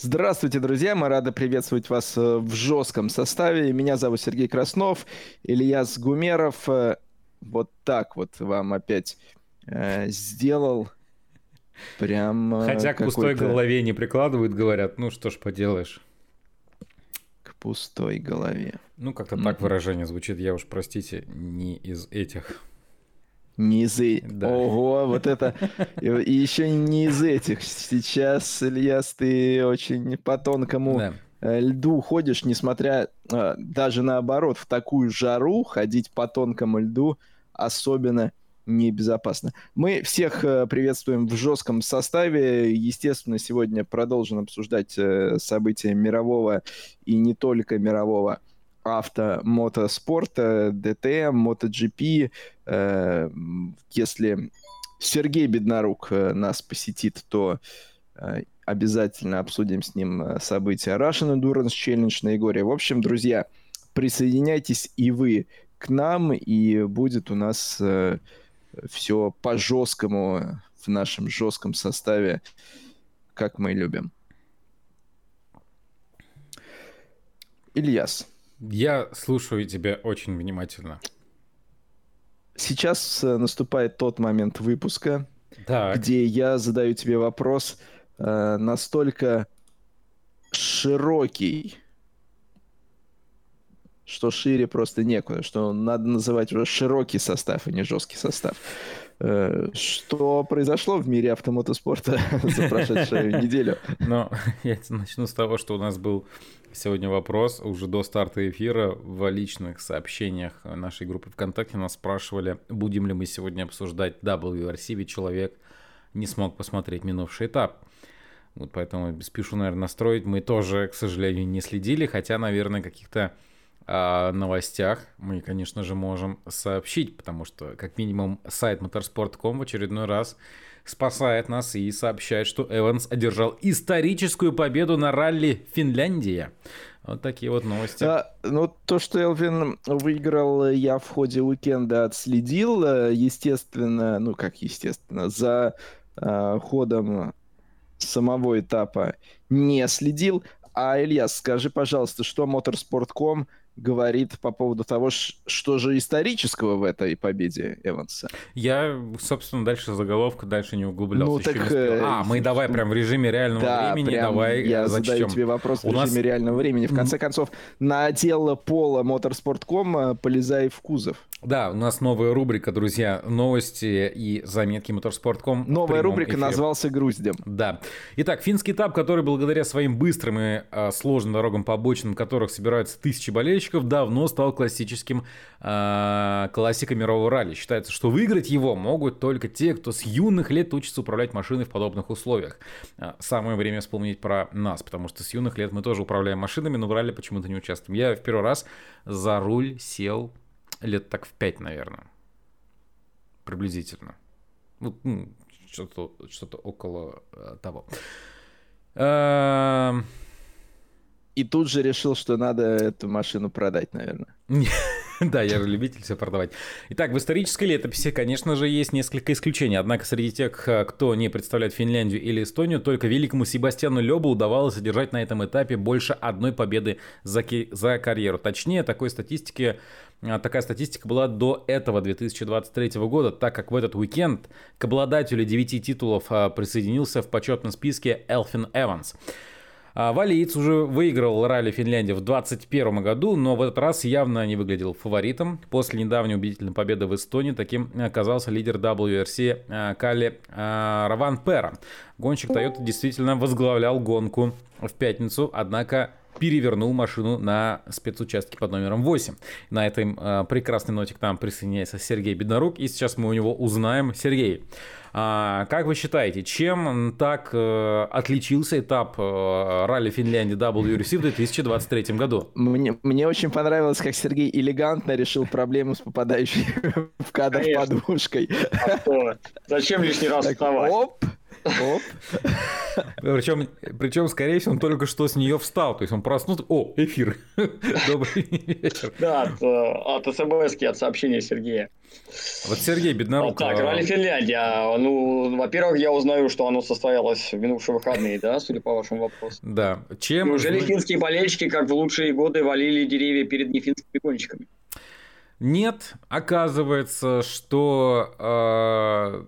Здравствуйте, друзья! Мы рады приветствовать вас э, в жестком составе. Меня зовут Сергей Краснов, Ильяс Гумеров. Э, вот так вот вам опять э, сделал. Прям э, Хотя к пустой голове не прикладывают, говорят. Ну что ж поделаешь. К пустой голове. Ну, как-то mm-hmm. так выражение звучит. Я уж, простите, не из этих не из. Да. Ого, вот это. И еще не из этих. Сейчас, Ильяс, ты очень по тонкому да. Э, льду ходишь, несмотря э, даже наоборот, в такую жару ходить по тонкому льду особенно небезопасно. Мы всех э, приветствуем в жестком составе. Естественно, сегодня продолжим обсуждать события мирового и не только мирового авто, мотоспорта, ДТМ, MotoGP. Э, если Сергей Беднорук э, нас посетит, то э, обязательно обсудим с ним события Russian Endurance Challenge на Егоре. В общем, друзья, присоединяйтесь и вы к нам, и будет у нас все по жесткому в нашем жестком составе, как мы любим. Ильяс, я слушаю тебя очень внимательно. Сейчас э, наступает тот момент выпуска, так. где я задаю тебе вопрос э, настолько широкий, что шире просто некуда, что надо называть уже широкий состав, а не жесткий состав. Э, что произошло в мире автомотоспорта за прошедшую неделю? Ну, я начну с того, что у нас был Сегодня вопрос уже до старта эфира в личных сообщениях нашей группы ВКонтакте нас спрашивали, будем ли мы сегодня обсуждать WRC, ведь человек не смог посмотреть минувший этап. Вот поэтому спешу, наверное, настроить. Мы тоже, к сожалению, не следили, хотя, наверное, каких-то о новостях мы, конечно же, можем сообщить, потому что, как минимум, сайт motorsport.com в очередной раз спасает нас и сообщает, что Эванс одержал историческую победу на ралли Финляндия. Вот такие вот новости. А, ну, то, что Элвин выиграл, я в ходе уикенда отследил. Естественно, ну как естественно, за э, ходом самого этапа не следил. А, Илья, скажи, пожалуйста, что Motorsport.com говорит по поводу того, что же исторического в этой победе Эванса. Я, собственно, дальше заголовка, дальше не углублялся. Ну, так, не э, а, мы давай прям в режиме реального да, времени, прям давай я зачтем. задаю тебе вопрос У в режиме нас... реального времени. В конце концов, на отдел пола Motorsport.com э, полезай в кузов. Да, у нас новая рубрика, друзья, новости и заметки Motorsport.com. Новая рубрика эфире. назывался «Груздем». Да. Итак, финский этап, который благодаря своим быстрым и а, сложным дорогам по обочинам, которых собираются тысячи болельщиков, давно стал классическим а, классикой мирового ралли. Считается, что выиграть его могут только те, кто с юных лет учится управлять машиной в подобных условиях. А, самое время вспомнить про нас, потому что с юных лет мы тоже управляем машинами, но в ралли почему-то не участвуем. Я в первый раз за руль сел лет так в пять, наверное. Приблизительно. Ну, что-то что около э, того. Эм. И тут же решил, что надо эту машину продать, наверное. Да, я же любитель все продавать. Итак, в исторической летописи, конечно же, есть несколько исключений. Однако среди тех, э, кто не представляет Финляндию или Эстонию, только великому Себастьяну Лёбу удавалось одержать на этом этапе больше одной победы за, за карьеру. Точнее, такой статистики э, Такая статистика была до этого 2023 года, так как в этот уикенд к обладателю 9 титулов э, присоединился в почетном списке Элфин Эванс. А, Валиец уже выиграл ралли Финляндии в 2021 году, но в этот раз явно не выглядел фаворитом. После недавней убедительной победы в Эстонии таким оказался лидер WRC а, Кали а, Раван Пера. Гонщик Toyota действительно возглавлял гонку в пятницу, однако перевернул машину на спецучастке под номером 8. На этой э, прекрасной ноте к нам присоединяется Сергей Беднорук, и сейчас мы у него узнаем. Сергей, э, как вы считаете, чем так э, отличился этап э, ралли Финляндии WRC в 2023 году? Мне, мне очень понравилось, как Сергей элегантно решил проблему с попадающей в кадр Конечно. подушкой. А Зачем лишний раз вставать? Оп! Оп. Причем, причем, скорее всего, он только что с нее встал. То есть он проснулся. О, эфир. Добрый вечер. Да, от, от смс от сообщения Сергея. Вот Сергей Беднорук. Так, ралли Финляндия. Ну, во-первых, я узнаю, что оно состоялось в минувшие выходные, да, судя по вашему вопросу. Да. Чем... Неужели финские болельщики, как в лучшие годы, валили деревья перед нефинскими гонщиками? Нет, оказывается, что э,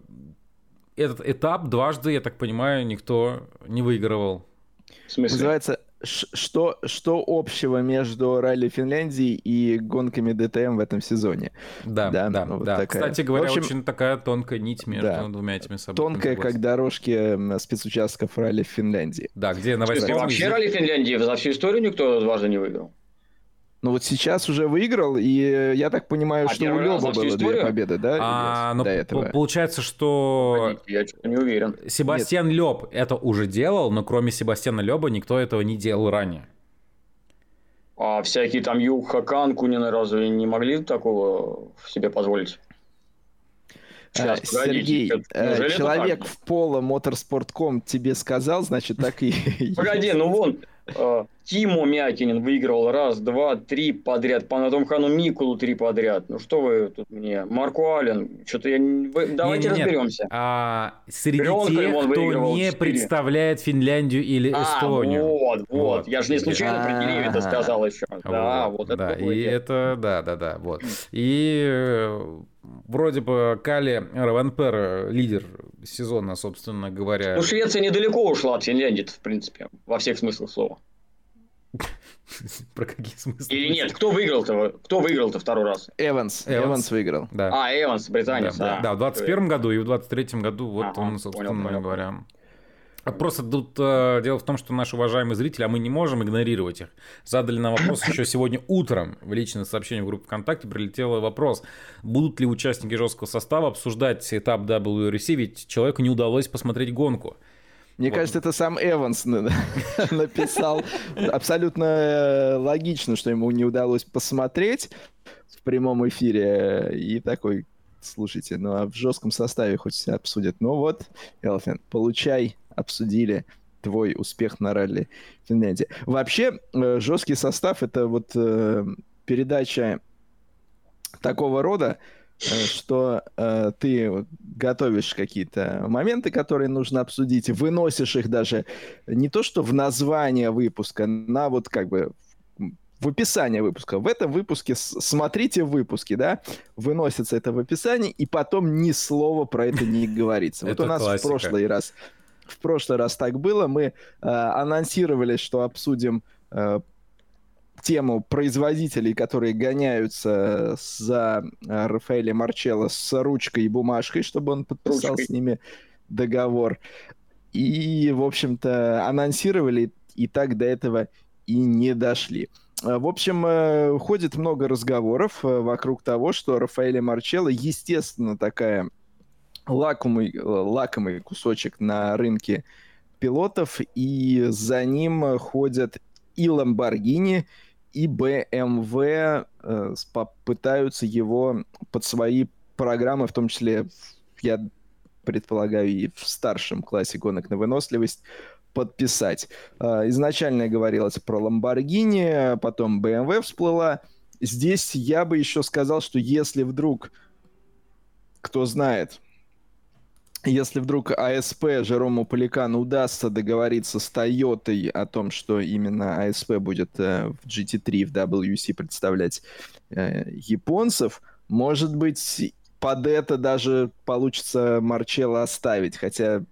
этот этап дважды, я так понимаю, никто не выигрывал. В смысле? Называется что, что общего между ралли Финляндии и гонками ДТМ в этом сезоне? Да, да, да. Вот да. Такая. Кстати говоря, общем, очень такая тонкая нить между да, двумя этими событиями. Тонкая, как дорожки спецучастков ралли Финляндии. Да, где на восьмом... Вообще ралли Финляндии за всю историю никто дважды не выиграл. Ну вот сейчас уже выиграл, и я так понимаю, а что у Лёба было историю? две победы, да? А, ну, до этого. Получается, что... Я не уверен. Себастьян Нет. Лёб это уже делал, но кроме Себастьяна Лёба никто этого не делал ранее. А всякие там Юг Хакан, Кунины разве не могли такого себе позволить? Сейчас, Сергей, э, человек в поло Motorsport.com тебе сказал, значит, так и... Погоди, ну вон, э, Тимо Мякинин выигрывал раз, два, три подряд. По Натомхану Микулу три подряд. Ну что вы тут мне? Марко Аллен. Что-то я... Давайте нет, нет, разберемся. А, среди Брионколь тех, кто не 4. представляет Финляндию или а, Эстонию. вот, вот, вот. Я же не случайно про деревья это сказал еще. Да, вот, вот это И это, да, да, да, вот. И э, вроде бы Кали Равенпер, лидер сезона, собственно говоря. Ну, Швеция недалеко ушла от Финляндии, в принципе, во всех смыслах слова. Про какие смыслы? Или нет? Кто выиграл-то? Кто выиграл-то второй раз? Эванс. Эванс, Эванс выиграл. Да. А, Эванс, британец, да. Да, да в 21 году и в 23 году вот ага, он, собственно понял, понял. говоря. Просто тут э, дело в том, что наши уважаемые зрители, а мы не можем игнорировать их, задали нам вопрос еще сегодня утром в личное сообщение в группе ВКонтакте прилетел вопрос, будут ли участники жесткого состава обсуждать этап WRC, ведь человеку не удалось посмотреть гонку. Мне вот. кажется, это сам Эванс написал. Абсолютно э, логично, что ему не удалось посмотреть в прямом эфире. И такой, слушайте, ну а в жестком составе хоть все обсудят. Ну вот, Элфин, получай, обсудили твой успех на ралли Финляндии. Вообще, э, жесткий состав — это вот э, передача такого рода, Э, что э, ты готовишь какие-то моменты, которые нужно обсудить, выносишь их даже не то что в название выпуска, на вот как бы в описание выпуска. В этом выпуске смотрите выпуски, да, выносится это в описании, и потом ни слова про это не говорится. Вот у нас в прошлый раз в прошлый раз так было. Мы э, анонсировали, что обсудим э, тему производителей, которые гоняются за э, Рафаэля Марчелло с ручкой и бумажкой, чтобы он подписал ручкой. с ними договор. И, в общем-то, анонсировали, и так до этого и не дошли. Э, в общем, э, ходит много разговоров вокруг того, что Рафаэля Марчелло, естественно, такая лакомый, лакомый кусочек на рынке пилотов, и за ним ходят и Ламборгини, и BMW э, попытаются его под свои программы, в том числе, я предполагаю, и в старшем классе гонок на выносливость, подписать. Э, изначально говорилось про Lamborghini, потом BMW всплыла. Здесь я бы еще сказал, что если вдруг, кто знает, если вдруг АСП Жерому Поликану удастся договориться с Тойотой о том, что именно АСП будет э, в GT3, в WC представлять э, японцев, может быть, под это даже получится Марчелло оставить, хотя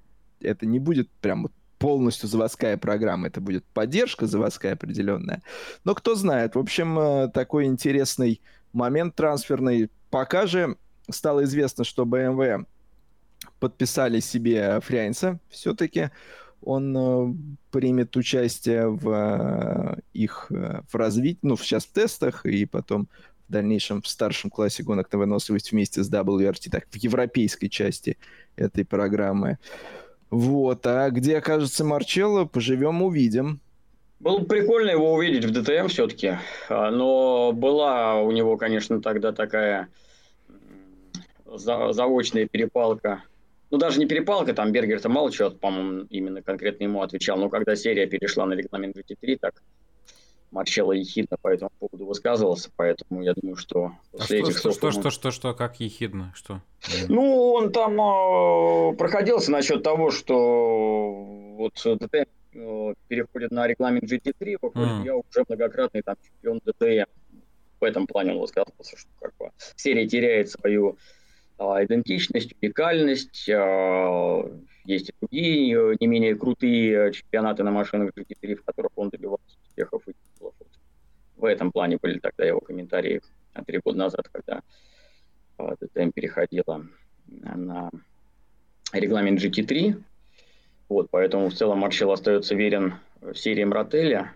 это не будет прям полностью заводская программа, это будет поддержка заводская определенная. Но кто знает, в общем, э, такой интересный момент трансферный. Пока же стало известно, что BMW подписали себе Фрянца все-таки. Он э, примет участие в э, их э, в развитии, ну, сейчас в тестах, и потом в дальнейшем в старшем классе гонок на выносливость вместе с WRT, так, в европейской части этой программы. Вот, а где окажется Марчелло, поживем, увидим. Было бы прикольно его увидеть в ДТМ все-таки, а, но была у него, конечно, тогда такая заочная перепалка ну, даже не перепалка, там Бергер-то мало чего, по-моему, именно конкретно ему отвечал, но когда серия перешла на регламент GT3, так Марчелло ехидно по этому поводу высказывался, поэтому я думаю, что после а этих что, что, что, что, что, как ехидно, что? Ну, он там э, проходился насчет того, что вот ДТМ э, переходит на регламент GT3, выходит, mm. я уже многократный там чемпион ДТМ. В этом плане он высказывался, что как бы серия теряет свою а, идентичность, уникальность. А, есть и другие не менее крутые чемпионаты на машинах GT3, в которых он добивался успехов и титулов. В этом плане были тогда его комментарии три года назад, когда ДТМ переходила на регламент GT3. Вот, поэтому в целом Марчелл остается верен серии Мротеля.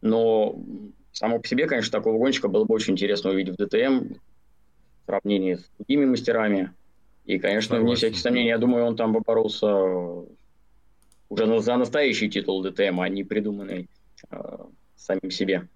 Но само по себе, конечно, такого гонщика было бы очень интересно увидеть в ДТМ сравнении с другими мастерами. И, конечно, Согласен. вне всяких сомнений, я думаю, он там бы боролся уже за настоящий титул ДТМ, а не придуманный э, самим себе.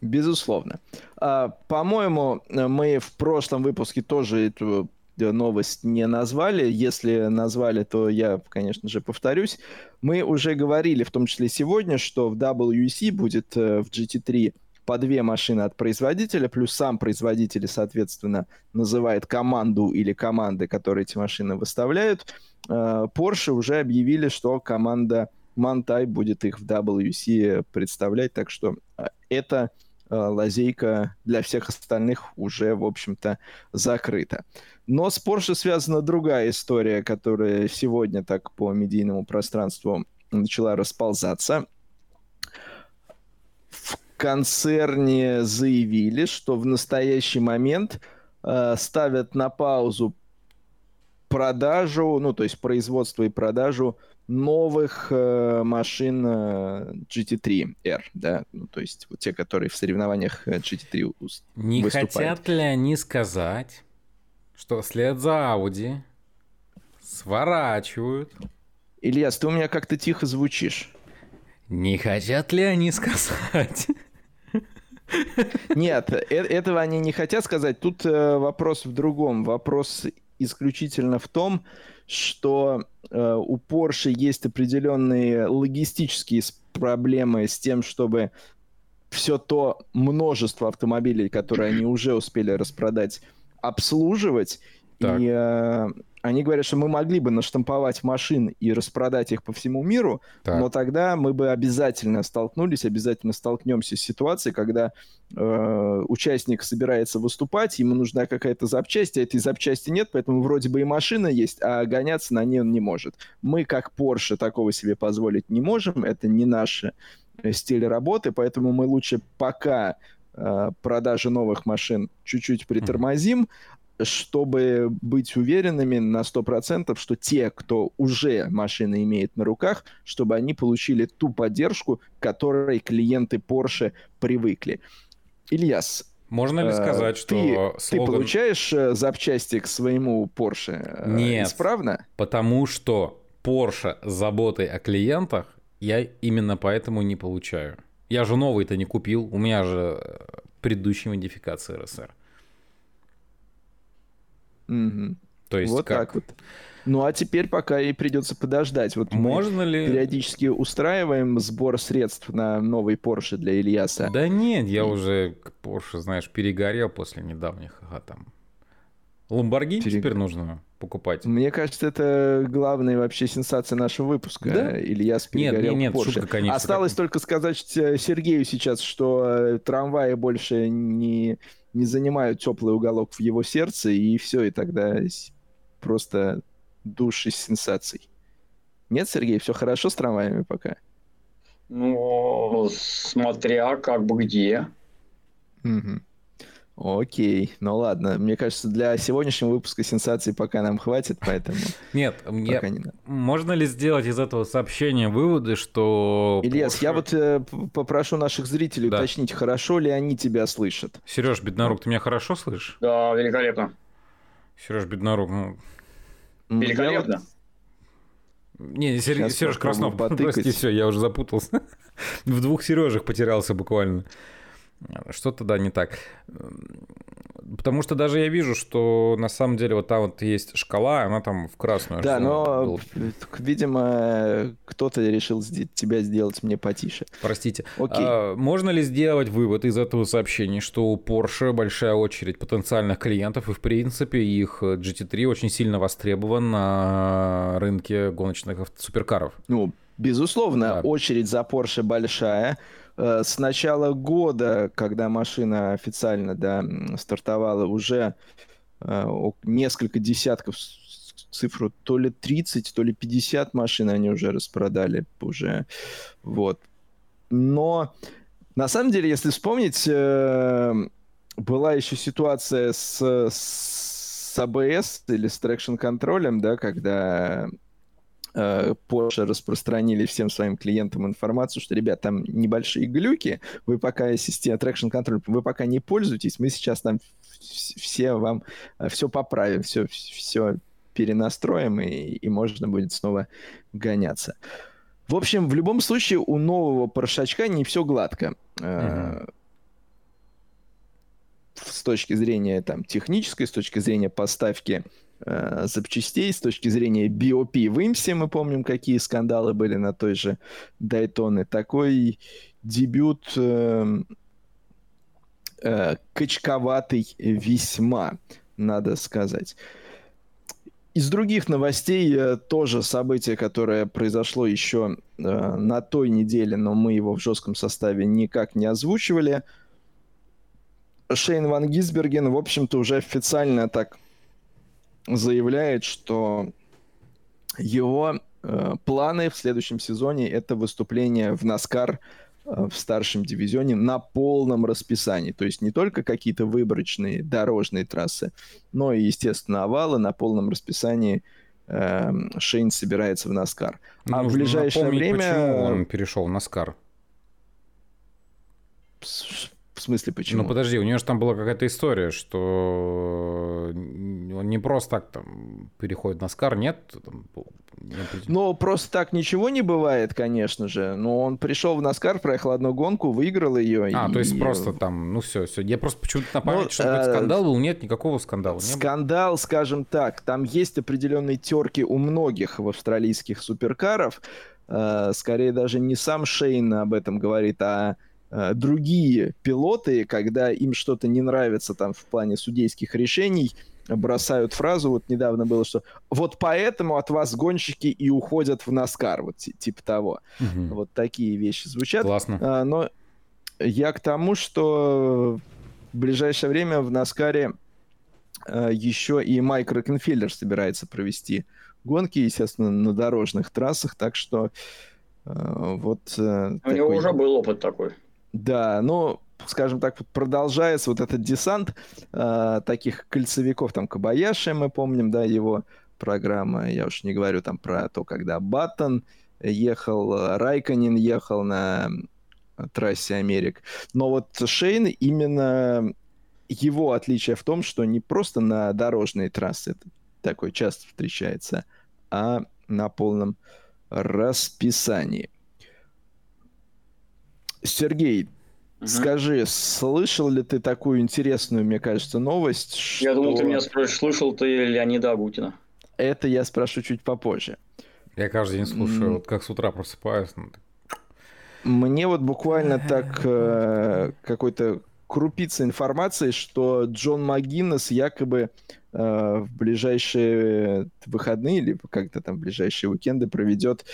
Безусловно. А, по-моему, мы в прошлом выпуске тоже эту э, новость не назвали. Если назвали, то я, конечно же, повторюсь. Мы уже говорили, в том числе сегодня, что в WEC будет э, в GT3 по две машины от производителя, плюс сам производитель, соответственно, называет команду или команды, которые эти машины выставляют. Э, Porsche уже объявили, что команда Мантай будет их в WC представлять, так что э, эта э, лазейка для всех остальных уже, в общем-то, закрыта. Но с Porsche связана другая история, которая сегодня так по медийному пространству начала расползаться. В концерне заявили, что в настоящий момент э, ставят на паузу продажу, ну, то есть производство и продажу новых э, машин э, GT3R, да, ну, то есть вот те, которые в соревнованиях э, GT3 Не выступают. хотят ли они сказать, что вслед за Audi сворачивают? Ильяс, ты у меня как-то тихо звучишь. Не хотят ли они сказать? Нет, э, этого они не хотят сказать. Тут э, вопрос в другом. Вопрос исключительно в том, что э, у Porsche есть определенные логистические проблемы с тем, чтобы все то множество автомобилей, которые они уже успели распродать, обслуживать. Так. И э, они говорят, что мы могли бы наштамповать машин и распродать их по всему миру, так. но тогда мы бы обязательно столкнулись, обязательно столкнемся с ситуацией, когда э, участник собирается выступать, ему нужна какая-то запчасть, а этой запчасти нет, поэтому вроде бы и машина есть, а гоняться на ней он не может. Мы, как Porsche, такого себе позволить не можем, это не наш э, стиль работы, поэтому мы лучше пока э, продажи новых машин чуть-чуть притормозим, чтобы быть уверенными на 100%, что те, кто уже машины имеет на руках, чтобы они получили ту поддержку, к которой клиенты Porsche привыкли. Ильяс, можно ли э, сказать, что ты, слоган... ты получаешь э, запчасти к своему Porsche э, Нет, исправно? потому что Porsche с заботой о клиентах я именно поэтому не получаю. Я же новый-то не купил, у меня же предыдущая модификация РСР. Угу. То есть вот как? так вот. Ну а теперь пока и придется подождать. Вот Можно ли... периодически устраиваем сбор средств на новый Porsche для Ильяса. Да нет, я уже к Porsche, знаешь, перегорел после недавних а, там. Ламборгини Перег... теперь нужно покупать. Мне кажется, это главная вообще сенсация нашего выпуска. Да? Ильяс перегорел нет, нет, Porsche. Шутка, конечно, Осталось как... только сказать Сергею сейчас, что э, трамваи больше не не занимают теплый уголок в его сердце, и все, и тогда просто душ из сенсаций. Нет, Сергей, все хорошо с трамваями пока? Ну, смотря как бы где. Угу. Окей, ну ладно. Мне кажется, для сегодняшнего выпуска сенсаций пока нам хватит, поэтому... Нет, мне... не можно ли сделать из этого сообщения выводы, что... Ильяс, я вот э, попрошу наших зрителей да. уточнить, хорошо ли они тебя слышат. Сереж Беднорук, ты меня хорошо слышишь? Да, великолепно. Сереж Беднорук, ну... Великолепно. Не, Сер... Сереж Краснов, прости, все, я уже запутался. В двух Сережах потерялся буквально. Что-то, да, не так. Потому что даже я вижу, что на самом деле вот там вот есть шкала, она там в красную. Да, но, был... видимо, кто-то решил тебя сделать мне потише. Простите. Окей. А, можно ли сделать вывод из этого сообщения, что у Porsche большая очередь потенциальных клиентов, и в принципе их GT3 очень сильно востребован на рынке гоночных суперкаров? Ну, безусловно, да. очередь за Porsche большая. Э, с начала года, когда машина официально да, стартовала, уже э, несколько десятков цифру то ли 30, то ли 50 машин они уже распродали уже. Вот. Но на самом деле, если вспомнить, э, была еще ситуация с, с ABS или с traction контролем, да, когда Э, Porsche распространили всем своим клиентам информацию, что, ребят, там небольшие глюки, вы пока система Traction Control, вы пока не пользуетесь, мы сейчас там все вам э, все поправим, все, все перенастроим, и, и можно будет снова гоняться. В общем, в любом случае у нового порошачка не все гладко. Mm-hmm. С точки зрения там, технической, с точки зрения поставки э, запчастей с точки зрения BOP в имсе. Мы помним, какие скандалы были на той же Дайтоне. Такой дебют э, э, качковатый весьма, надо сказать. Из других новостей э, тоже событие, которое произошло еще э, на той неделе, но мы его в жестком составе никак не озвучивали. Шейн Ван Гисберген, в общем-то, уже официально так заявляет, что его э, планы в следующем сезоне это выступление в Наскар э, в старшем дивизионе на полном расписании. То есть не только какие-то выборочные дорожные трассы, но и, естественно, овалы на полном расписании э, Шейн собирается в Наскар. А Нужно в ближайшее время... Почему он перешел в Наскар? В смысле, почему? Ну подожди, у него же там была какая-то история, что он не просто так там переходит на Скар, нет? Там, ну, просто так ничего не бывает, конечно же. Но он пришел в Наскар, проехал одну гонку, выиграл ее. А, и... то есть просто там, ну все, все. Я просто почему-то на память, ну, что э... скандал был. Нет, никакого скандала. Скандал, скажем так, там есть определенные терки у многих в австралийских суперкаров. Э, скорее даже не сам Шейн об этом говорит, а Э, другие пилоты, когда им что-то не нравится там в плане судейских решений, бросают фразу, вот недавно было, что вот поэтому от вас гонщики и уходят в Наскар, вот типа того. Угу. Вот такие вещи звучат. Классно. А, но я к тому, что в ближайшее время в Наскаре а, еще и Майк Рокенфеллер собирается провести гонки, естественно, на дорожных трассах, так что а, вот... А, У такой... него уже был опыт такой. Да, ну, скажем так, продолжается вот этот десант э, таких кольцевиков, там, Кабаяши, мы помним, да, его программа, я уж не говорю там про то, когда Баттон ехал, Райконин ехал на трассе Америк. Но вот Шейн именно его отличие в том, что не просто на дорожные трассы это такой часто встречается, а на полном расписании. Сергей, угу. скажи, слышал ли ты такую интересную, мне кажется, новость? Что... Я думал, ты меня спросишь, слышал ты Леонида Агутина. Это я спрошу чуть попозже. Я каждый день слушаю, mm. вот как с утра просыпаюсь. Ну, мне вот буквально так э, какой-то крупица информации, что Джон МакГиннес якобы э, в ближайшие выходные или как-то там в ближайшие уикенды проведет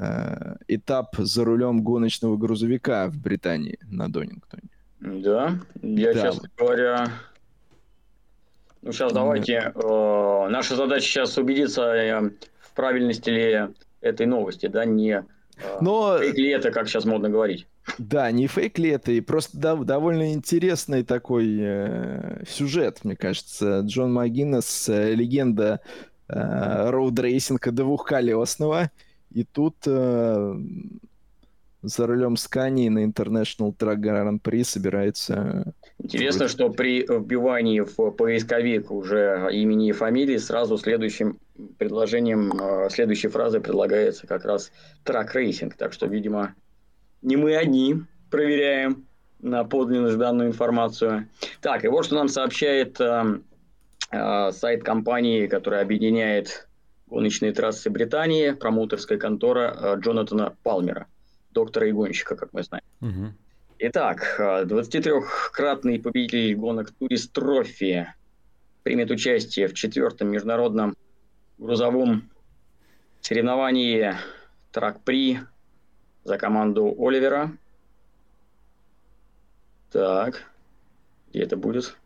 Э, этап за рулем гоночного грузовика в Британии на Донингтоне. Да, я, да. честно говоря, ну сейчас давайте, э, наша задача сейчас убедиться э, в правильности ли этой новости, да, не э, Но... фейк ли это, как сейчас модно говорить. Да, не фейк ли это, и просто да, довольно интересный такой э, сюжет, мне кажется. Джон Магинес, э, легенда э, роудрейсинга двухколесного, и тут э, за рулем Скании на International Truck Grand Prix собирается... Интересно, что при вбивании в поисковик уже имени и фамилии сразу следующим предложением, э, следующей фразой предлагается как раз трак рейсинг. Так что, видимо, не мы одни проверяем на подлинность данную информацию. Так, и вот что нам сообщает э, э, сайт компании, которая объединяет гоночные трассы Британии, промоутерская контора э, Джонатана Палмера, доктора и гонщика, как мы знаем. Угу. Итак, 23-кратный э, победитель гонок Турист Трофи примет участие в четвертом международном грузовом соревновании Трак-При за команду Оливера. Так, где это будет?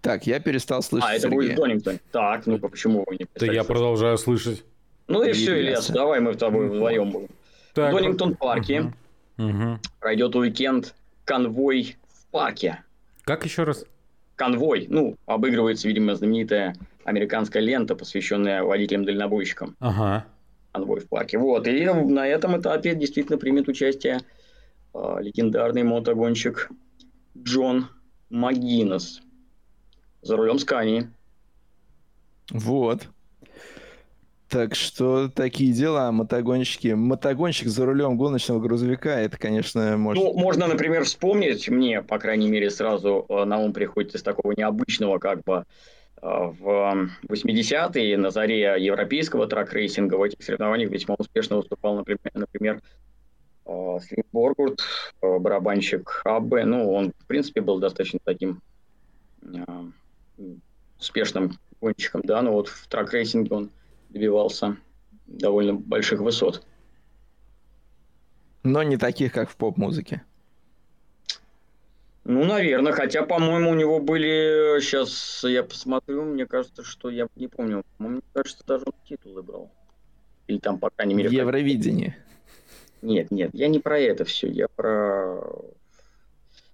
Так, я перестал слышать А, это Сергея. будет Донингтон. Так, ну почему вы не Да я продолжаю слышать. Ну и все, Ильяс, давай мы с тобой вдвоем будем. Так. В Донингтон парке угу. пройдет уикенд конвой в парке. Как еще раз? Конвой. Ну, обыгрывается, видимо, знаменитая американская лента, посвященная водителям-дальнобойщикам. Ага. Конвой в парке. Вот. И на этом этапе действительно примет участие э, легендарный мотогонщик Джон Макгиннесс за рулем Скании. Вот. Так что такие дела, мотогонщики. Мотогонщик за рулем гоночного грузовика, это, конечно, может... Ну, можно, например, вспомнить, мне, по крайней мере, сразу э, на ум приходит из такого необычного, как бы, э, в 80-е, на заре европейского трак-рейсинга, в этих соревнованиях весьма успешно выступал, например, например э, Слим Боргудд, барабанщик АББА. Ну, он, в принципе, был достаточно таким успешным гонщиком, да, но вот в трак-рейсинге он добивался довольно больших высот. Но не таких, как в поп-музыке. Ну, наверное, хотя, по-моему, у него были... Сейчас я посмотрю, мне кажется, что я не помню. Мне кажется, даже он титулы брал. Или там, по крайней мере... Евровидение. Нет, нет, я не про это все. Я про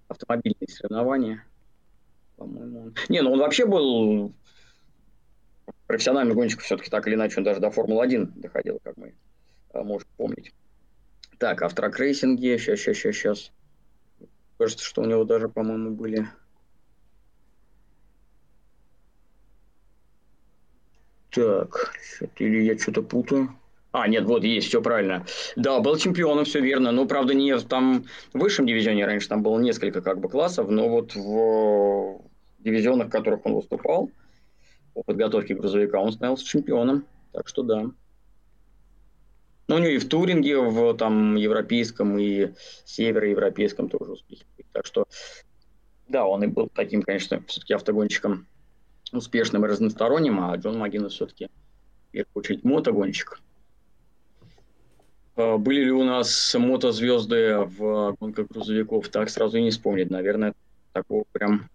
автомобильные соревнования. По-моему, Не, ну он вообще был профессиональный гонщик, все-таки так или иначе, он даже до Формулы-1 доходил, как мы а, можем помнить. Так, а в трак-рейсинге, сейчас, сейчас, сейчас, сейчас. Кажется, что у него даже, по-моему, были... Так, или я что-то путаю. А, нет, вот есть, все правильно. Да, был чемпионом, все верно. Но, правда, не там в высшем дивизионе раньше, там было несколько как бы классов, но вот в дивизионах, в которых он выступал, по подготовке грузовика, он становился чемпионом. Так что да. Ну, у него и в туринге, в там европейском, и североевропейском тоже успехи. Так что, да, он и был таким, конечно, все-таки автогонщиком успешным и разносторонним, а Джон Магинес все-таки, в первую очередь, мотогонщик. А, были ли у нас мотозвезды в гонках грузовиков? Так сразу и не вспомнить. Наверное, такого прям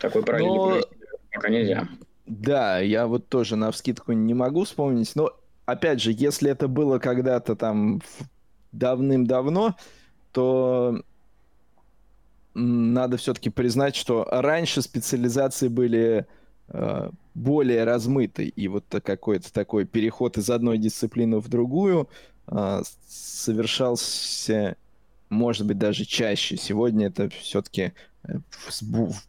такой параллели Но пока нельзя. Да, я вот тоже на вскидку не могу вспомнить, но опять же, если это было когда-то там давным-давно, то надо все-таки признать, что раньше специализации были более размыты, и вот какой-то такой переход из одной дисциплины в другую э, совершался, может быть, даже чаще. Сегодня это все-таки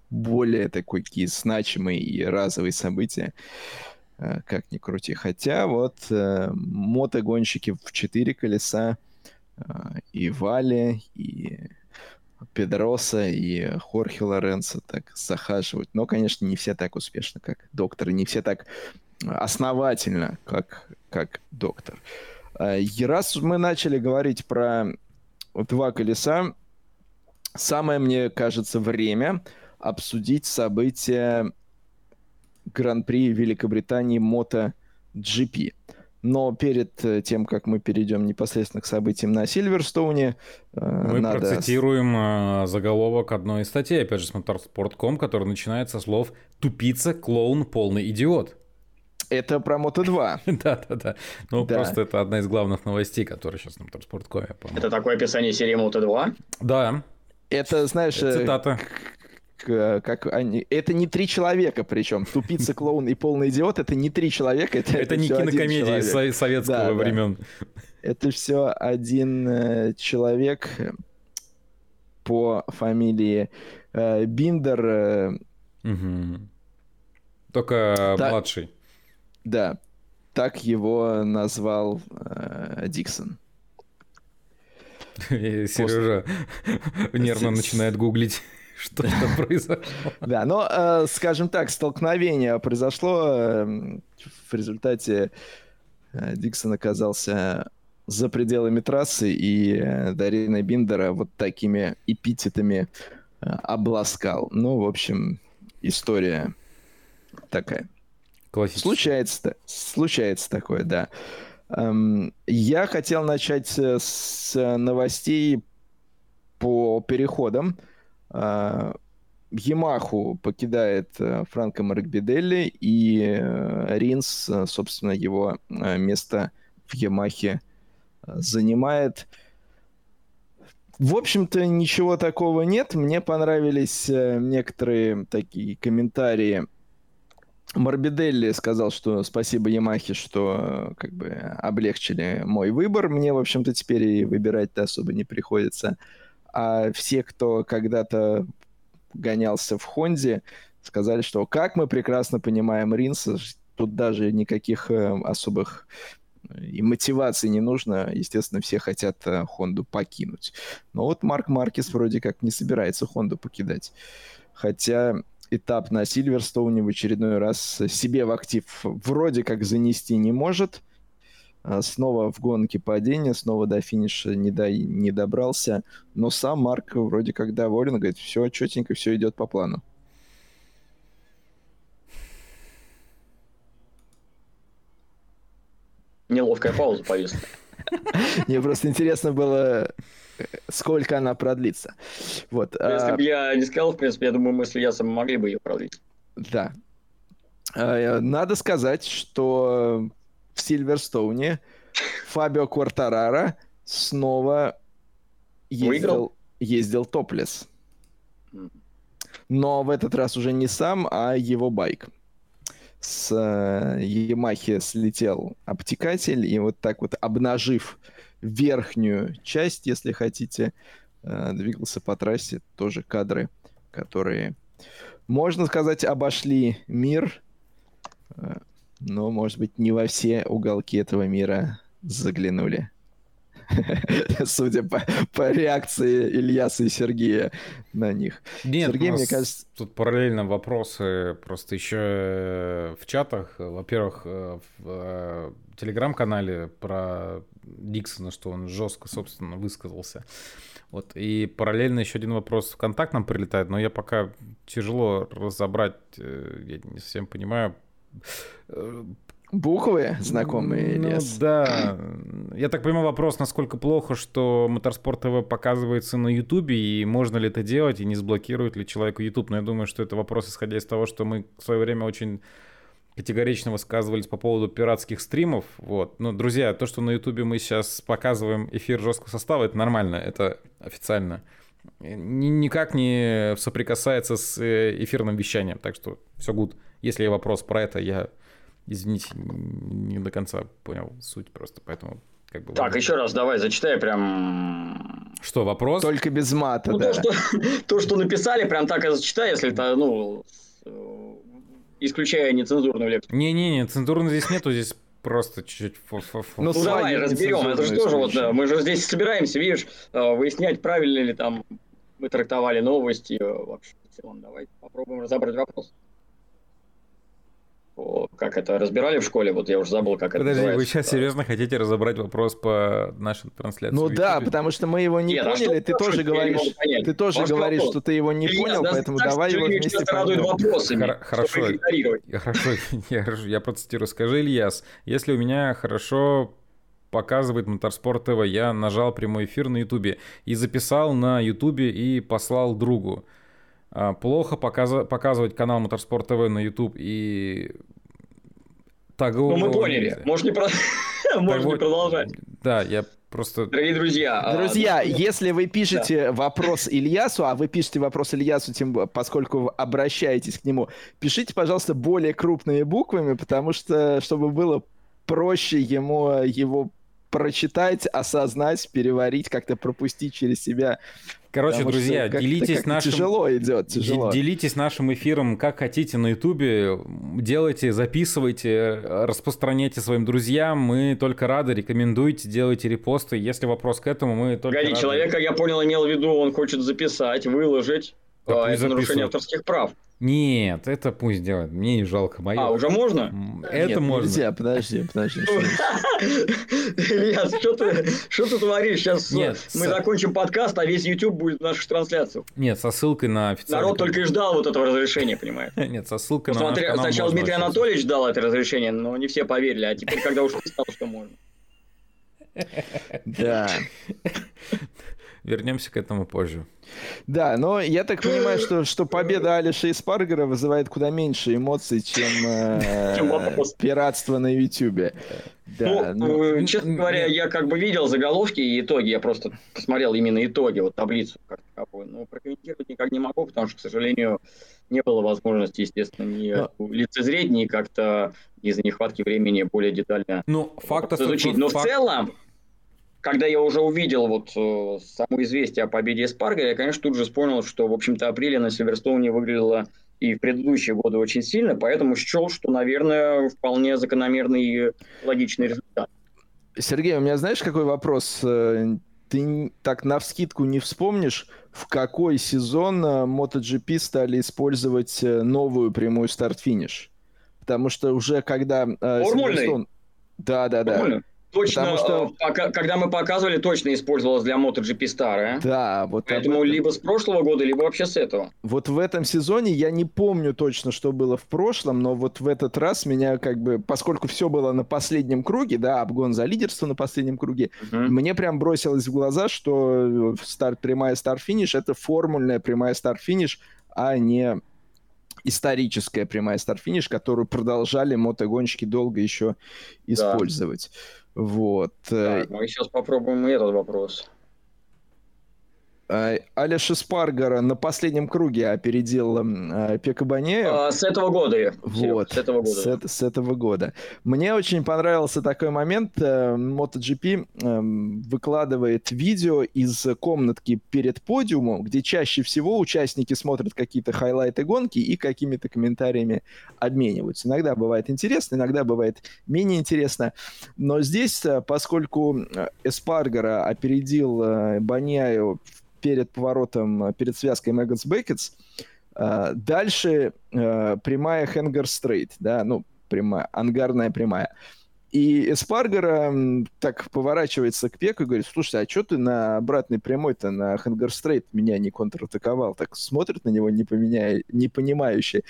более такой какие значимые и разовые события, э, как ни крути. Хотя вот э, мотогонщики в четыре колеса э, и Вали, и Педроса, и Хорхе Лоренцо так захаживают. Но, конечно, не все так успешно, как доктор, не все так основательно, как, как доктор. И раз мы начали говорить про два колеса, самое, мне кажется, время обсудить события Гран-при Великобритании Мото GP. Но перед э, тем, как мы перейдем непосредственно к событиям на Сильверстоуне, э, мы надо... процитируем э, заголовок одной из статей, опять же, с Motorsport.com, который начинается со слов «Тупица, клоун, полный идиот». Это про Мото 2. Да-да-да. Ну, да. просто это одна из главных новостей, которые сейчас на Motorsport.com, Это такое описание серии Мото 2? Да. Это, знаешь... Цитата. Как они... Это не три человека, причем. Тупица, клоун и полный идиот это не три человека. Это, это, это не кинокомедия из советского да, времен. Да. Это все один э, человек по фамилии э, Биндер. Э, угу. Только так, младший. Да, так его назвал э, Диксон. Сережа нервно начинает гуглить. Что там произошло? Да, но, э, скажем так, столкновение произошло эм, в результате э, Диксон оказался за пределами трассы, и э, Дарина Биндера вот такими эпитетами обласкал. Ну, в общем, история такая. Случается, случается такое, да. Эм, я хотел начать с новостей по переходам. Э, Ямаху покидает э, Франко Маркбиделли, и э, Ринс, собственно, его место в Ямахе занимает. В общем-то, ничего такого нет. Мне понравились некоторые такие комментарии. Морбиделли сказал, что спасибо Ямахе, что как бы облегчили мой выбор. Мне, в общем-то, теперь и выбирать-то особо не приходится а все, кто когда-то гонялся в Хонде, сказали, что как мы прекрасно понимаем Ринса, тут даже никаких э, особых э, и мотивации не нужно. Естественно, все хотят э, Хонду покинуть. Но вот Марк Маркес вроде как не собирается Хонду покидать. Хотя этап на Сильверстоуне в очередной раз себе в актив вроде как занести не может. А, снова в гонке падения, снова до финиша не, до, не добрался. Но сам Марк вроде как доволен, говорит, все четенько, все идет по плану. Неловкая пауза повисла. Мне просто интересно было, сколько она продлится. Вот. Если а бы я не сказал, в принципе, я думаю, мы с Ильясом могли бы ее продлить. Да. А, надо сказать, что в Сильверстоуне Фабио Квартарара снова ездил, ездил топлес. Но в этот раз уже не сам, а его байк. С э, Ямахи слетел обтекатель, и вот так вот обнажив верхнюю часть, если хотите, э, двигался по трассе. Тоже кадры, которые, можно сказать, обошли мир. Но, может быть, не во все уголки этого мира заглянули. Судя по, по реакции Ильяса и Сергея на них. Нет, Сергей, мне кажется... Тут параллельно вопросы просто еще э, в чатах. Во-первых, э, в э, телеграм-канале про Диксона, что он жестко, собственно, высказался. Вот. И параллельно еще один вопрос в контакт нам прилетает, но я пока тяжело разобрать, я не совсем понимаю, Буквы знакомые, ну, Да. Я так понимаю вопрос, насколько плохо, что Моторспорт ТВ показывается на Ютубе, и можно ли это делать, и не заблокирует ли человеку Ютуб. Но я думаю, что это вопрос, исходя из того, что мы в свое время очень категорично высказывались по поводу пиратских стримов. Вот. Но, друзья, то, что на Ютубе мы сейчас показываем эфир жесткого состава, это нормально, это официально. Никак не соприкасается с э, эфирным вещанием. Так что все гуд. Если вопрос про это, я, извините, не до конца понял суть просто, поэтому как бы... Так, ладно. еще раз давай, зачитай прям... Что, вопрос? Только без мата, ну, да. То что, то, что написали, прям так и зачитай, если это, ну, исключая нецензурную лекцию. Не-не-не, цензурно здесь нету, здесь просто чуть-чуть... Ну, ну давай, разберем, это же тоже вот, да, мы же здесь собираемся, видишь, э, выяснять, правильно ли там мы трактовали новости э, вообще. Давай попробуем разобрать вопрос как это разбирали в школе, вот я уже забыл, как Подожди, это Подожди, вы сейчас серьезно хотите разобрать вопрос по нашей трансляции? Ну да, потому что мы его не Нет, а поняли, а ты тоже говоришь, ты тоже Может, говоришь, вопрос. что ты его не Илья, понял, поэтому давай его вместе поймем. Вопросами, хорошо, я, хорошо, я, я процитирую. Скажи, Ильяс, если у меня хорошо показывает Моторспорт ТВ, я нажал прямой эфир на Ютубе и записал на Ютубе и послал другу. А, плохо показывать канал Моторспорт ТВ на YouTube и тагового... Ну, мы поняли. Можешь не, про... Можешь не продолжать. Да, я просто... Дорогие друзья... А, друзья, а... если вы пишете да. вопрос Ильясу, а вы пишете вопрос Ильясу, тем, поскольку вы обращаетесь к нему, пишите, пожалуйста, более крупными буквами, потому что, чтобы было проще ему его прочитать, осознать, переварить, как-то пропустить через себя. Короче, Потому друзья, делитесь нашим... Тяжело идет, тяжело. Делитесь нашим эфиром как хотите на Ютубе. Делайте, записывайте, распространяйте своим друзьям. Мы только рады, рекомендуйте, делайте репосты. Если вопрос к этому, мы только Погоди, рады. человека, я понял, имел в виду, он хочет записать, выложить. А, это нарушение авторских прав. Нет, это пусть делает. Мне не жалко мое. А, уже можно? Это Нет, можно. Нельзя, подожди, подожди. Илья, что ты, что ты творишь? Сейчас Нет, мы с... закончим подкаст, а весь YouTube будет в наших трансляциях. Нет, со ссылкой на официальный... Народ только и ждал вот этого разрешения, понимаешь? Нет, со ссылкой на наш Сначала Дмитрий Анатольевич дал это разрешение, но не все поверили, а теперь, когда уж стал, что можно. Да. Вернемся к этому позже. Да, но я так понимаю, что, что победа Алиша и Спаргера вызывает куда меньше эмоций, чем э, пиратство на Ютубе. Да, ну, ну, э, честно говоря, я как бы видел заголовки и итоги, я просто посмотрел именно итоги, вот таблицу как таковую, но прокомментировать никак не могу, потому что, к сожалению, не было возможности, естественно, ни но... лицезреть, ни как-то из-за нехватки времени более детально ну, факт изучить. Но факт... в целом, когда я уже увидел вот э, само известие о победе Спарга, я, конечно, тут же вспомнил, что, в общем-то, апреля на Сильверстоуне выглядело и в предыдущие годы очень сильно, поэтому счел, что, наверное, вполне закономерный и логичный результат. Сергей, у меня знаешь, какой вопрос? Э, ты так навскидку не вспомнишь, в какой сезон э, MotoGP стали использовать э, новую прямую старт-финиш? Потому что уже когда... Формульный? Да, да, да. Точно, Потому что... Э, когда мы показывали, точно использовалась для MotoGP старая. Да, вот Поэтому либо с прошлого года, либо вообще с этого. Вот в этом сезоне я не помню точно, что было в прошлом, но вот в этот раз меня как бы, поскольку все было на последнем круге, да, обгон за лидерство на последнем круге, угу. мне прям бросилось в глаза, что старт, прямая старт-финиш — это формульная прямая старт-финиш, а не историческая прямая старт-финиш, которую продолжали мотогонщики долго еще использовать. Да. Вот. Э, так, мы сейчас попробуем этот вопрос. А, Алеша Спаргара на последнем круге опередил э, Пека Банея. А, с этого года. Вот, с этого года. С, с этого года. Мне очень понравился такой момент. Э, MotoGP э, выкладывает видео из комнатки перед подиумом, где чаще всего участники смотрят какие-то хайлайты гонки и какими-то комментариями обмениваются. Иногда бывает интересно, иногда бывает менее интересно. Но здесь, э, поскольку э, Эспаргара опередил Баньяю перед поворотом, э, перед связкой Maggotts Becketts. Э, дальше э, прямая Hangar Straight, да, ну, прямая, ангарная прямая. И Эспаргаро так поворачивается к Пекко и говорит, слушай, а что ты на обратной прямой-то на Hangar Straight меня не контратаковал? Так смотрит на него не понимая, не понимающе.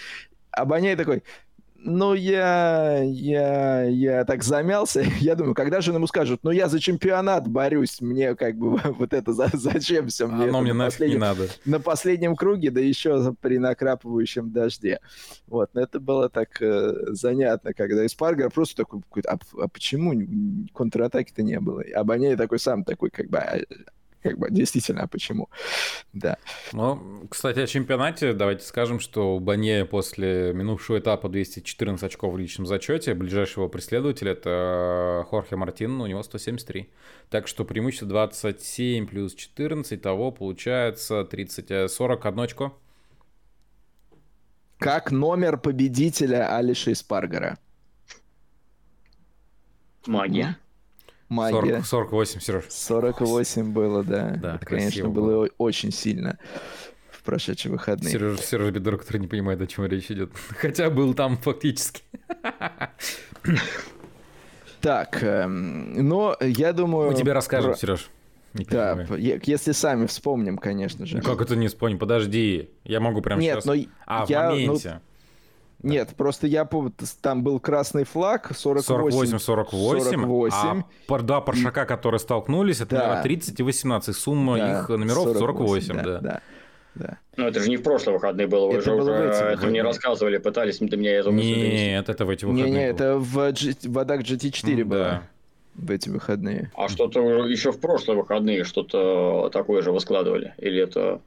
А Баньяя такой, ну, я, я, я так замялся. Я думаю, когда же ему скажут, ну, я за чемпионат борюсь, мне как бы вот это за, зачем все мне? Оно мне нафиг не надо. На последнем круге, да еще при накрапывающем дожде. Вот, но это было так э, занятно, когда Испаргер просто такой, а, а почему контратаки-то не было? А Баней такой сам такой, как бы, а, как бы действительно, почему? Да. Ну, кстати, о чемпионате давайте скажем, что у Банье после минувшего этапа 214 очков в личном зачете, ближайшего преследователя это Хорхе Мартин, у него 173. Так что преимущество 27 плюс 14, того получается 30, 41 э, очко. Как номер победителя Алиша Испаргара? Магия магия. 40, 48, Сереж. 48 было, да. Да, Это, конечно, было, было очень сильно в прошедшие выходные. Сереж, Сереж Бедор, который не понимает, о чем речь идет. Хотя был там фактически. Так, эм, но я думаю... Мы тебе расскажем, про... Сереж. Да, если сами вспомним, конечно же. Как это не вспомним? Подожди, я могу прямо Нет, сейчас... но а, я, в моменте. Ну, нет, да. просто я помню, там был красный флаг 48. 48, 48. А два паршака, которые столкнулись, это да. 30 и 18. Сумма да. их номеров 48, 48 да. да. да. Да. Ну, это же не в прошлые выходные было, вы это же уже это мне рассказывали, пытались до меня мысль Нет, это в эти выходные Не, не, это в, G... в Адак GT4 mm, было. Да. В эти выходные. А что-то еще в прошлые выходные что-то такое же выскладывали? Или это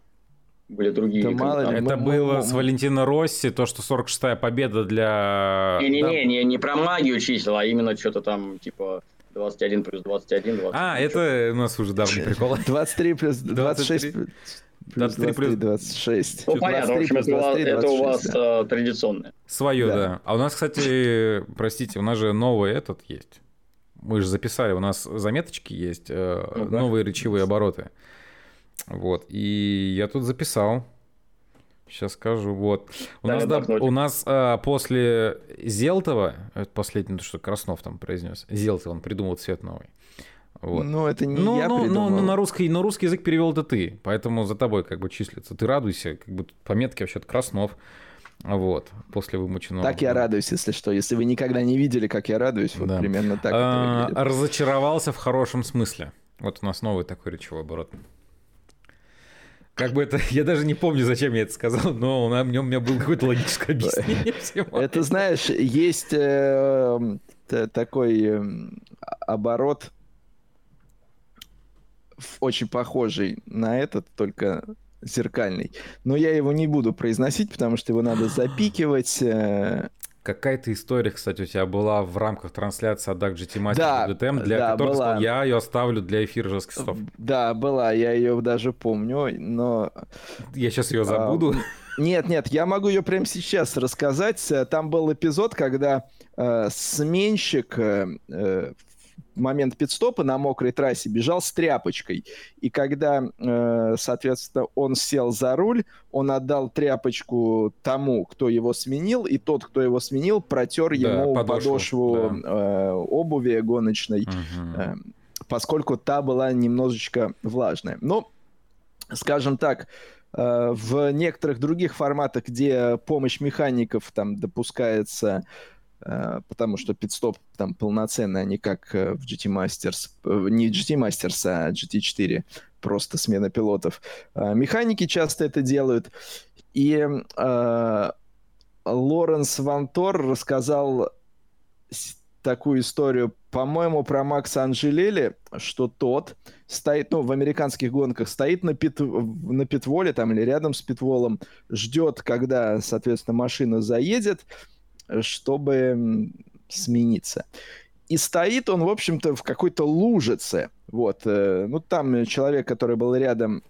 были другие. Да мало ли, это мы, было мы, с Валентина Росси, то, что 46-я победа для... Не-не-не, да. не, не про магию чисел, а именно что-то там, типа, 21 плюс 21, 20. А, это у нас уже давний прикол. 23 плюс 26. 23 плюс 26. Ну, понятно, в общем, это, 23, это у вас да. э, традиционное. Свое, да. да. А у нас, кстати, простите, у нас же новый этот есть. Мы же записали, у нас заметочки есть, э, ну, да. новые речевые обороты. Вот, и я тут записал. Сейчас скажу, вот. У да, нас, да, у нас а, после Зелтова, это последний, что Краснов там произнес, Зелтов, он придумал цвет новый. Вот. Ну, это не ну, я ну, придумал. Ну, на русский, на русский язык перевел это ты, поэтому за тобой как бы числится. Ты радуйся, как бы пометки вообще-то Краснов. Вот, после вымученного. Так я радуюсь, если что. Если вы никогда не видели, как я радуюсь, вот да. примерно так а, это Разочаровался в хорошем смысле. Вот у нас новый такой речевой оборот. Как бы это, я даже не помню, зачем я это сказал, но у меня, у меня было какое-то логическое объяснение всего. Это, знаешь, есть э, такой э, оборот, очень похожий на этот, только зеркальный. Но я его не буду произносить, потому что его надо запикивать. Э. Какая-то история, кстати, у тебя была в рамках трансляции от GT Master да, DTM, для да, которой была. я ее оставлю для эфира жестких слов. Да, была, я ее даже помню, но... Я сейчас ее забуду. А, нет, нет, я могу ее прямо сейчас рассказать. Там был эпизод, когда э, сменщик э, э момент пидстопа на мокрой трассе бежал с тряпочкой. И когда, э, соответственно, он сел за руль, он отдал тряпочку тому, кто его сменил, и тот, кто его сменил, протер да, ему подошву, подошву да. э, обуви гоночной, угу. э, поскольку та была немножечко влажная. Но, скажем так, э, в некоторых других форматах, где помощь механиков там допускается потому что пидстоп там полноценный, а не как э, в GT Masters, э, не GT Masters, а GT4, просто смена пилотов. Механики часто это делают. И э, Лоренс Вантор рассказал такую историю, по-моему, про Макса Анжелели, что тот стоит, ну, в американских гонках стоит на, пит, на питволе там или рядом с питволом, ждет, когда, соответственно, машина заедет, чтобы смениться. И стоит он, в общем-то, в какой-то лужице. Вот. Э, ну, там человек, который был рядом,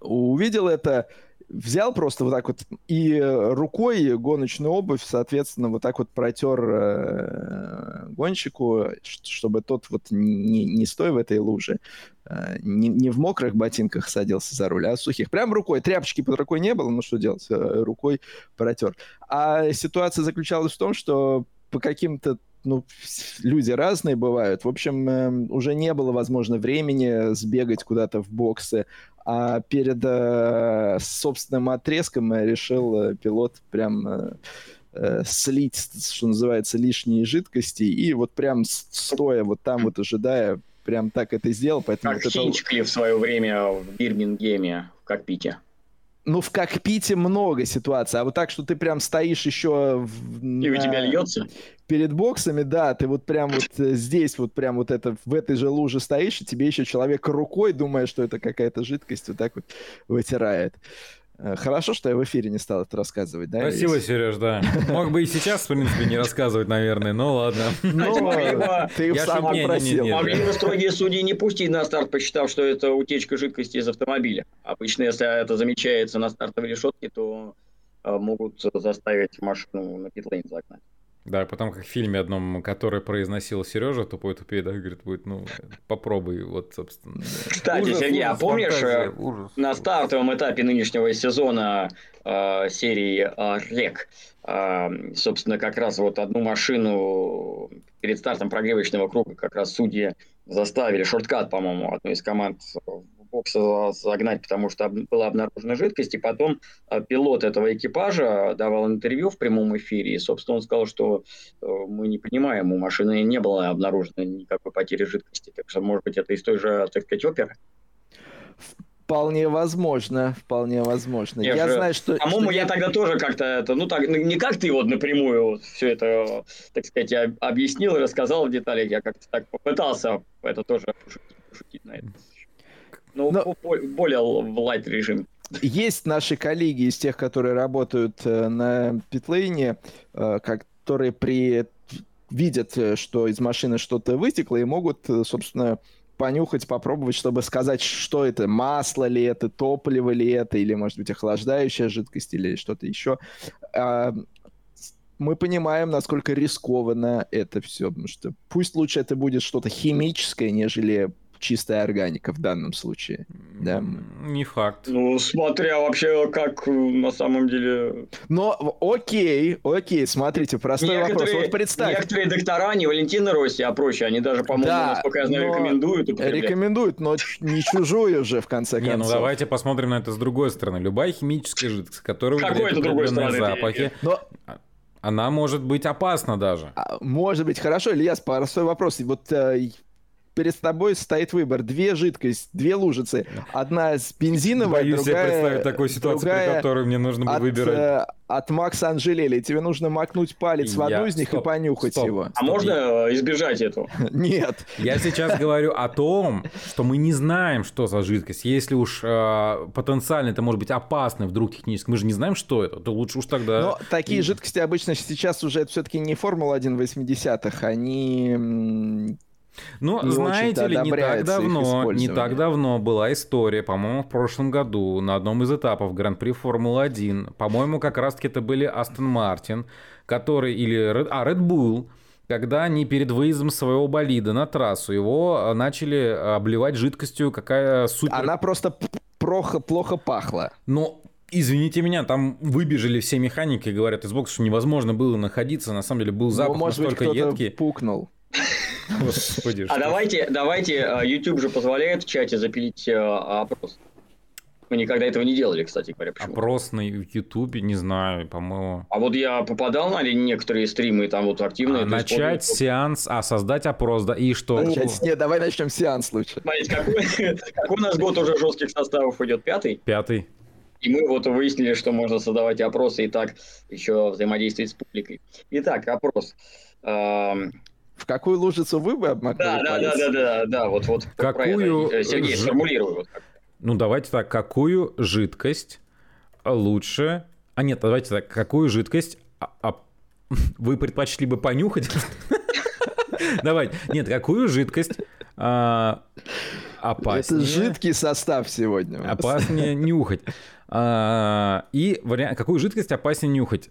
увидел это, взял просто вот так вот и рукой гоночную обувь, соответственно, вот так вот протер э, гонщику, чтобы тот вот не, не стоя в этой луже, э, не, не в мокрых ботинках садился за руль, а сухих. Прям рукой. Тряпочки под рукой не было, ну что делать, э, рукой протер. А ситуация заключалась в том, что по каким-то ну, люди разные бывают. В общем, э, уже не было, возможно, времени сбегать куда-то в боксы, а перед э, собственным отрезком решил э, пилот прям э, э, слить, что называется, лишние жидкости, и вот прям стоя вот там вот ожидая, прям так это сделал. Поэтому как вот это... в свое время в Бирмингеме в кокпите ну, в кокпите много ситуаций, а вот так, что ты прям стоишь еще... В, И на... у тебя льется? Перед боксами, да, ты вот прям вот э, здесь вот прям вот это, в этой же луже стоишь, и тебе еще человек рукой, думая, что это какая-то жидкость, вот так вот вытирает. Э, хорошо, что я в эфире не стал это рассказывать, да? Спасибо, Есть? Сереж, да. Мог бы и сейчас, в принципе, не рассказывать, наверное, но ладно. Ну, ты сам попросил. Могли бы строгие судьи не пустить на старт, посчитав, что это утечка жидкости из автомобиля. Обычно, если это замечается на стартовой решетке, то э, могут заставить машину на питлейн загнать. Да, потом как в фильме одном, который произносил Сережа, тупой тупее, да, говорит, будет, ну, попробуй, вот, собственно. Кстати, ужас, Сергей, ужас, а помнишь, фантазия, ужас. на стартовом этапе нынешнего сезона э, серии э, «Рек», э, собственно, как раз вот одну машину перед стартом прогревочного круга как раз судьи заставили, шорткат, по-моему, одной из команд бокса загнать, потому что была обнаружена жидкость, и потом а, пилот этого экипажа давал интервью в прямом эфире, и, собственно, он сказал, что э, мы не понимаем, у машины не было обнаружено никакой потери жидкости, так что, может быть, это из той же, так сказать, оперы? Вполне возможно, вполне возможно. Я, я же, знаю, что... По-моему, я тогда тоже как-то это, ну так, не как ты вот напрямую вот все это, так сказать, я объяснил и рассказал в деталях, я как-то так попытался это тоже пошутить на это. Ну, Но... более в лайт режим. Есть наши коллеги из тех, которые работают э, на питлейне, э, которые при видят, э, что из машины что-то вытекло, и могут, собственно, понюхать, попробовать, чтобы сказать, что это, масло ли это, топливо ли это, или, может быть, охлаждающая жидкость, или что-то еще. А, мы понимаем, насколько рискованно это все, потому что пусть лучше это будет что-то химическое, нежели чистая органика в данном случае. Да. Не факт. Ну, смотря вообще, как на самом деле... Но окей, окей, смотрите, простой некоторые, вопрос. Вот представь. Некоторые доктора, не Валентина Росси, а проще, они даже, по-моему, да, насколько я знаю, рекомендуют Рекомендуют, но не чужую же, в конце концов. Не, ну давайте посмотрим на это с другой стороны. Любая химическая жидкость, которая выделяет определенные запахи, но она может быть опасна даже. А, может быть, хорошо, Ильяс, простой вопрос. Вот э, перед тобой стоит выбор. Две жидкости, две лужицы. Одна с бензиновой, Боюсь другая... себе представить такую ситуацию, при которой мне нужно бы от, выбирать. Э, от Макса Анжелели. Тебе нужно макнуть палец Я... в одну из них стоп, и понюхать стоп, его. А можно э, избежать этого? Нет. Я сейчас говорю о том, что мы не знаем, что за жидкость. Если уж э, потенциально это может быть опасно вдруг технически, мы же не знаем, что это, то лучше уж тогда... Но такие жидкости обычно сейчас уже все-таки не Формула-1 80-х, они ну, не знаете ли, не так давно, не так давно была история, по-моему, в прошлом году на одном из этапов Гран-при Формулы-1, по-моему, как раз-таки это были Астон Мартин, который, или, а, Red Bull, когда они перед выездом своего болида на трассу его а, начали обливать жидкостью, какая супер... Она просто плохо, плохо пахла. Но Извините меня, там выбежали все механики, говорят из бокса, что невозможно было находиться. На самом деле был ну, запах ну, может настолько быть, едкий. пукнул. Господи, а давайте, давайте, а, YouTube же позволяет в чате запилить а, опрос. Мы никогда этого не делали, кстати говоря. Почему? Опрос на Ютубе, не знаю, по-моему. А вот я попадал на некоторые стримы, там вот активно. А, начать сеанс, а создать опрос, да, и что? Начать, нет, давай начнем сеанс лучше. Смотрите, какой, какой у нас год уже жестких составов идет? Пятый? Пятый. И мы вот выяснили, что можно создавать опросы и так еще взаимодействовать с публикой. Итак, опрос. В какую лужицу вы бы обмакнули да, да, да, да, да, да, вот, вот. Какую... Э, Сергей, сформулируй. Вот Ну, давайте так, какую жидкость лучше... А нет, давайте так, какую жидкость а, а... вы предпочли бы понюхать? Давайте. Нет, какую жидкость а, опаснее... Это жидкий состав сегодня. Опаснее нюхать. А, и вариант, какую жидкость опаснее нюхать?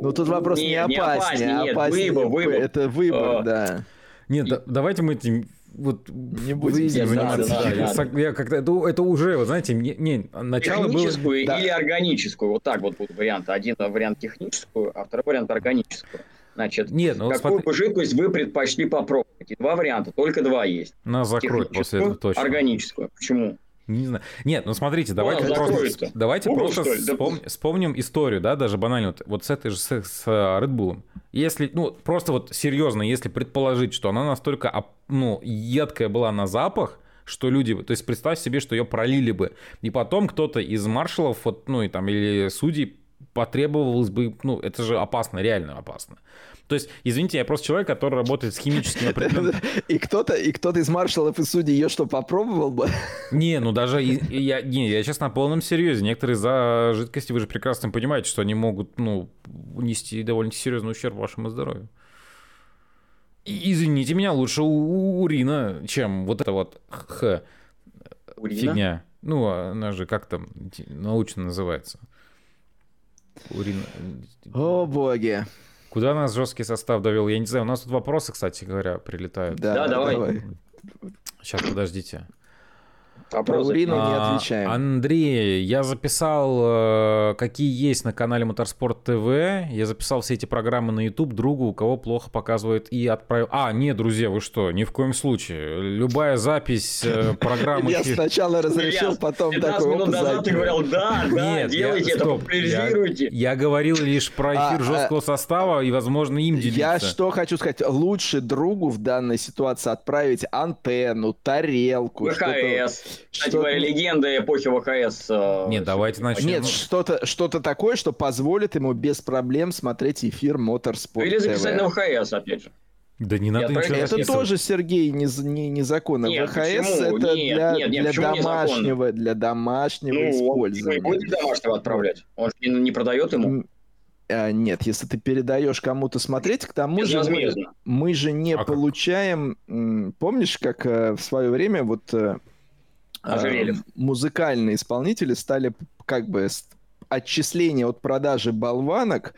Ну тут вопрос не, не опаснее, не опаснее, опаснее, выбор, выбор. это выбор, а, да. Нет, и... давайте мы этим вот не будем заниматься. Да, да, да. Я как-то это, это уже, вот знаете, не, не начало техническую было... или да. органическую, вот так вот будут варианты. Один вариант техническую, а второй вариант органическую. Значит, Нет, ну, какую смотри... жидкость вы предпочли попробовать? Два варианта, только два есть. Нас закроют после этого точно. Органическую. Почему? Не знаю. Нет, ну смотрите, давайте О, просто, давайте Google, просто вспом... вспомним историю, да, даже банально вот, вот с этой же с, с Red Bull. Если, ну, просто вот серьезно, если предположить, что она настолько, ну, едкая была на запах, что люди, то есть представь себе, что ее пролили бы, и потом кто-то из маршалов, вот, ну, и там, или судей потребовалось бы, ну, это же опасно, реально опасно. То есть, извините, я просто человек, который работает с химическими И кто-то, и кто-то из маршалов и судей ее что, попробовал бы? Не, ну даже я, не, я сейчас на полном серьезе. Некоторые за жидкости, вы же прекрасно понимаете, что они могут, ну, нести довольно серьезный ущерб вашему здоровью. извините меня, лучше у, урина, чем вот это вот х, фигня. Ну, она же как там научно называется. Урин. О, боги. Куда нас жесткий состав довел? Я не знаю. У нас тут вопросы, кстати говоря, прилетают. Да, да давай. давай. Сейчас, подождите. Про Урину не а, отвечаем. Андрей, я записал, э, какие есть на канале Моторспорт ТВ. Я записал все эти программы на YouTube другу, у кого плохо показывает, и отправил. А, нет, друзья, вы что? Ни в коем случае. Любая запись э, программы... Я сначала разрешил, потом такой минут назад ты говорил, да, да, делайте это, популяризируйте. Я говорил лишь про а, эфир жесткого состава, и, возможно, им делиться. Я что хочу сказать. Лучше другу в данной ситуации отправить антенну, тарелку. ВХС. Кстати что... говоря, легенда эпохи ВХС. Э, Нет, давайте начнем. Нет, что-то что такое, что позволит ему без проблем смотреть эфир Моторспорт Или записать на ВХС, опять же. Да не надо ничего Это тоже, Сергей, не, не, незаконно. Нет, ВХС почему? это нет, для, нет, нет, для домашнего, для домашнего ну, использования. Он будет домашнего отправлять. Он же не, не продает ему. А, нет, если ты передаешь кому-то смотреть, к тому же мы, мы же не а получаем... Как? Помнишь, как э, в свое время вот э, музыкальные исполнители стали как бы отчисления от продажи болванок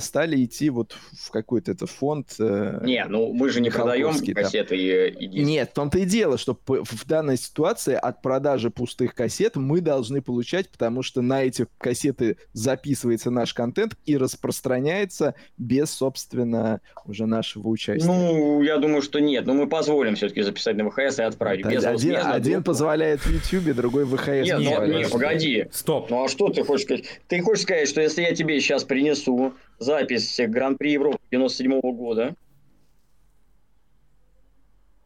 стали идти вот в какой-то это фонд. Э, не, ну мы же не продаем кассеты и, и диски. Нет, в том-то и дело, что в данной ситуации от продажи пустых кассет мы должны получать, потому что на эти кассеты записывается наш контент и распространяется без, собственно, уже нашего участия. Ну, я думаю, что нет. Но мы позволим все-таки записать на ВХС и отправить. без один, один позволяет в YouTube, другой ВХС. Нет, не ну, нет, погоди. Стоп. Ну а что ты хочешь сказать? Ты хочешь сказать, что если я тебе сейчас принесу запись Гран-при Европы 97 -го года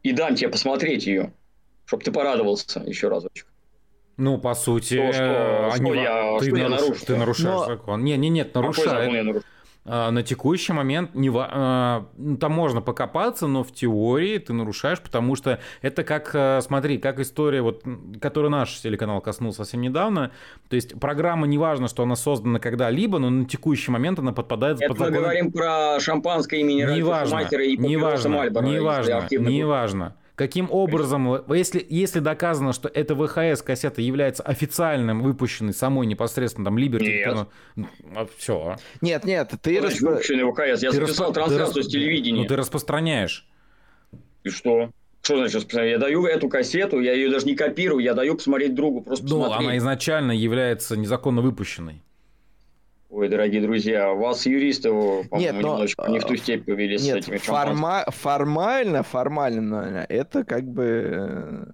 и дам тебе посмотреть ее, чтобы ты порадовался еще разочек. Ну, по сути, что, что, они, что я, ты, что наруш, я нарушу, ты нарушаешь Но... закон. Не, не, нет, нарушает. А, на текущий момент не, а, ну, там можно покопаться, но в теории ты нарушаешь, потому что это как, а, смотри, как история, вот, которую наш телеканал коснулся совсем недавно. То есть программа, неважно, что она создана когда-либо, но на текущий момент она подпадает это под закон... мы говорим про шампанское имени неважно, и неважно, неважно, неважно. Каким образом, если, если доказано, что эта ВХС-кассета является официальным, выпущенной самой непосредственно там Liberty, нет. ну, а, все. Нет, нет, ты... Расп... Выпущенный ВХС, я ты записал расп... трансляцию расп... с телевидения. Ну ты распространяешь. И что? Что значит распространять? Я даю эту кассету, я ее даже не копирую, я даю посмотреть другу, просто Ну, посмотреть. она изначально является незаконно выпущенной. Ой, дорогие друзья, у вас юристы, по-моему, немножечко не в ту степь повели нет, с этими форма- формально, формально, это как бы э,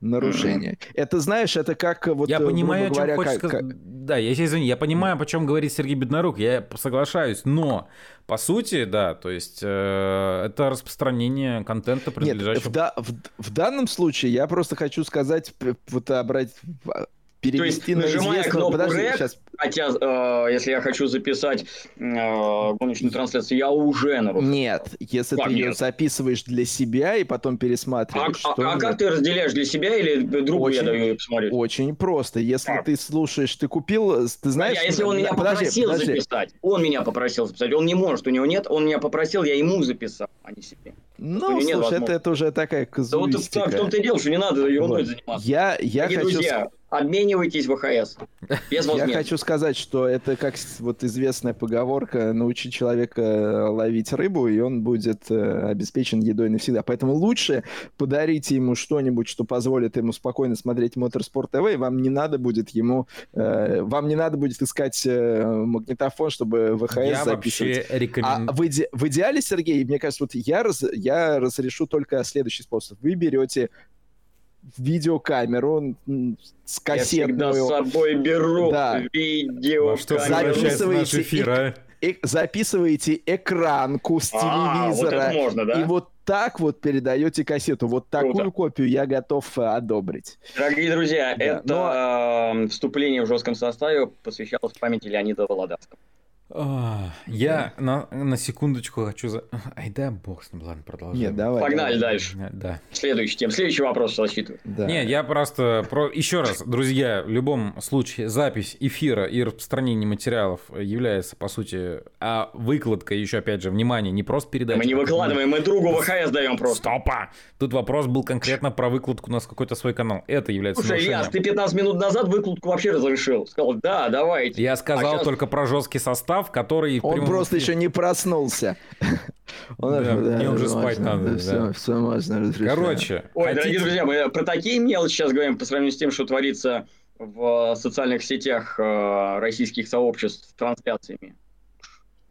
нарушение. Mm-hmm. Это, знаешь, это как вот... Я понимаю, о чем говоря, хочешь как... сказать. Да, я извини, я понимаю, о чем говорит Сергей Беднорук, я соглашаюсь, но по сути, да, то есть э, это распространение контента, принадлежащего... Нет, в, да, в, в данном случае я просто хочу сказать, вот обратить перевести То есть, на нажимая кнопку Подожди, REC, сейчас... хотя э, если я хочу записать э, гоночную трансляцию, я уже нарушил. Нет, если как ты нет? ее записываешь для себя и потом пересматриваешь. А, а, а как ты разделяешь для себя или другу очень, я даю посмотреть? Очень просто. Если как? ты слушаешь, ты купил, ты знаешь... А если он меня подожди, попросил подожди. записать, он меня попросил записать, он не может, у него нет, он меня попросил, я ему записал, а не себе. Ну, слушай, это, это уже такая казуистика. Да вот в том-то и дело, что не надо ерундой вот. заниматься. Я, я хочу... Друзья, обменивайтесь в ХС. Без Я хочу сказать, что это как вот известная поговорка научить человека ловить рыбу, и он будет э, обеспечен едой навсегда. Поэтому лучше подарите ему что-нибудь, что позволит ему спокойно смотреть Моторспорт ТВ, и вам не надо будет ему, э, вам не надо будет искать э, магнитофон, чтобы ВХС я записывать. Рекомен... А в, иде... в идеале, Сергей, мне кажется, вот я, раз... я разрешу только следующий способ. Вы берете видеокамеру с кассетную. Я всегда с собой беру да. видеокамеру. Что записываете, эфир, а? э, записываете экранку с а, телевизора. Вот можно, да? И вот так вот передаете кассету. Вот такую Круто. копию я готов э, одобрить. Дорогие друзья, да, это но... Э, вступление в жестком составе посвящалось памяти Леонида Володарского. Я на, на секундочку хочу... За... Ай, да, бог с ним, ладно, продолжим. Нет, давай. Погнали давай. дальше. Да. Следующий тем. Следующий вопрос засчитываю. Да. Не, я просто... Про... Еще раз, друзья, в любом случае запись эфира и распространение материалов является, по сути, а выкладка, еще опять же, внимание, не просто передача. Мы не выкладываем, мы другу ВХС даем просто. Стопа! Тут вопрос был конкретно про выкладку на какой-то свой канал. Это является Слушай, Ильяс, ты 15 минут назад выкладку вообще разрешил. Сказал, да, давайте. Я сказал а сейчас... только про жесткий состав, который... Он просто еще не проснулся. Он, да, да, мне уже спать надо. Да, все, все можно разрешать. Короче. Ой, хотите... дорогие друзья, мы про такие мелочи сейчас говорим по сравнению с тем, что творится в социальных сетях э, российских сообществ с трансляциями.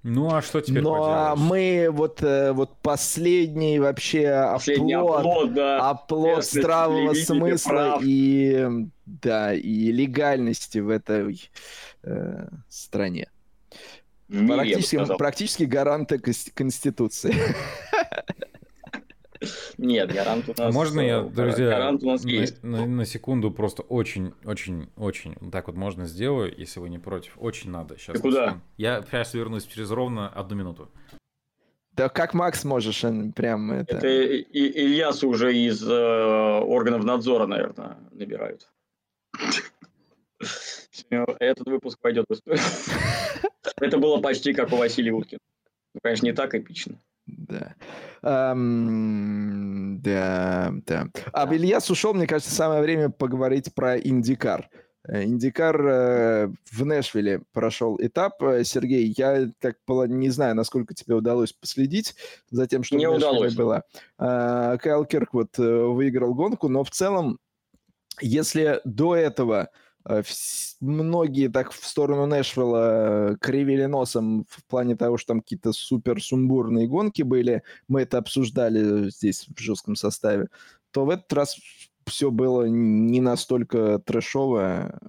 Ну а что теперь? Ну а мы вот э, вот последний вообще последний оплот, оплот, да. оплот здравого смысла прав. и да и легальности в этой э, стране. Мире, практически, практически гаранты Конституции. Нет, гарант у нас... Можно я, э, друзья, гарант у нас на, есть. На, на секунду просто очень, очень, очень так вот можно сделаю, если вы не против. Очень надо. Сейчас Ты куда? Я сейчас вернусь через ровно одну минуту. Да как Макс можешь, прям это... Это и, Ильясу уже из э, органов надзора, наверное, набирают. Этот выпуск пойдет в историю. Это было почти как у Василия Уткина. Ну, конечно, не так эпично. Да. Um, да, да. А Ильяс ушел, мне кажется, самое время поговорить про Индикар. Э, Индикар э, в Нэшвилле прошел этап. Э, Сергей, я так не знаю, насколько тебе удалось последить за тем, что не в удалось. было. Кайл Кирквуд выиграл гонку, но в целом, если до этого многие так в сторону Нэшвилла э, кривили носом в плане того, что там какие-то супер сумбурные гонки были, мы это обсуждали здесь в жестком составе, то в этот раз все было не настолько трэшово.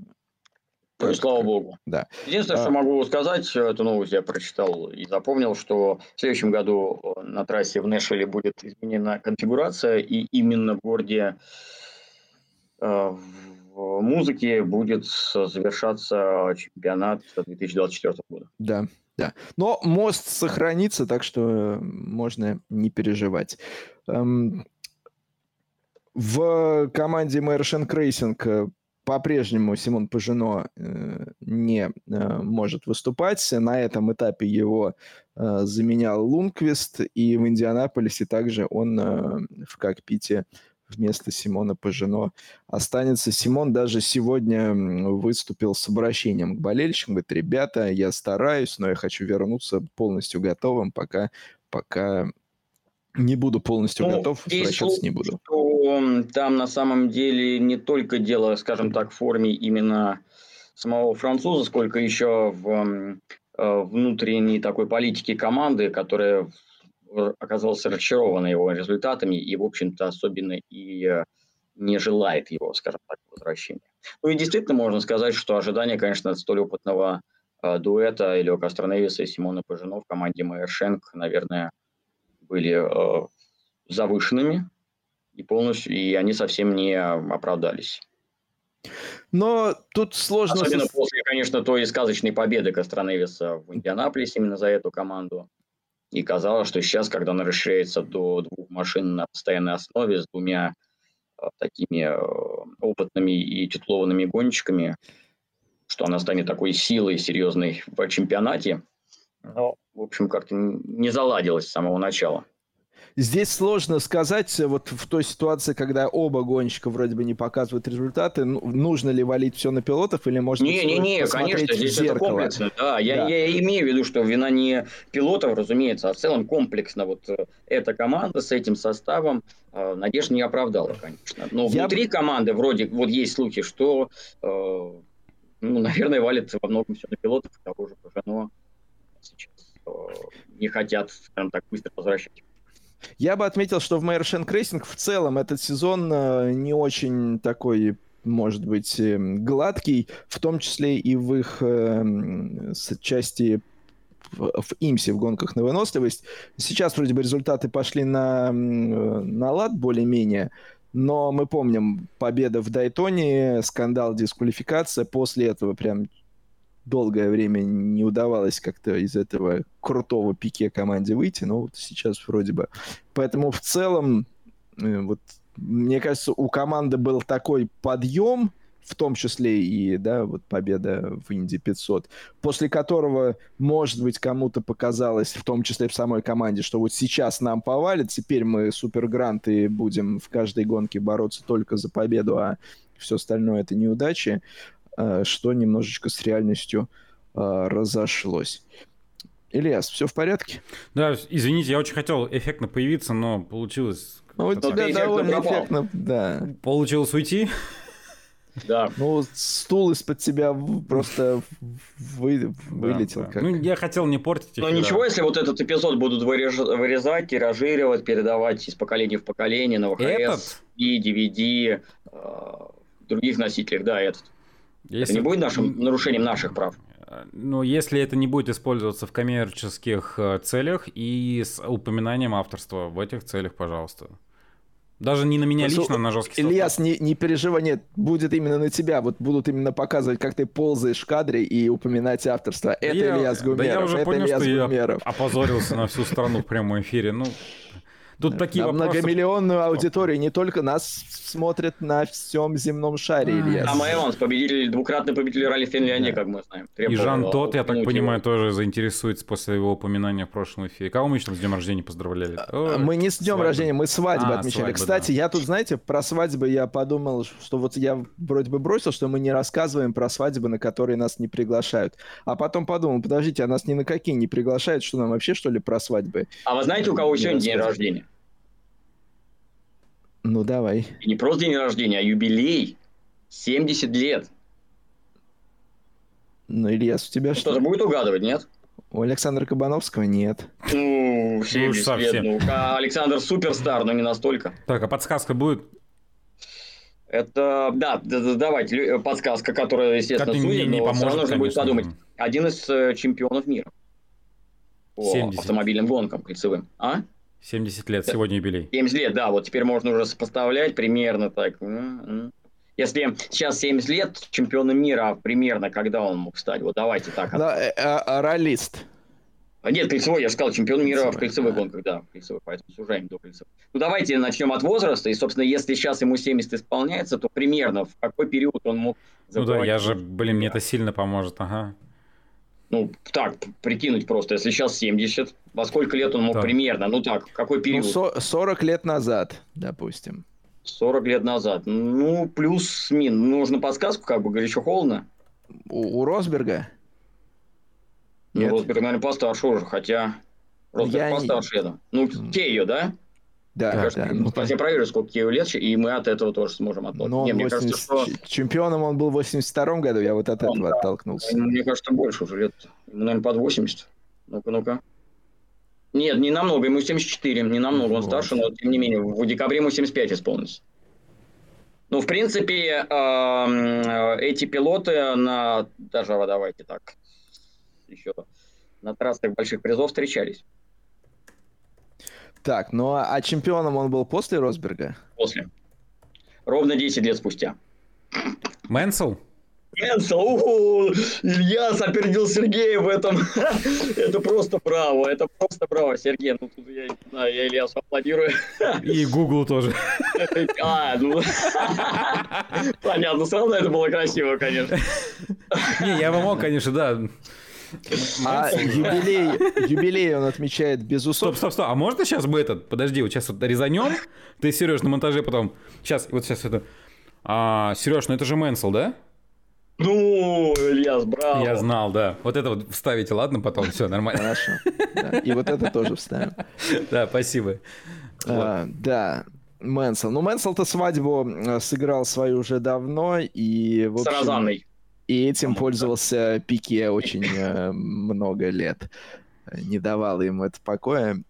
Ну, слава богу. Да. Единственное, а... что могу сказать, эту новость я прочитал и запомнил, что в следующем году э, на трассе в Нэшвилле будет изменена конфигурация, и именно в городе музыки будет завершаться чемпионат 2024 года. Да, да. Но мост сохранится, так что можно не переживать. Эм, в команде Meyer Shank Racing по-прежнему Симон Пажено э, не э, может выступать. На этом этапе его э, заменял Лундквист, и в Индианаполисе также он в кокпите вместо Симона Пажино останется. Симон даже сегодня выступил с обращением к болельщикам. Говорит, ребята, я стараюсь, но я хочу вернуться полностью готовым, пока, пока не буду полностью ну, готов, возвращаться не буду. Что там на самом деле не только дело, скажем так, в форме именно самого француза, сколько еще в э, внутренней такой политике команды, которая оказался разочарован его результатами и, в общем-то, особенно и э, не желает его, скажем так, возвращения. Ну и действительно можно сказать, что ожидания, конечно, от столь опытного э, дуэта Илио Кастроневиса и Симона Пажино в команде Майершенк, наверное, были э, завышенными и полностью, и они совсем не оправдались. Но тут сложно... Особенно после, конечно, той сказочной победы Кастроневиса в Индианаполисе именно за эту команду. И казалось, что сейчас, когда она расширяется до двух машин на постоянной основе с двумя э, такими э, опытными и титулованными гонщиками, что она станет такой силой серьезной в чемпионате. Но, в общем, как-то не заладилось с самого начала. Здесь сложно сказать, э, вот в той ситуации, когда оба гонщика вроде бы не показывают результаты, ну, нужно ли валить все на пилотов или можно не, не, не, конечно, здесь это комплексно, да. да. Я, я имею в виду, что вина не пилотов, разумеется, а в целом комплексно вот э, эта команда с этим составом э, надежд не оправдала, конечно. Но я... внутри команды вроде вот есть слухи, что, э, ну, наверное, валит во многом все на пилотов, того же Пажено сейчас э, не хотят, скажем так, быстро возвращать я бы отметил, что в Meyer Shank Racing в целом этот сезон э, не очень такой может быть, эм, гладкий, в том числе и в их э, части в, имсе, в гонках на выносливость. Сейчас вроде бы результаты пошли на, на лад более-менее, но мы помним победа в Дайтоне, скандал, дисквалификация. После этого прям долгое время не удавалось как-то из этого крутого пике команде выйти, но вот сейчас вроде бы. Поэтому в целом, э, вот мне кажется, у команды был такой подъем, в том числе и, да, вот победа в Инди 500, после которого, может быть, кому-то показалось, в том числе в самой команде, что вот сейчас нам повалит, теперь мы супергранты будем в каждой гонке бороться только за победу, а все остальное это неудачи. Э, что немножечко с реальностью э, разошлось. Ильяс, все в порядке? Да, извините, я очень хотел эффектно появиться, но получилось... Ну, у тебя довольно эффектно, да. Получилось уйти? Да. Ну, стул из-под тебя просто вы, вылетел. Да, да. Как... Ну, я хотел не портить. Ну, ничего, если вот этот эпизод будут вырезать, тиражировать, передавать из поколения в поколение на ВХС этот? и DVD, э, других носителях, да, этот. Если... Это не будет нашим нарушением наших прав? Ну, если это не будет использоваться в коммерческих э, целях и с упоминанием авторства в этих целях, пожалуйста. Даже не на меня Просто, лично, на жесткий Ильяс, не, не переживай, нет, будет именно на тебя. Вот будут именно показывать, как ты ползаешь в кадре и упоминать авторство. Это я, Ильяс Гумеров. Да я уже это понял, Ильяс что Гумеров. я опозорился на всю страну в прямом эфире. Ну, Тут да. такие на вопросы... многомиллионную аудиторию, не только нас смотрят на всем земном шаре, Илья. А Эванс, победитель, двукратный победитель ралли Финляндии, да. как мы знаем. И Жан Тот, я так понимаю, тоже заинтересуется после его упоминания в прошлом эфире. Кого мы еще с днем рождения поздравляли? О, мы не с днем свадьбы. рождения, мы свадьбы а, отмечали. Свадьбы, Кстати, да. я тут, знаете, про свадьбы я подумал, что вот я вроде бы бросил, что мы не рассказываем про свадьбы, на которые нас не приглашают. А потом подумал, подождите, а нас ни на какие не приглашают, что нам вообще что ли про свадьбы? А вы знаете, у кого сегодня день рождения? Ну, давай. И не просто день рождения, а юбилей. 70 лет. Ну, Ильяс, у тебя что? Кто-то будет угадывать, нет? У Александра Кабановского нет. Ну, 70 ну, лет. Ну, а Александр суперстар, но не настолько. Так, а подсказка будет? Это, да, давайте, подсказка, которая, естественно, как судит, не, но поможет, все равно нужно будет подумать. Один из э, чемпионов мира по 70. автомобильным гонкам кольцевым. А? 70 лет, сегодня юбилей. 70 лет, да, вот теперь можно уже сопоставлять примерно так. Если сейчас 70 лет чемпиона мира, а примерно когда он мог стать? Вот давайте так. Да, э, а, а, ролист. Нет, кольцевой, я же сказал, чемпион мира кольцевой, в кольцевых да. гонках, да, кольцевой, поэтому сужаем до кольцевых. Ну, давайте начнем от возраста, и, собственно, если сейчас ему 70 исполняется, то примерно в какой период он мог Ну да, я же, блин, мне это сильно поможет, ага. Ну, так, прикинуть просто, если сейчас 70, во сколько лет он мог так. примерно, ну так, какой период? Ну, 40 лет назад, допустим. 40 лет назад. Ну, плюс мин. Нужно подсказку, как бы горячо холодно. У, у Росберга? Ну, Нет. Росберг, наверное, постарше уже, хотя... Росберг я постарше, не... я Ну, Кею, да? Да, мне кажется, да. Ну, я проверю, сколько Кею лет, и мы от этого тоже сможем оттолкнуться. Но не, 80... мне кажется, что... Чемпионом он был в 82 году, я вот от он, этого да. оттолкнулся. Мне кажется, больше уже лет. Ему, наверное, под 80. Ну-ка, ну-ка. Нет, не намного, ему 74, не намного, он старше, но тем не менее, в декабре ему 75 исполнится. Ну, в принципе, эти пилоты на, даже давайте так, еще на трассах больших призов встречались. Так, ну а, а чемпионом он был после Росберга? После. Ровно 10 лет спустя. Мэнсел? Кэнсел, уху, Ильяс опередил Сергея в этом. это просто браво, это просто браво, Сергей. Ну, тут я, да, я Ильясу аплодирую. И Google тоже. а, ну... Понятно, все равно это было красиво, конечно. Не, я бы мог, конечно, да. А юбилей, юбилей он отмечает без усов. Стоп, стоп, стоп. А можно сейчас мы этот, подожди, вот сейчас вот резанем, ты, Сереж, на монтаже потом, сейчас, вот сейчас это, а, Сереж, ну это же Мэнсел, да? Ну, Ильяс, браво. Я знал, да. Вот это вот вставите, ладно, потом, все, нормально. Хорошо. Да. И вот это тоже вставим. Да, спасибо. А, вот. Да, Мэнсел. Ну, Мэнсел-то свадьбу э, сыграл свою уже давно, и... В общем, С Розанной. И этим пользовался Пике очень э, много лет. Не давало ему это покоя,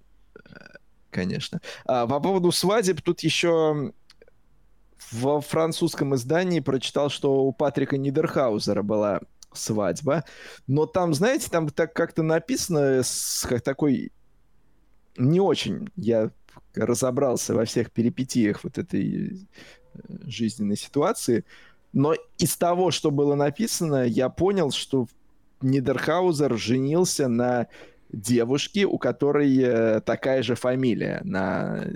конечно. А, по поводу свадеб, тут еще во французском издании прочитал, что у Патрика Нидерхаузера была свадьба. Но там, знаете, там так как-то написано с как такой не очень я разобрался во всех перипетиях вот этой э, жизненной ситуации. Но из того, что было написано, я понял, что Нидерхаузер женился на девушке, у которой э, такая же фамилия, на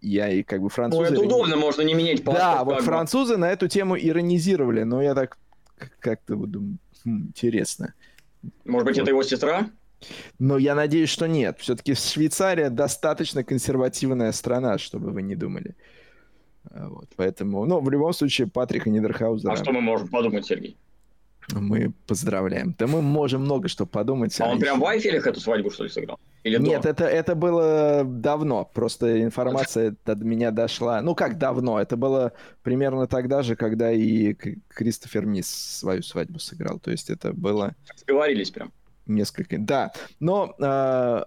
я и как бы французы... Ну, это удобно, можно не менять паспорт. Да, вот французы на эту тему иронизировали, но я так как-то думаю, хм, интересно. Может быть, вот. это его сестра? Но я надеюсь, что нет. Все-таки Швейцария достаточно консервативная страна, чтобы вы не думали. Вот, поэтому, ну, в любом случае, Патрика Нидерхаузера... А что мы можем подумать, Сергей? Мы поздравляем. Да мы можем много что подумать. А он прям в Айфелях эту свадьбу, что ли, сыграл? Или Нет, это, это было давно. Просто информация до меня дошла. Ну, как давно? Это было примерно тогда же, когда и Кристофер Мисс свою свадьбу сыграл. То есть это было... Сговорились прям. Несколько... Да. Но э,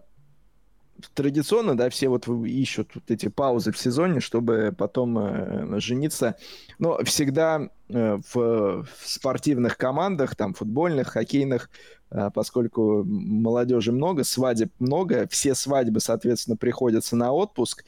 традиционно, да, все вот ищут вот эти паузы в сезоне, чтобы потом э, жениться. Но всегда э, в, в спортивных командах, там, футбольных, хоккейных, э, поскольку молодежи много, свадеб много, все свадьбы, соответственно, приходятся на отпуск,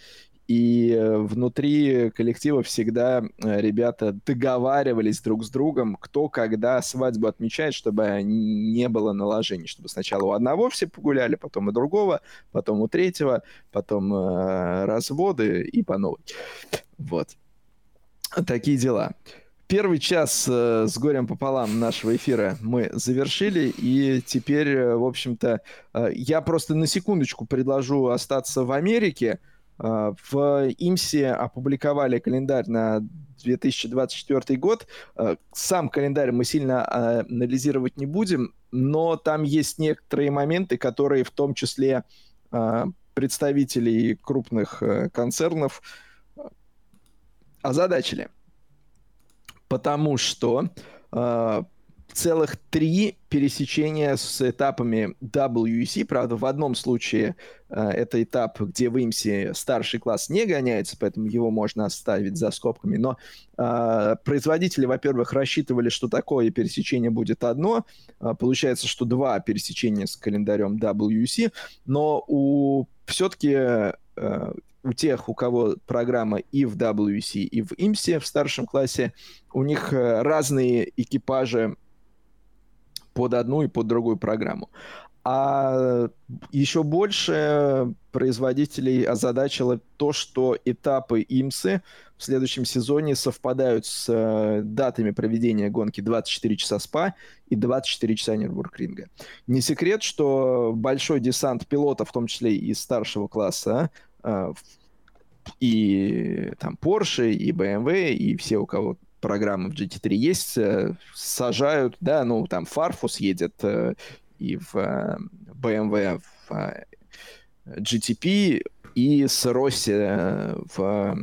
и э, внутри коллектива всегда э, ребята договаривались друг с другом, кто когда свадьбу отмечает, чтобы не было наложений, чтобы сначала у одного все погуляли, потом у другого, потом у третьего, потом э, разводы и по новой. Вот. Такие дела. Первый час э, с горем пополам нашего эфира мы завершили, и теперь, э, в общем-то, э, я просто на секундочку предложу остаться в Америке, в ИМСе опубликовали календарь на 2024 год. А, сам календарь мы сильно а, анализировать не будем, но там есть некоторые моменты, которые в том числе представителей крупных концернов озадачили. Потому что целых три пересечения с этапами WEC. Правда, в одном случае э, это этап, где в IMSI старший класс не гоняется, поэтому его можно оставить за скобками. Но э, производители, во-первых, рассчитывали, что такое пересечение будет одно. Э, получается, что два пересечения с календарем WEC. Но у все-таки э, у тех, у кого программа и в WC, и в IMSI в старшем классе, у них э, разные экипажи под одну и под другую программу. А еще больше производителей озадачило то, что этапы ИМСы в следующем сезоне совпадают с э, датами проведения гонки 24 часа СПА и 24 часа Нюрбургринга. Не секрет, что большой десант пилотов, в том числе и старшего класса, э, и там Porsche, и BMW, и все, у кого программы в GT3 есть, э, сажают, да, ну, там Farfus едет э, и в э, BMW в GTP, и с Росси в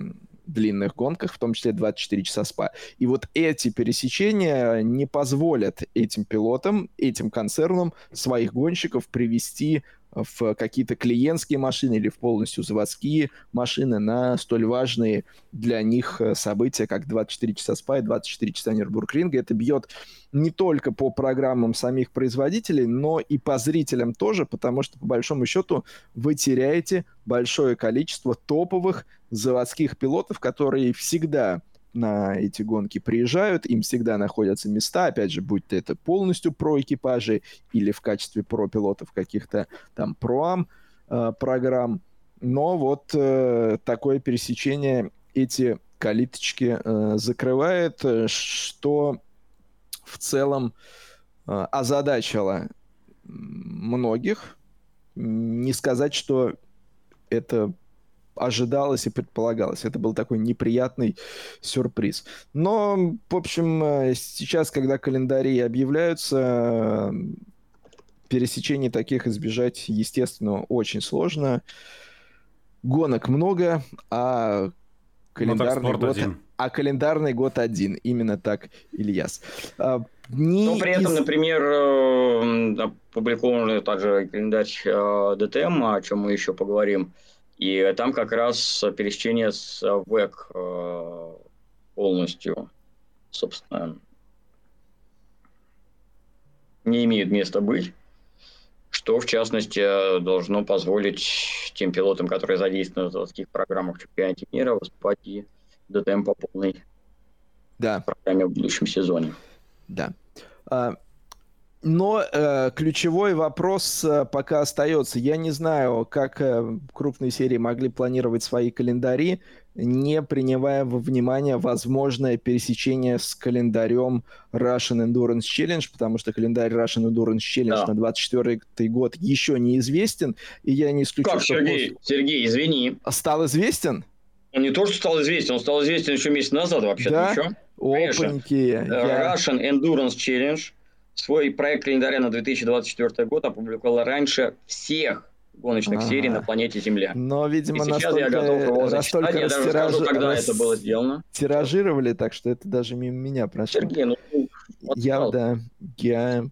длинных гонках, в том числе 24 часа спа. И вот эти пересечения не позволят этим пилотам, этим концернам своих гонщиков привести в какие-то клиентские машины или в полностью заводские машины на столь важные для них э, события, как 24 часа спа и 24 часа Нюрбургринга. Это бьет не только по программам самих производителей, но и по зрителям тоже, потому что, по большому счету, вы теряете большое количество топовых заводских пилотов, которые всегда на эти гонки приезжают, им всегда находятся места, опять же, будь то это полностью про экипажи или в качестве про пилотов каких-то там проам э, программ. Но вот э, такое пересечение эти калиточки э, закрывает, э, что в целом э, озадачило многих. Не сказать, что это ожидалось и предполагалось. Это был такой неприятный сюрприз. Но, в общем, э, сейчас, когда календари объявляются, пересечений таких избежать, естественно, очень сложно. Гонок много, а календарный год... Один. А календарный год один. Именно так, Ильяс. А, не Но при этом, из... например, э, опубликован также календарь э, ДТМ, о чем мы еще поговорим. И там как раз пересечение с ВЭК э, полностью, собственно, не имеет места быть, что, в частности, должно позволить тем пилотам, которые задействованы в заводских программах чемпионате мира, выступать и ДТМ по полной да. программе в будущем сезоне. Да. А, но э, ключевой вопрос э, пока остается. Я не знаю, как э, крупные серии могли планировать свои календари, не принимая во внимание возможное пересечение с календарем Russian Endurance Challenge, потому что календарь Russian Endurance Challenge да. на 24 год еще неизвестен, и я не исключаю... Как, Сергей? После... Сергей, извини. Стал известен? Он не то, что стал известен, он стал известен еще месяц назад вообще-то. Да? Еще. Опаньки. Я... Russian Endurance Challenge – свой проект календаря на 2024 год опубликовала раньше всех гоночных ага. серий на планете Земля. Но, видимо, и сейчас я готов его зачитать. Я даже тираж... скажу, когда рас... это было сделано. Тиражировали, так что это даже мимо меня прошло. Сергей, ну... Я, да, я...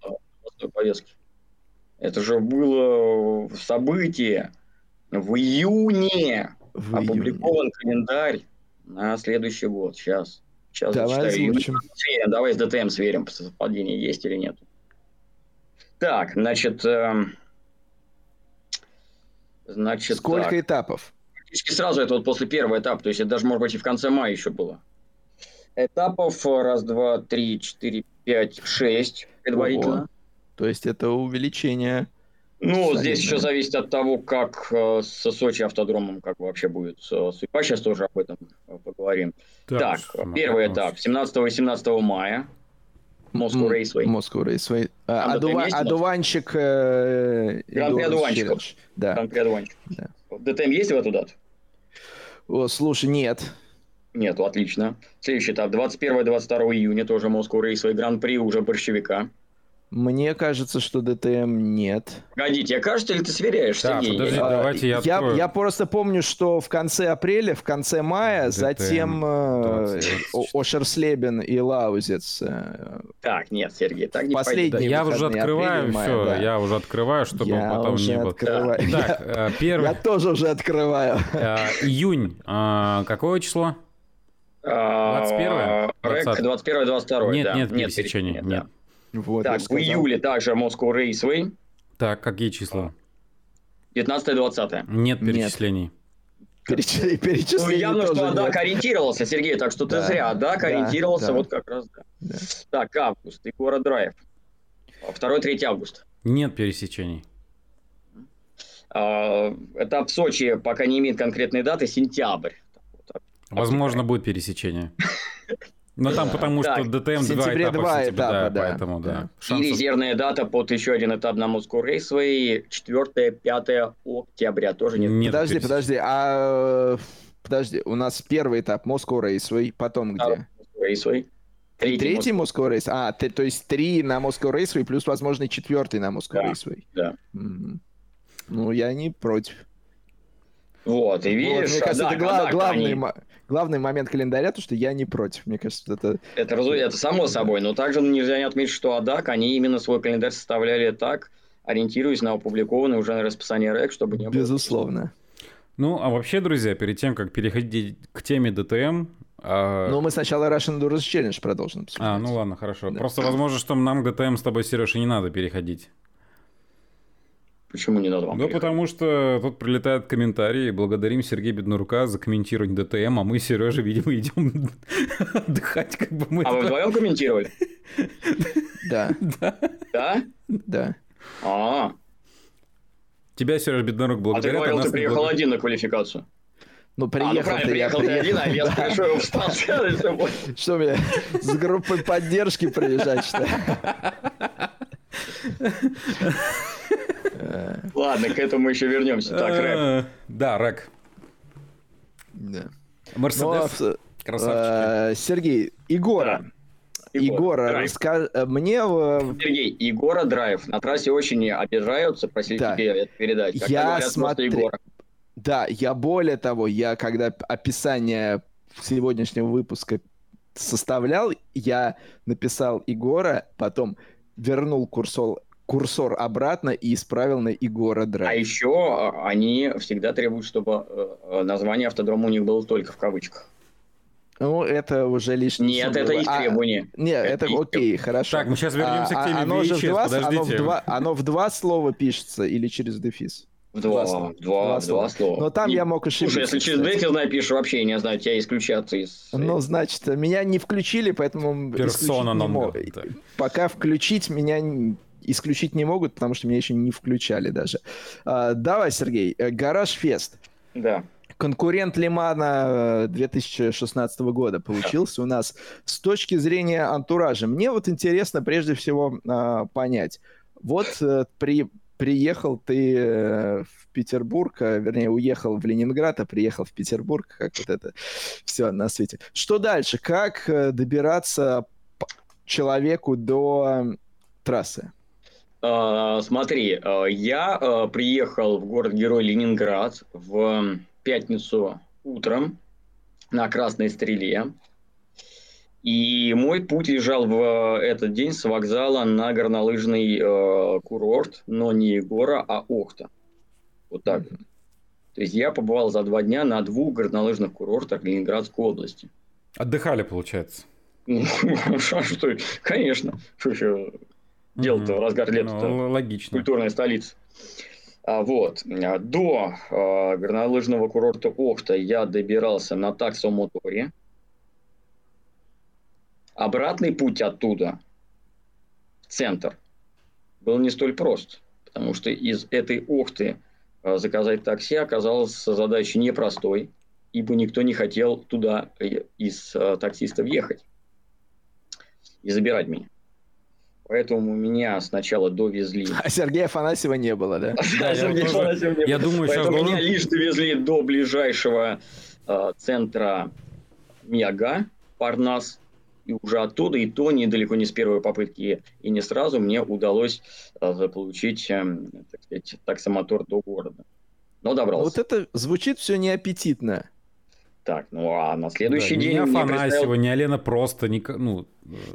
Повестки. Это же было событие в июне. В Опубликован июне. календарь на следующий год. Сейчас. Сейчас Давай зачитаю. Сверим. Давай с ДТМ сверим, совпадение есть или нет. Так, значит... Э, значит Сколько так. этапов? практически сразу, это вот после первого этапа, то есть это даже, может быть, и в конце мая еще было. Этапов раз, два, три, четыре, пять, шесть предварительно. Ого. То есть это увеличение. Ну, Солидно. здесь еще зависит от того, как э, со Сочи автодромом как вообще будет э, судьба. Сейчас тоже об этом э, поговорим. Так, так первый этап 17-18 мая. Москва Рейсвей. Москва Рейсвей. Одува... Одуванчик. Гран-при одуванчиков. Да. Гран-при одуванчиков. Да. ДТМ есть в эту дату? О, слушай, нет. Нету, отлично. Следующий этап, 21-22 июня, тоже Москва Рейсвей Гран-при уже борщевика. Мне кажется, что ДТМ нет. Погоди, тебе кажется, или ты сверяешься? Да, подожди, а, давайте я я, я просто помню, что в конце апреля, в конце мая, ДТМ затем э, Ошерслебен и Лаузец. Э, так, нет, Сергей, так не Последний да, Я уже открываю апреля, все, да. я уже открываю, чтобы я потом уже не было. Открываю. Да. Так, я, э, первый... я тоже уже открываю. Июнь, а, какое число? 21 21-22. Нет, да. нет, нет пересечения. Нет, нет. Вот, так, в июле также Moscow Raceway. Так, какие числа? 19-20. Нет перечислений. Переч... Перечислений ну, явно, что Адак ориентировался, Сергей, так что да. ты зря. Адак да, ориентировался да. вот как раз. Да. Да. Так, август, Егора Драйв. 2-3 августа. Нет пересечений. А, этап Сочи пока не имеет конкретной даты, сентябрь. Возможно, будет пересечение. Но там потому так, что ДТМ два этапа два этапа, да, да, поэтому да. И резервная дата под еще один этап на Moscow Raceway 4-5 октября тоже нет. нет подожди, подожди, а подожди, у нас первый этап Moscow Raceway, потом где? Moscow Raceway. Третий, третий Moscow Raceway? А, ты, то есть три на Moscow Raceway плюс, возможно, четвертый на Moscow да, Raceway. Да. Mm-hmm. Ну, я не против. Вот, и видишь, вот, мне кажется, да, это гла- главный, они... главный момент календаря, то, что я не против. Мне кажется, это... Это, это само собой, но также нельзя не отметить, что АДАК, они именно свой календарь составляли так, ориентируясь на опубликованное уже на расписание РЭК, чтобы не было... Безусловно. Ну, а вообще, друзья, перед тем, как переходить к теме ДТМ... А... Ну, мы сначала Russian Endurance Challenge продолжим. Обсуждать. А, ну ладно, хорошо. Да. Просто возможно, что нам к ДТМ с тобой, Сереж, и не надо переходить. Почему не надо вам? Ну, потому что тут прилетают комментарии. Благодарим Сергея Беднорука за комментирование ДТМ, а мы, Сережа, видимо, идем отдыхать. Как бы мы а вы вдвоем комментировали? Да. Да? Да? Да. А. Тебя, Сережа Беднорук, благодарят. А ты говорил, ты приехал один на квалификацию. Ну, приехал, а, ну, правильно, приехал ты один, а я спрашиваю, встал Что мне, с группой поддержки приезжать, что ли? Ладно, к этому еще вернемся. Так, рэп. Э, да, рэк. Да. Мерседес. Ну, а, э, Сергей, Егора. Егора, расскажи мне... Сергей, Егора Драйв. На трассе очень обижаются, просили тебе это передать. я смотрю... Да, я более того, я когда описание сегодняшнего выпуска составлял, я написал Егора, потом вернул курсор курсор обратно и исправил на Егора Драйв. А еще а, они всегда требуют, чтобы э, название автодрома у них было только в кавычках. Ну, это уже лишнее. Нет, это их требование. А, нет, это, это окей, хорошо. Так, мы сейчас вернемся а, к теме оно VHS, же в два, Оно в, два, оно в два слова пишется или через дефис? В два, два, два, два слова. Но там и, я мог ошибиться. Слушай, если через дефис напишешь, вообще, не знаю, тебя исключат из... Ну, значит, меня не включили, поэтому... Персона номер. Пока включить меня исключить не могут, потому что меня еще не включали даже. А, давай, Сергей, э, Гараж Фест. Да. Конкурент Лимана 2016 э, года получился у нас с точки зрения антуража. Мне вот интересно прежде всего а, понять. Вот э, при, приехал ты в Петербург, а, вернее, уехал в Ленинград, а приехал в Петербург, как вот это все на свете. Что дальше? Как добираться человеку до трассы? А, смотри, а, я а, приехал в город-герой Ленинград в пятницу утром на Красной Стреле. И мой путь лежал в этот день с вокзала на горнолыжный э, курорт, но не Егора, а Охта. Вот так. Mm-hmm. То есть я побывал за два дня на двух горнолыжных курортах Ленинградской области. Отдыхали, получается? Ну, что, конечно. Еще? делать-то в разгар лета. Ну, логично. Культурная столица. А, вот. До а, горнолыжного курорта Охта я добирался на таксомоторе. Обратный путь оттуда, в центр, был не столь прост, потому что из этой Охты а, заказать такси оказалось задачей непростой, ибо никто не хотел туда э, из а, таксистов ехать и забирать меня. Поэтому меня сначала довезли. А Сергея Афанасьева не было, да? Да, Сергея Афанасьева не было. Я думаю, сейчас меня лишь довезли до ближайшего э, центра Мега, Парнас, и уже оттуда, и то недалеко не с первой попытки, и не сразу мне удалось э, заполучить, э, так сказать, таксомотор до города. Но добрался. Вот это звучит все неаппетитно. Так, ну а на следующий да, день... Не Афанасьева, представил... не Алена просто, не... ну...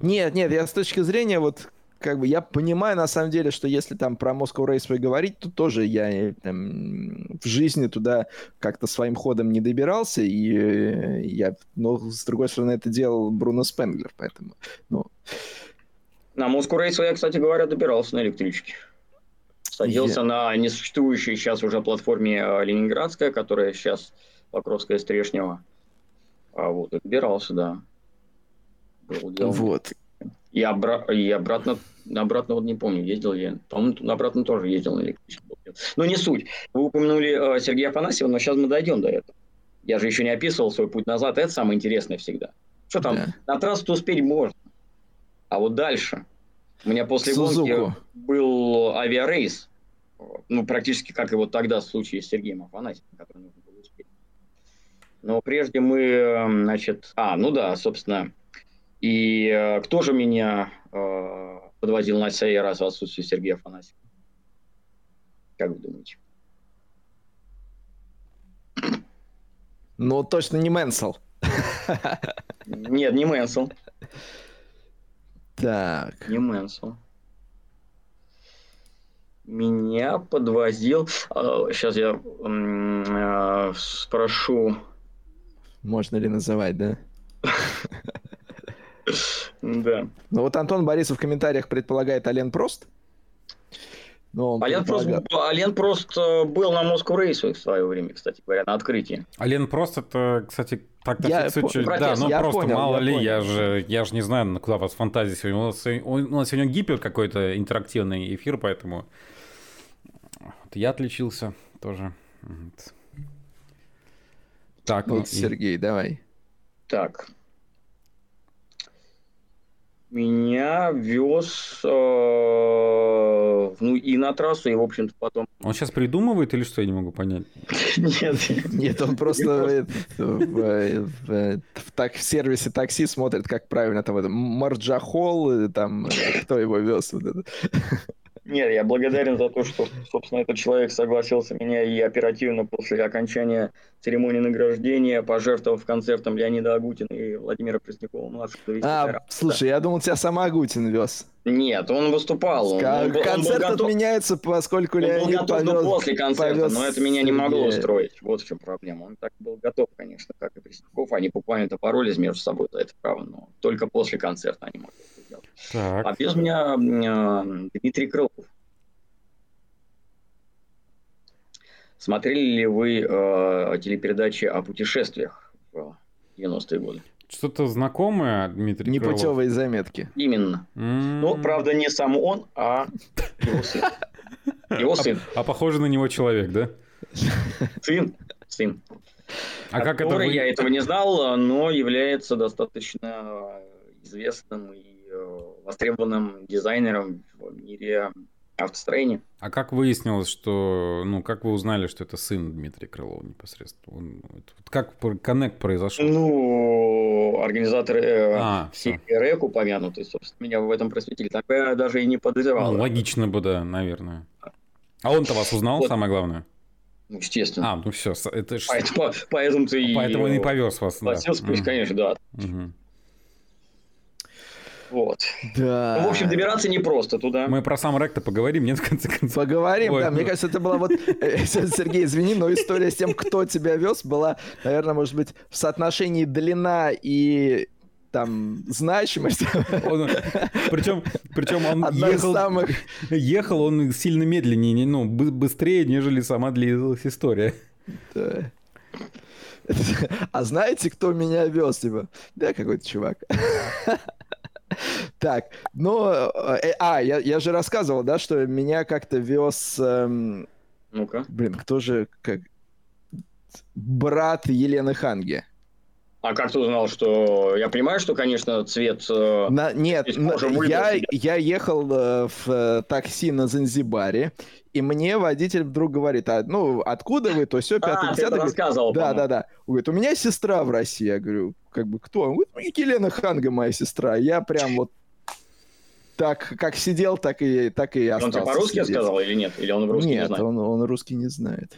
Нет, нет, я с точки зрения вот как бы я понимаю на самом деле, что если там про Moscow Raceway говорить, то тоже я э, там, в жизни туда как-то своим ходом не добирался, и э, я, но с другой стороны это делал Бруно Спенглер, поэтому, ну... На Moscow Raceway я, кстати говоря, добирался на электричке. Садился я... на несуществующей сейчас уже платформе э, Ленинградская, которая сейчас Покровская Стрешнева. А вот, добирался, да. Был вот. И, обра- и обратно, обратно вот не помню, ездил я. По-моему, обратно тоже ездил на электричке. Но не суть. Вы упомянули э, Сергея Афанасьева, но сейчас мы дойдем до этого. Я же еще не описывал свой путь назад. Это самое интересное всегда. Что там, да. на трассу успеть можно. А вот дальше. У меня после Сузуку. гонки был авиарейс. Ну, практически как и вот тогда в случае с Сергеем Афанасьевым, который нужно было успеть. Но прежде мы, э, значит... А, ну да, собственно, и э, кто же меня э, подводил на сей раз в отсутствие Сергея Афанасьева? Как вы думаете? Ну, точно не Мэнсел. Нет, не Мэнсел. Так. Не Мэнсел. Меня подвозил... Сейчас а, я э, спрошу... Можно ли называть, да? Да. Ну вот Антон Борисов в комментариях предполагает Ален Прост. Но Ален, предполагал... Прост, Ален Прост э, был на Moscow Raceway в свое время, кстати говоря, на открытии. Ален Прост это, кстати, так я по... чуть... Да, ну я просто понял, мало я ли, понял. я же, я же не знаю, куда у вас фантазия сегодня. У нас, у нас сегодня гипер какой-то интерактивный эфир, поэтому вот я отличился тоже. Так, вот, ну, Сергей, и... давай. Так, меня вез э, ну, и на трассу, и, в общем-то, потом... Он сейчас придумывает или что, я не могу понять? Нет. Нет, он просто в сервисе такси смотрит, как правильно там Марджахол, там, кто его вез. Нет, я благодарен за то, что, собственно, этот человек согласился меня и оперативно после окончания церемонии награждения, пожертвовав концертом Леонида Агутина и Владимира Преснякова младшего. А, слушай, да. я думал, тебя сама Агутин вез. Нет, он выступал. Он, он, Концерт он готов... отменяется, поскольку он Леонид был готов повез... после концерта, повез... но это меня не могло устроить. Вот в чем проблема. Он так был готов, конечно, как и Пресняков. Они буквально-то поролись между собой за это право, но только после концерта они могли сделать. Так. А без меня э, Дмитрий Крылов. Смотрели ли вы э, телепередачи о путешествиях в 90-е годы? Что-то знакомое, Дмитрий Непутевые заметки. Именно. Mm-hmm. Ну, правда, не сам он, а его сын. Его сын. А, а похоже на него человек, да? Сын. Сын. А как это вы... Я этого не знал, но является достаточно известным и э, востребованным дизайнером в мире автостроения. А как выяснилось, что, ну, как вы узнали, что это сын Дмитрия Крылова непосредственно? Он, как коннект произошел? Ну, организаторы э, а, всей РЭК упомянутый, собственно, меня в этом просветили. Так я даже и не подозревал. Ну, логично бы, да, наверное. А он-то вас узнал, вот. самое главное? Ну, естественно. А, ну все, это ж... Поэтому, поэтому ты Поэтому и повез вас, да. Пусть, конечно, да. Угу. Вот. Да. Ну, в общем, добираться непросто туда. Мы про сам рэк поговорим, нет, в конце концов. Поговорим, Ой, да. Ну... Мне кажется, это была вот... Э, Сергей, извини, но история с тем, кто тебя вез, была, наверное, может быть, в соотношении длина и там значимость. Он, причем, причем он ехал, самых... ехал он сильно медленнее, ну, быстрее, нежели сама длилась история. Да. А знаете, кто меня вез? Типа, да, какой-то чувак. Так, ну, э, а, я, я же рассказывал, да, что меня как-то вез... Эм, Ну-ка. Блин, кто же, как... Брат Елены Ханги. А как ты узнал, что... Я понимаю, что, конечно, цвет... Э, на... Нет, на... я, я ехал э, в э, такси на Занзибаре, и мне водитель вдруг говорит, а, ну, откуда вы, то все, пятый, а, ты это рассказывал, Да, да, да. Он говорит, у меня сестра в России. Я говорю, как бы, кто? Он говорит, ну, Елена Ханга моя сестра. Я прям вот так, как сидел, так и, так и остался. Он тебе по-русски сидеть. сказал или нет? Или он русский нет, не знает? Он, он русский не знает.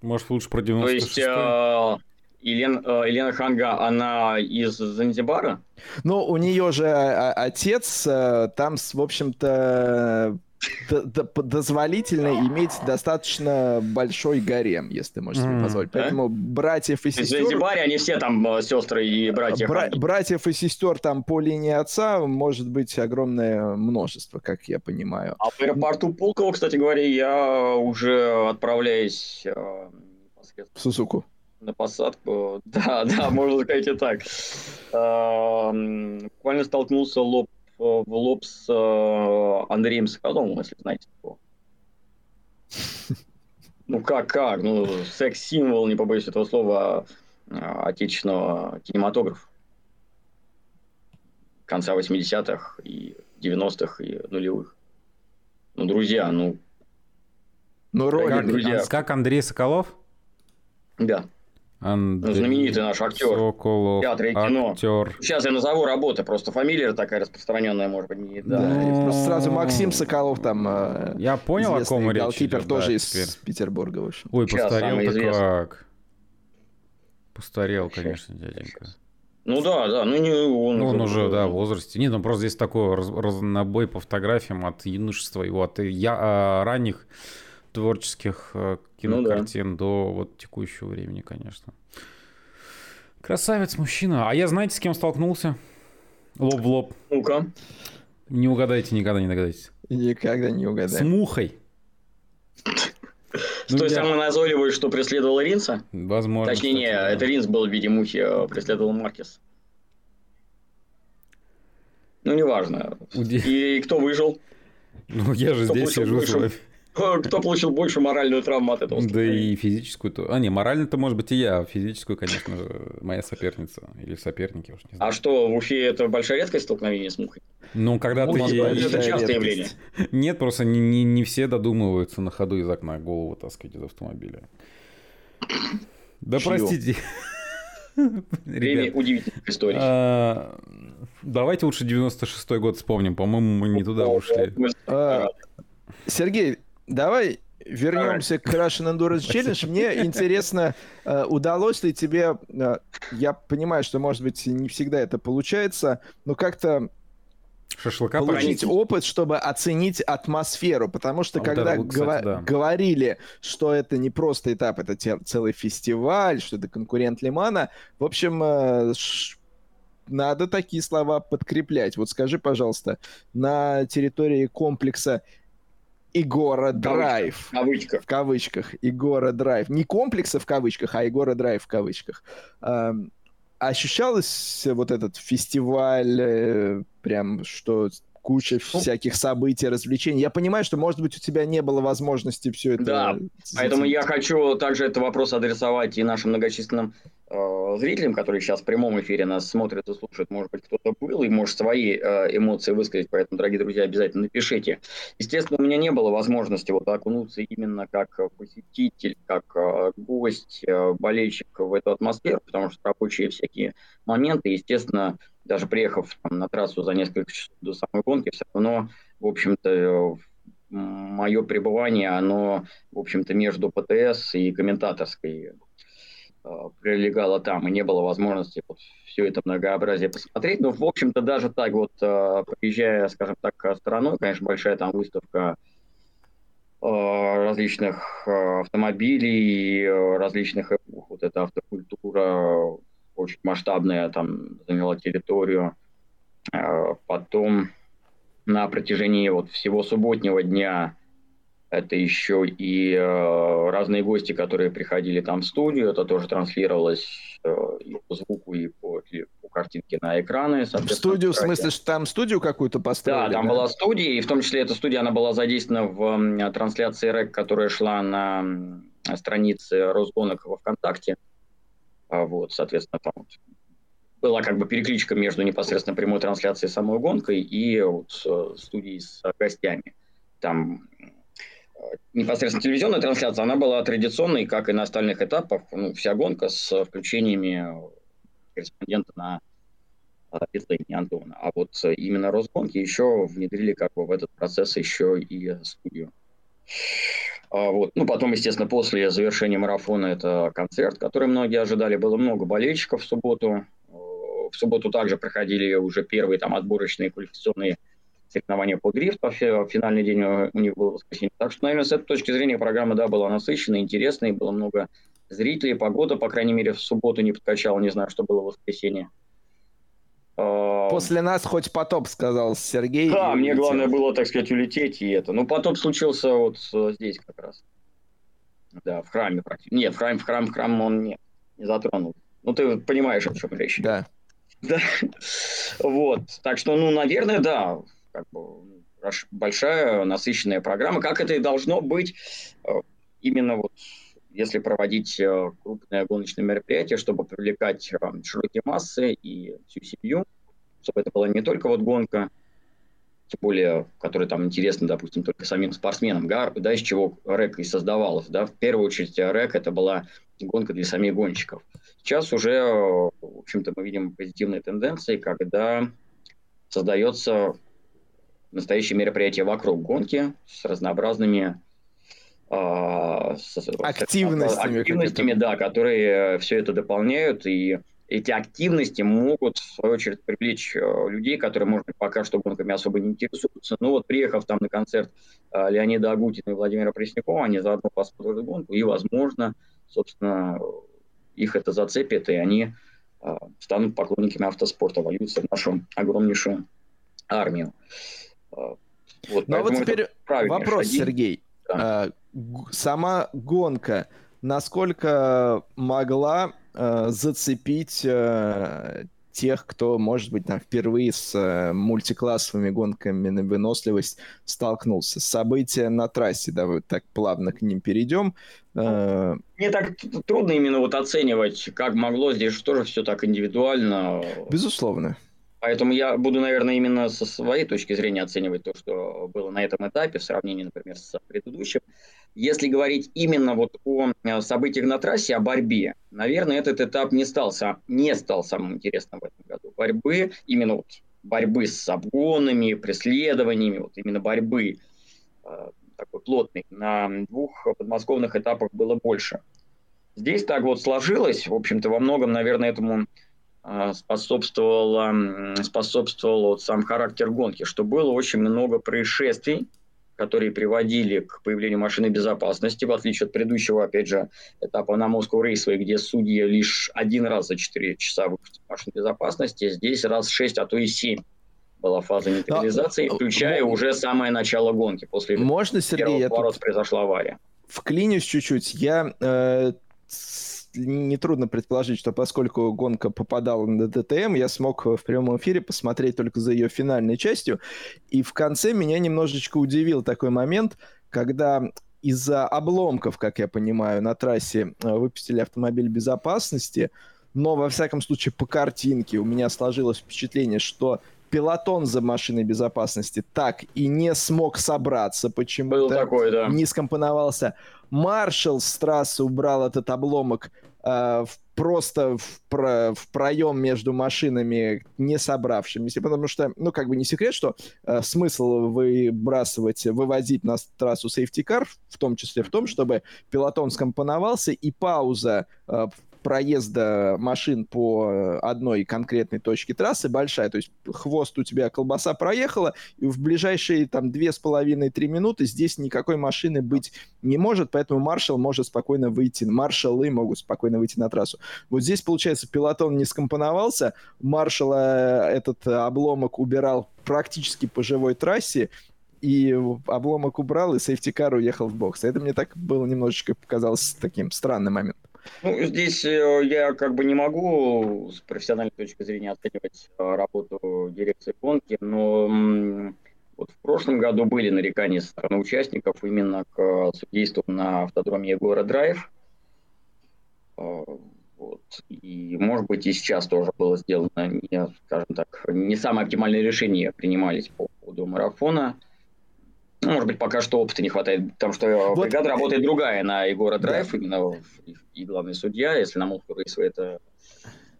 Может, лучше про 96 То есть, Елен, э, Елена Ханга, она из Занзибара? Ну, у нее же а, отец э, там, в общем-то, дозволительно иметь достаточно большой гарем, если ты можешь себе позволить. Поэтому братьев и сестер... В Занзибаре они все там э, сестры и братья. Бра- братьев и сестер там по линии отца может быть огромное множество, как я понимаю. А в аэропорту Пулково, кстати говоря, я уже отправляюсь... В Сузуку на посадку. Да, да, можно сказать и так. Буквально столкнулся лоб в лоб с э, Андреем Соколовым, если знаете такого. Ну как, как? Ну, секс-символ, не побоюсь этого слова, э, отечественного кинематографа. Конца 80-х и 90-х и нулевых. Ну, друзья, ну... Ну, ролик, как, друзья. Как Андрей Соколов? Да. Андрей Знаменитый наш актер. Соколов, театре и кино. Актер. Сейчас я назову работы, просто фамилия такая распространенная, может быть, не... Да, ну... просто сразу Максим Соколов там... Э, я понял, о ком речь идет. тоже да, из теперь. Петербурга, в общем. Ой, постарел-то как. Постарел, конечно, дяденька. Ну да, да, ну не он. Ну, он уже, да, в возрасте. Нет, ну просто здесь такой раз, разнобой по фотографиям от юношества его, от я, а, ранних творческих э, кинокартин ну, да. до вот текущего времени, конечно. Красавец мужчина. А я знаете, с кем столкнулся? Лоб в лоб. Ну-ка. Не угадайте, никогда не догадаетесь. Никогда не угадаете. С мухой. С той самой назойливой, что преследовал Ринса? Возможно. Точнее, не, это Ринс был в виде мухи, а преследовал Маркес. Ну, неважно. И кто выжил? Ну, я же здесь сижу с вами. Кто получил больше моральную травму от этого? Да и физическую. -то. А, не, морально-то может быть и я, а физическую, конечно же, моя соперница или соперники, уж не знаю. А что, в Уфе это большая редкость столкновения с мухой? Ну, когда ты... Это частое явление. Нет, просто не, не, не все додумываются на ходу из окна голову таскать из автомобиля. Да Чьё? простите. Время удивительных историй. А, давайте лучше 96-й год вспомним. По-моему, мы не туда ушли. А, Сергей, Давай вернемся к Russian Endurance Challenge. Мне интересно, э, удалось ли тебе, э, я понимаю, что, может быть, не всегда это получается, но как-то Шашлыка получить поранить. опыт, чтобы оценить атмосферу, потому что а когда дорогу, кстати, гова- да. говорили, что это не просто этап, это целый фестиваль, что это конкурент Лимана, в общем, э, надо такие слова подкреплять. Вот скажи, пожалуйста, на территории комплекса Игора Драйв. В кавычках. В кавычках. Игора Драйв. Не комплекса в кавычках, а Игора Драйв в кавычках. Ощущалось вот этот фестиваль, э, прям что куча ну, всяких событий, развлечений. Я понимаю, что, может быть, у тебя не было возможности все это... Да, поэтому я хочу также этот вопрос адресовать и нашим многочисленным э, зрителям, которые сейчас в прямом эфире нас смотрят и слушают. Может быть, кто-то был и может свои э, эмоции высказать, поэтому, дорогие друзья, обязательно напишите. Естественно, у меня не было возможности вот окунуться именно как посетитель, как э, гость, э, болельщик в эту атмосферу, потому что рабочие всякие моменты, естественно, даже приехав там, на трассу за несколько часов до самой гонки, все равно, в общем-то, мое пребывание, оно, в общем-то, между ПТС и комментаторской э, прилегало там, и не было возможности вот все это многообразие посмотреть. Но, в общем-то, даже так вот, э, приезжая, скажем так, стороной, конечно, большая там выставка э, различных автомобилей, различных эпох, вот эта автокультура очень масштабная, там заняла территорию. Потом на протяжении вот всего субботнего дня это еще и э, разные гости, которые приходили там в студию. Это тоже транслировалось э, и по звуку, и по, и по картинке на экраны. В студию, в смысле, что там студию какую-то построили? Да, там да? была студия, и в том числе эта студия, она была задействована в трансляции РЭК, которая шла на странице Росгонок во ВКонтакте. А вот, соответственно, там была как бы перекличка между непосредственно прямой трансляцией самой гонкой и вот, э, студией с гостями. Там непосредственно телевизионная трансляция, она была традиционной, как и на остальных этапах. Ну, вся гонка с включениями корреспондента на питлейне Антона. А вот именно Росгонки еще внедрили как бы в этот процесс еще и студию. А вот. Ну, потом, естественно, после завершения марафона это концерт, который многие ожидали. Было много болельщиков в субботу. В субботу также проходили уже первые там отборочные квалификационные соревнования по дрифту, а финальный день у них был воскресенье. Так что, наверное, с этой точки зрения программа, да, была насыщенной, интересной, было много зрителей, погода, по крайней мере, в субботу не подкачала, не знаю, что было в воскресенье. А, После нас хоть потоп, сказал Сергей. Да, мне главное было, так сказать, улететь и это. Ну, потоп случился вот здесь как раз. Да, в храме практически. Нет, в храм, в храм, в храм он не, не затронул. Ну, ты понимаешь, о чем речь. Да. Да. Вот. Так что, ну, наверное, да как бы большая насыщенная программа, как это и должно быть э, именно вот если проводить э, крупное гоночное мероприятие, чтобы привлекать э, широкие массы и всю семью, чтобы это была не только вот гонка, тем более, которая там интересна, допустим, только самим спортсменам, да, из чего РЭК и создавалась. Да. В первую очередь РЭК это была гонка для самих гонщиков. Сейчас уже, в общем-то, мы видим позитивные тенденции, когда создается настоящее мероприятие вокруг гонки с разнообразными с, активностями, активностями да, которые все это дополняют, и эти активности могут, в свою очередь, привлечь э, людей, которые, может быть, пока что гонками особо не интересуются. Но вот приехав там на концерт э, Леонида Агутина и Владимира Преснякова, они заодно посмотрят гонку, и, возможно, собственно, их это зацепит, и они э, станут поклонниками автоспорта, вольются в нашу огромнейшую армию. Вот, ну а вот теперь вопрос, шаги. Сергей. Да. А, сама гонка, насколько могла э, зацепить э, тех, кто, может быть, там впервые с э, мультиклассовыми гонками на выносливость столкнулся. События на трассе, да, вот так плавно к ним перейдем. Э, Мне так трудно именно вот оценивать, как могло здесь тоже все так индивидуально. Безусловно. Поэтому я буду, наверное, именно со своей точки зрения оценивать то, что было на этом этапе в сравнении, например, с предыдущим. Если говорить именно вот о э, событиях на трассе, о борьбе, наверное, этот этап не стал, не стал самым интересным в этом году. Борьбы, именно вот борьбы с обгонами, преследованиями, вот именно борьбы э, такой плотной на двух подмосковных этапах было больше. Здесь так вот сложилось, в общем-то, во многом, наверное, этому а, способствовал, способствовал вот сам характер гонки, что было очень много происшествий, которые приводили к появлению машины безопасности, в отличие от предыдущего, опять же, этапа на Москву Рейсвей, где судьи лишь один раз за 4 часа выпустили машину безопасности, здесь раз 6, а то и 7 была фаза нейтрализации, Но, включая но, уже самое начало гонки. После можно, Сергей, я тут произошла авария. Вклинюсь чуть-чуть. Я э, нетрудно предположить, что поскольку гонка попадала на ДТМ, я смог в прямом эфире посмотреть только за ее финальной частью. И в конце меня немножечко удивил такой момент, когда из-за обломков, как я понимаю, на трассе э, выпустили автомобиль безопасности, но, во всяком случае, по картинке у меня сложилось впечатление, что пилотон за машиной безопасности так и не смог собраться почему-то. да. Не скомпоновался. Маршал с трассы убрал этот обломок э, просто в, про, в проем между машинами, не собравшимися, потому что, ну, как бы не секрет, что э, смысл выбрасывать, вывозить на трассу car, в том числе в том, чтобы пилотон скомпоновался, и пауза э, проезда машин по одной конкретной точке трассы большая, то есть хвост у тебя колбаса проехала, и в ближайшие там две с половиной-три минуты здесь никакой машины быть не может, поэтому маршал может спокойно выйти, маршалы могут спокойно выйти на трассу. Вот здесь, получается, пилотон не скомпоновался, маршала этот обломок убирал практически по живой трассе, и обломок убрал, и safety car уехал в бокс. Это мне так было немножечко показалось таким странным моментом. Ну, здесь э, я как бы не могу с профессиональной точки зрения оценивать э, работу дирекции гонки, но вот в прошлом году были нарекания со стороны участников именно к э, судейству на автодроме Игора Драйв. Вот. И, может быть, и сейчас тоже было сделано, не, скажем так, не самое оптимальное решение принимались по поводу марафона. Ну, может быть, пока что опыта не хватает, потому что вот. бригада работает другая на Егора Драйв, да. именно и главный судья, если на Мулху Рейсу это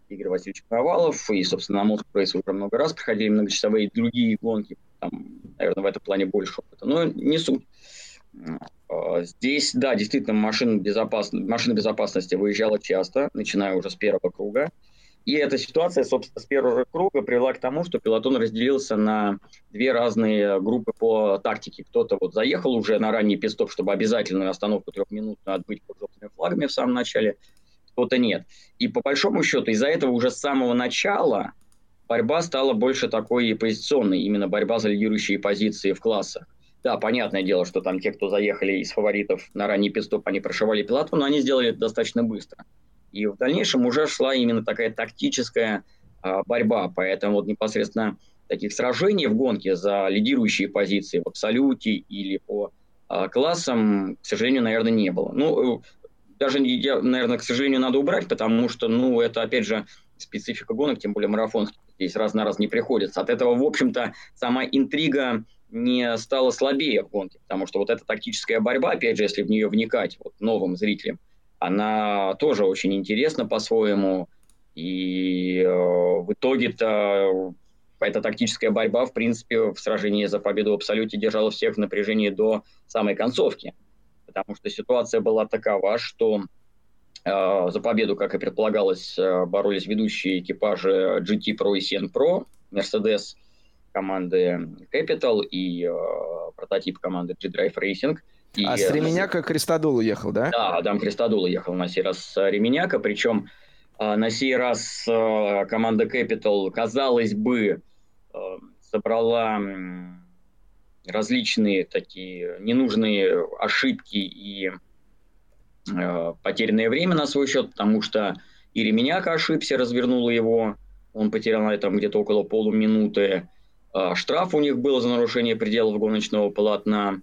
Игорь Васильевич Провалов, и, собственно, на Мулху Рейсу уже много раз проходили многочасовые другие гонки, там, наверное, в этом плане больше опыта, но не суть. А, здесь, да, действительно, машина, безопас... машина безопасности выезжала часто, начиная уже с первого круга. И эта ситуация, собственно, с первого круга привела к тому, что пилотон разделился на две разные группы по тактике. Кто-то вот заехал уже на ранний пистоп, чтобы обязательную остановку трехминутную отбыть под желтыми флагами в самом начале, кто-то нет. И по большому счету из-за этого уже с самого начала борьба стала больше такой позиционной, именно борьба за лидирующие позиции в классах. Да, понятное дело, что там те, кто заехали из фаворитов на ранний пистоп, они прошивали пилотон, но они сделали это достаточно быстро. И в дальнейшем уже шла именно такая тактическая а, борьба. Поэтому вот непосредственно таких сражений в гонке за лидирующие позиции в абсолюте или по а, классам, к сожалению, наверное, не было. Ну, э, даже, я, наверное, к сожалению, надо убрать, потому что, ну, это, опять же, специфика гонок, тем более марафонских, здесь раз на раз не приходится. От этого, в общем-то, сама интрига не стала слабее в гонке, потому что вот эта тактическая борьба, опять же, если в нее вникать вот, новым зрителям, она тоже очень интересна по-своему. И э, в итоге-то эта тактическая борьба, в принципе, в сражении за победу в абсолюте держала всех в напряжении до самой концовки. Потому что ситуация была такова, что э, за победу, как и предполагалось, э, боролись ведущие экипажи GT Pro и CN Pro, Mercedes команды Capital и э, прототип команды G-Drive Racing – и, а с Ременяка к Кристодулу ехал, да? Да, Адам Кристодул ехал на сей раз с Ременяка, причем а, на сей раз а, команда Capital, казалось бы, собрала различные такие ненужные ошибки и потерянное время на свой счет, потому что и Ременяка ошибся, развернула его, он потерял на этом где-то около полуминуты. Штраф у них был за нарушение пределов гоночного полотна.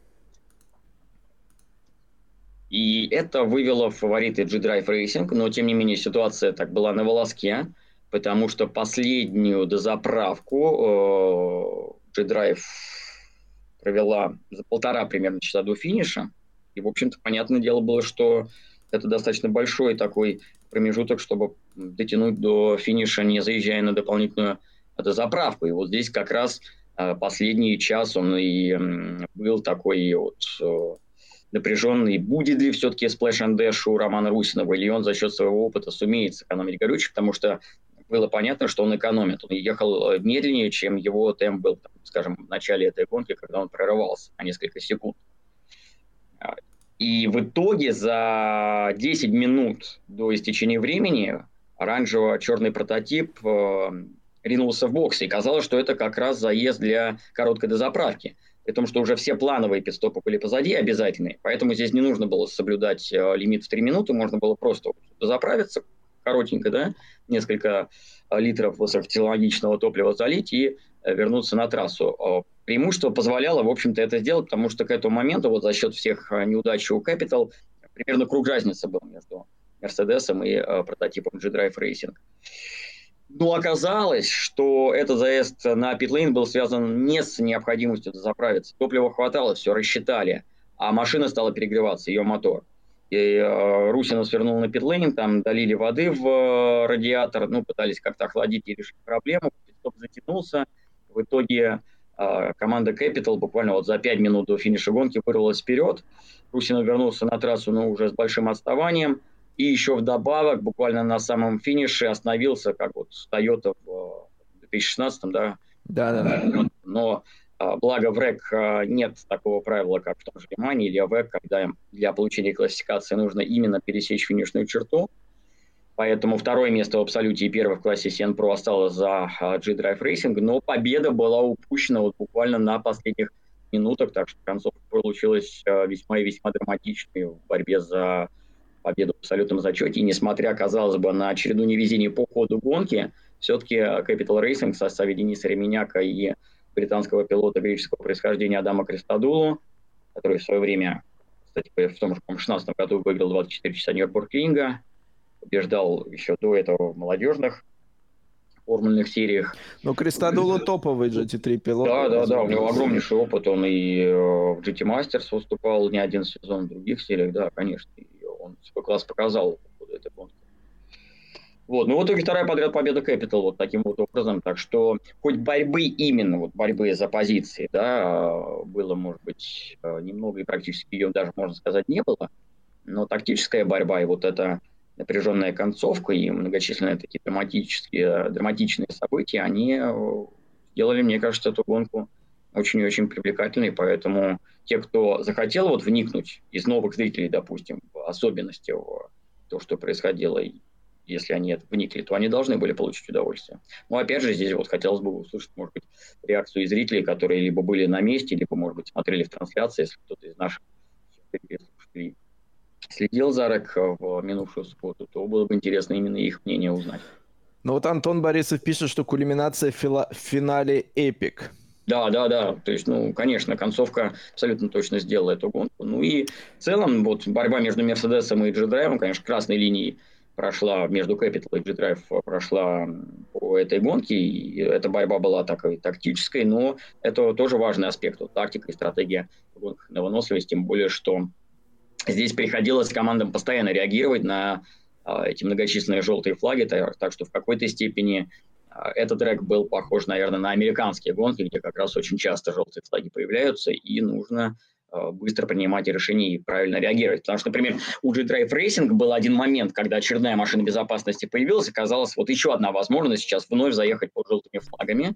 И это вывело фавориты G-Drive Racing, но тем не менее ситуация так была на волоске, потому что последнюю дозаправку э, G-Drive провела за полтора примерно часа до финиша. И, в общем-то, понятное дело было, что это достаточно большой такой промежуток, чтобы дотянуть до финиша, не заезжая на дополнительную дозаправку. И вот здесь как раз э, последний час он и был такой вот э, напряженный. Будет ли все-таки Splash and Dash у Романа Русинова, или он за счет своего опыта сумеет сэкономить горючее, потому что было понятно, что он экономит. Он ехал э, медленнее, чем его темп был, там, скажем, в начале этой гонки, когда он прорывался на несколько секунд. А, и в итоге за 10 минут до истечения времени оранжево-черный прототип э, ринулся в бокс. И казалось, что это как раз заезд для короткой дозаправки при том, что уже все плановые пидстопы были позади обязательные, поэтому здесь не нужно было соблюдать э, лимит в 3 минуты, можно было просто заправиться коротенько, да, несколько э, литров высокотехнологичного топлива залить и э, вернуться на трассу. Э, преимущество позволяло, в общем-то, это сделать, потому что к этому моменту, вот за счет всех неудач у Capital, примерно круг разницы был между Мерседесом и прототипом G-Drive Racing. Ну, оказалось, что этот заезд на питлейн был связан не с необходимостью заправиться. Топлива хватало, все рассчитали, а машина стала перегреваться, ее мотор. И э, Русина свернул на питлейн, там долили воды в э, радиатор, ну, пытались как-то охладить и решить проблему. Питстоп затянулся. В итоге э, команда Capital буквально вот за 5 минут до финиша гонки вырвалась вперед. Русина вернулся на трассу, но уже с большим отставанием. И еще вдобавок, буквально на самом финише остановился, как вот Toyota в 2016, да? Да, да. Но а, благо в РЭК а, нет такого правила, как в том же Лимане или АВЭК, когда для получения классификации нужно именно пересечь финишную черту. Поэтому второе место в абсолюте и первое в классе CN Pro осталось за а, G-Drive Racing, но победа была упущена вот буквально на последних минутах, так что концовка получилась весьма и весьма драматичной в борьбе за победу в абсолютном зачете. И несмотря, казалось бы, на череду невезений по ходу гонки, все-таки Capital Racing в составе Дениса Ременяка и британского пилота греческого происхождения Адама Кристадулу, который в свое время, кстати, в том же 16 году выиграл 24 часа Нью-Йорк-Ринга, побеждал еще до этого в молодежных формульных сериях. Ну, Кристадулу топовый GT3 пилот. Да, да, да, у него огромнейший опыт, он и э, в GT Masters выступал не один сезон в других сериях, да, конечно, и он свой класс показал по ходу этой гонки. Вот. Ну, в итоге вторая подряд победа Capital вот таким вот образом. Так что хоть борьбы именно, вот борьбы за позиции, да, было, может быть, э, немного, и практически ее даже, можно сказать, не было. Но тактическая борьба и вот эта напряженная концовка и многочисленные такие драматические, драматичные события, они э, сделали, мне кажется, эту гонку очень и очень привлекательной. Поэтому те, кто захотел вот вникнуть из новых зрителей, допустим, в особенности в то, что происходило если они вникли, то они должны были получить удовольствие. Но ну, опять же, здесь вот хотелось бы услышать, может быть, реакцию зрителей, которые либо были на месте, либо, может быть, смотрели в трансляции, если кто-то из наших следил за РЭК в минувшую субботу, то было бы интересно именно их мнение узнать. Ну вот Антон Борисов пишет, что кулиминация в финале эпик. Да, да, да. То есть, ну, конечно, концовка абсолютно точно сделала эту гонку. Ну и в целом, вот борьба между Мерседесом и G-Drive, конечно, красной линией прошла между Capital и G-Drive прошла по этой гонке. И эта борьба была такой тактической, но это тоже важный аспект. Вот, тактика и стратегия гонок на выносливость, тем более, что здесь приходилось командам постоянно реагировать на а, эти многочисленные желтые флаги, так, что в какой-то степени этот трек был похож, наверное, на американские гонки, где как раз очень часто желтые флаги появляются, и нужно Э, быстро принимать решения и правильно реагировать. Потому что, например, у G-Drive Racing был один момент, когда очередная машина безопасности появилась, оказалось вот еще одна возможность сейчас вновь заехать под желтыми флагами.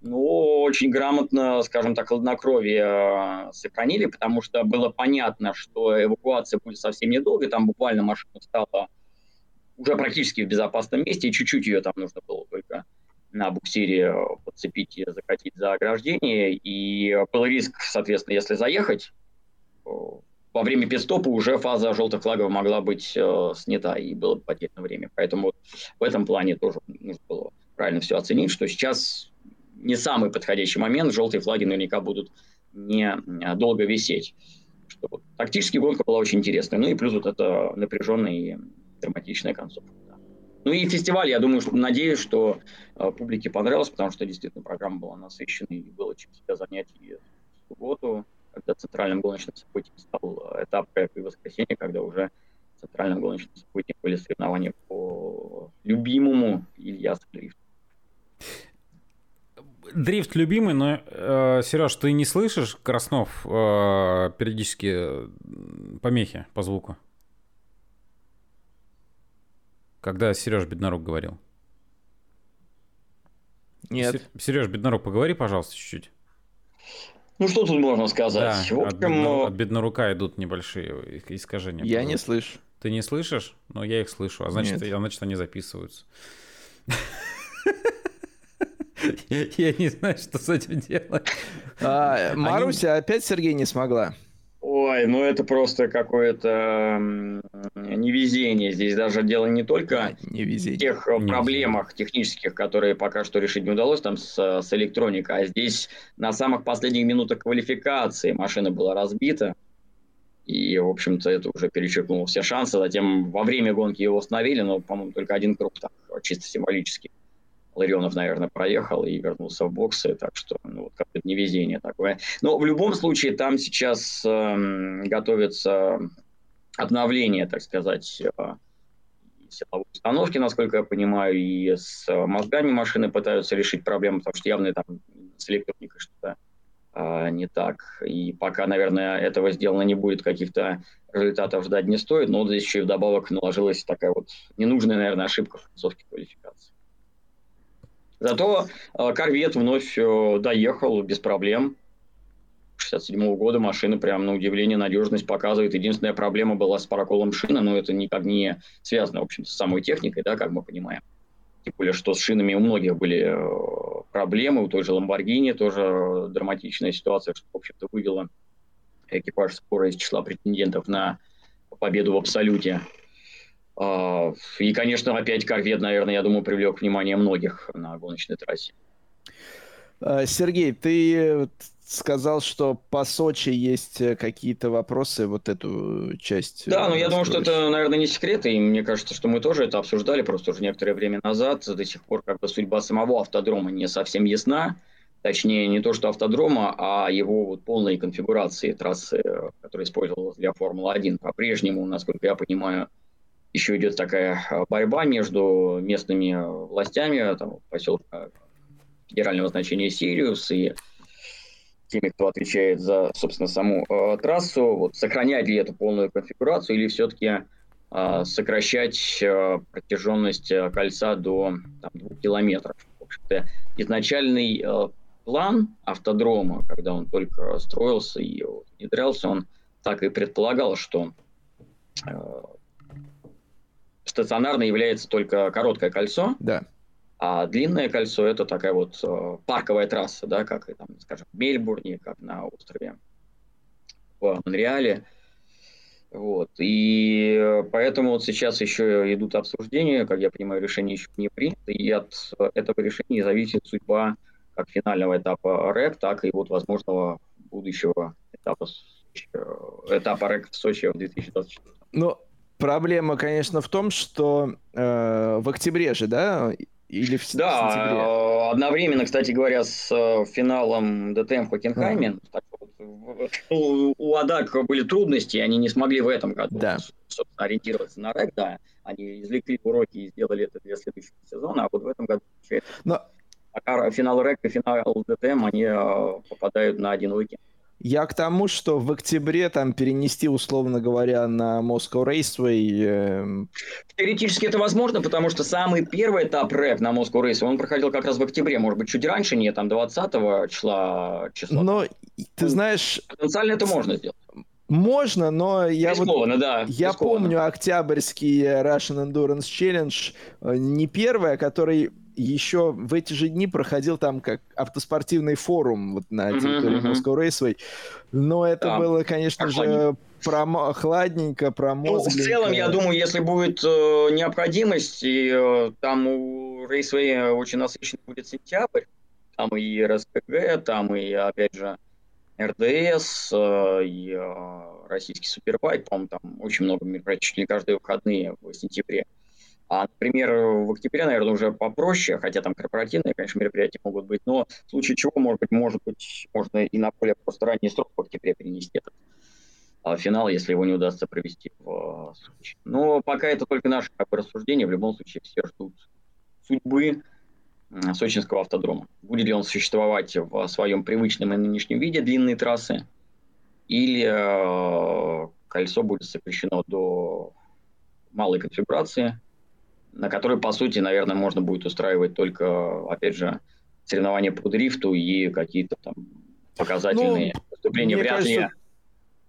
Но очень грамотно, скажем так, хладнокровие э, сохранили, потому что было понятно, что эвакуация будет совсем недолго, там буквально машина стала уже практически в безопасном месте, и чуть-чуть ее там нужно было только на буксире э, подцепить и закатить за ограждение. И был риск, соответственно, если заехать, э, во время пидстопа уже фаза желтых флагов могла быть э, снята, и было бы потеряно время. Поэтому в этом плане тоже нужно было правильно все оценить, что сейчас не самый подходящий момент, желтые флаги наверняка будут не э, долго висеть. Что, вот, тактически гонка была очень интересная. Ну и плюс вот это напряженная и драматичная концовка. Ну и фестиваль, я думаю, что надеюсь, что э, публике понравилось, потому что действительно программа была насыщенной и было чем себя занять и в субботу, когда центральным гоночным событием стал этап, как и воскресенье, когда уже центральным гоночным событием были соревнования по любимому Ильясу дрифту. Дрифт любимый, но, э, Сереж, ты не слышишь, Краснов, э, периодически помехи по звуку? Когда Сереж Беднорук говорил? Нет. Сереж Беднорук, поговори, пожалуйста, чуть-чуть. Ну, что тут можно сказать? Да, в общем, от, бедно, от беднорука идут небольшие искажения. Я не слышу. Ты не слышишь? Но я их слышу, а значит, а значит они записываются. Я не знаю, что с этим делать. А, Маруся опять Сергей не смогла. Ой, ну это просто какое-то невезение. Здесь даже дело не только невезение. в тех невезение. проблемах технических, которые пока что решить не удалось там с, с электроникой, а здесь на самых последних минутах квалификации машина была разбита. И, в общем-то, это уже перечеркнуло все шансы. Затем во время гонки его остановили, но, по-моему, только один круг так, чисто символически. Ларионов, наверное, проехал и вернулся в боксы, так что ну, вот какое-то невезение такое. Но в любом случае там сейчас э, готовится обновление, так сказать, э, силовой установки, насколько я понимаю, и с мозгами машины пытаются решить проблему, потому что явно там с электроникой что-то а, не так. И пока, наверное, этого сделано не будет, каких-то результатов ждать не стоит. Но вот здесь еще и вдобавок наложилась такая вот ненужная, наверное, ошибка в концовке квалификации. Зато корвет вновь э, доехал без проблем. 67 года машина прям на удивление надежность показывает. Единственная проблема была с проколом шины, но это никак не связано, в общем с самой техникой, да, как мы понимаем. Тем более, что с шинами у многих были э, проблемы, у той же Ламборгини тоже драматичная ситуация, что, в общем-то, вывела экипаж скоро из числа претендентов на победу в абсолюте. А, и, конечно, опять корвет, наверное, я думаю, привлек внимание многих на гоночной трассе. А, Сергей, ты сказал, что по Сочи есть э, какие-то вопросы, вот эту часть. Да, но я думаю, что это, наверное, не секрет, и мне кажется, что мы тоже это обсуждали просто уже некоторое время назад. До сих пор как бы судьба самого автодрома не совсем ясна. Точнее, не то, что автодрома, а его вот полной конфигурации трассы, которая использовалась для Формулы-1. По-прежнему, насколько я понимаю, еще идет такая э, борьба между местными властями, там, поселка федерального значения Сириус и теми, кто отвечает за, собственно, саму э, трассу, вот, сохранять ли эту полную конфигурацию или все-таки э, сокращать э, протяженность э, кольца до там, 2 километров. В общем-то, изначальный э, план автодрома, когда он только строился и внедрялся, он так и предполагал, что э, стационарно является только короткое кольцо. Да. А длинное кольцо это такая вот э, парковая трасса, да, как и там, скажем, в Мельбурне, как на острове в Монреале. Вот. И поэтому вот сейчас еще идут обсуждения, как я понимаю, решение еще не принято, и от этого решения зависит судьба как финального этапа РЭК, так и вот возможного будущего этапа, этапа РЭК в Сочи в 2024. Ну, проблема, конечно, в том, что э, в октябре же, да, или в да, сентябре? Э, одновременно, кстати говоря, с э, финалом ДТМ в Хокенхайме. А. У, у АДАК были трудности, они не смогли в этом году да. ориентироваться на рэк, да. Они извлекли уроки и сделали это для следующего сезона, а вот в этом году Но... Финал рэк и финал ДТМ, они э, попадают на один уикенд. Я к тому, что в октябре там перенести, условно говоря, на Moscow Raceway... Э... Теоретически это возможно, потому что самый первый этап рэп на Moscow Raceway, он проходил как раз в октябре, может быть, чуть раньше, не там 20 числа числа. Но ты знаешь... Потенциально это можно сделать. Можно, но я Рискованно, вот, да. Я Рискованно. помню октябрьский Russian Endurance Challenge, э, не первый, а который еще в эти же дни проходил там как автоспортивный форум вот на территории uh-huh, Moscow Raceway. Но это да. было, конечно же, промо- хладненько, промозгленько. Ну, в целом, я думаю, если будет э, необходимость, и э, там у Raceway очень насыщенный будет сентябрь, там и РСКГ, там и, опять же, РДС, э, и э, российский супербайк, по-моему, там очень много мероприятий, чуть не каждые выходные в сентябре. А, например, в октябре, наверное, уже попроще, хотя там корпоративные, конечно, мероприятия могут быть, но в случае чего, может быть, может быть, можно и на более просто ранний срок в октябре перенести этот а, финал, если его не удастся провести в а, Сочи. Но пока это только наше как бы, рассуждение, в любом случае все ждут судьбы сочинского автодрома. Будет ли он существовать в своем привычном и нынешнем виде длинной трассы, или э, кольцо будет сокращено до малой конфигурации, на которой, по сути, наверное, можно будет устраивать только, опять же, соревнования по дрифту и какие-то там показательные ну, выступления. Вряд ли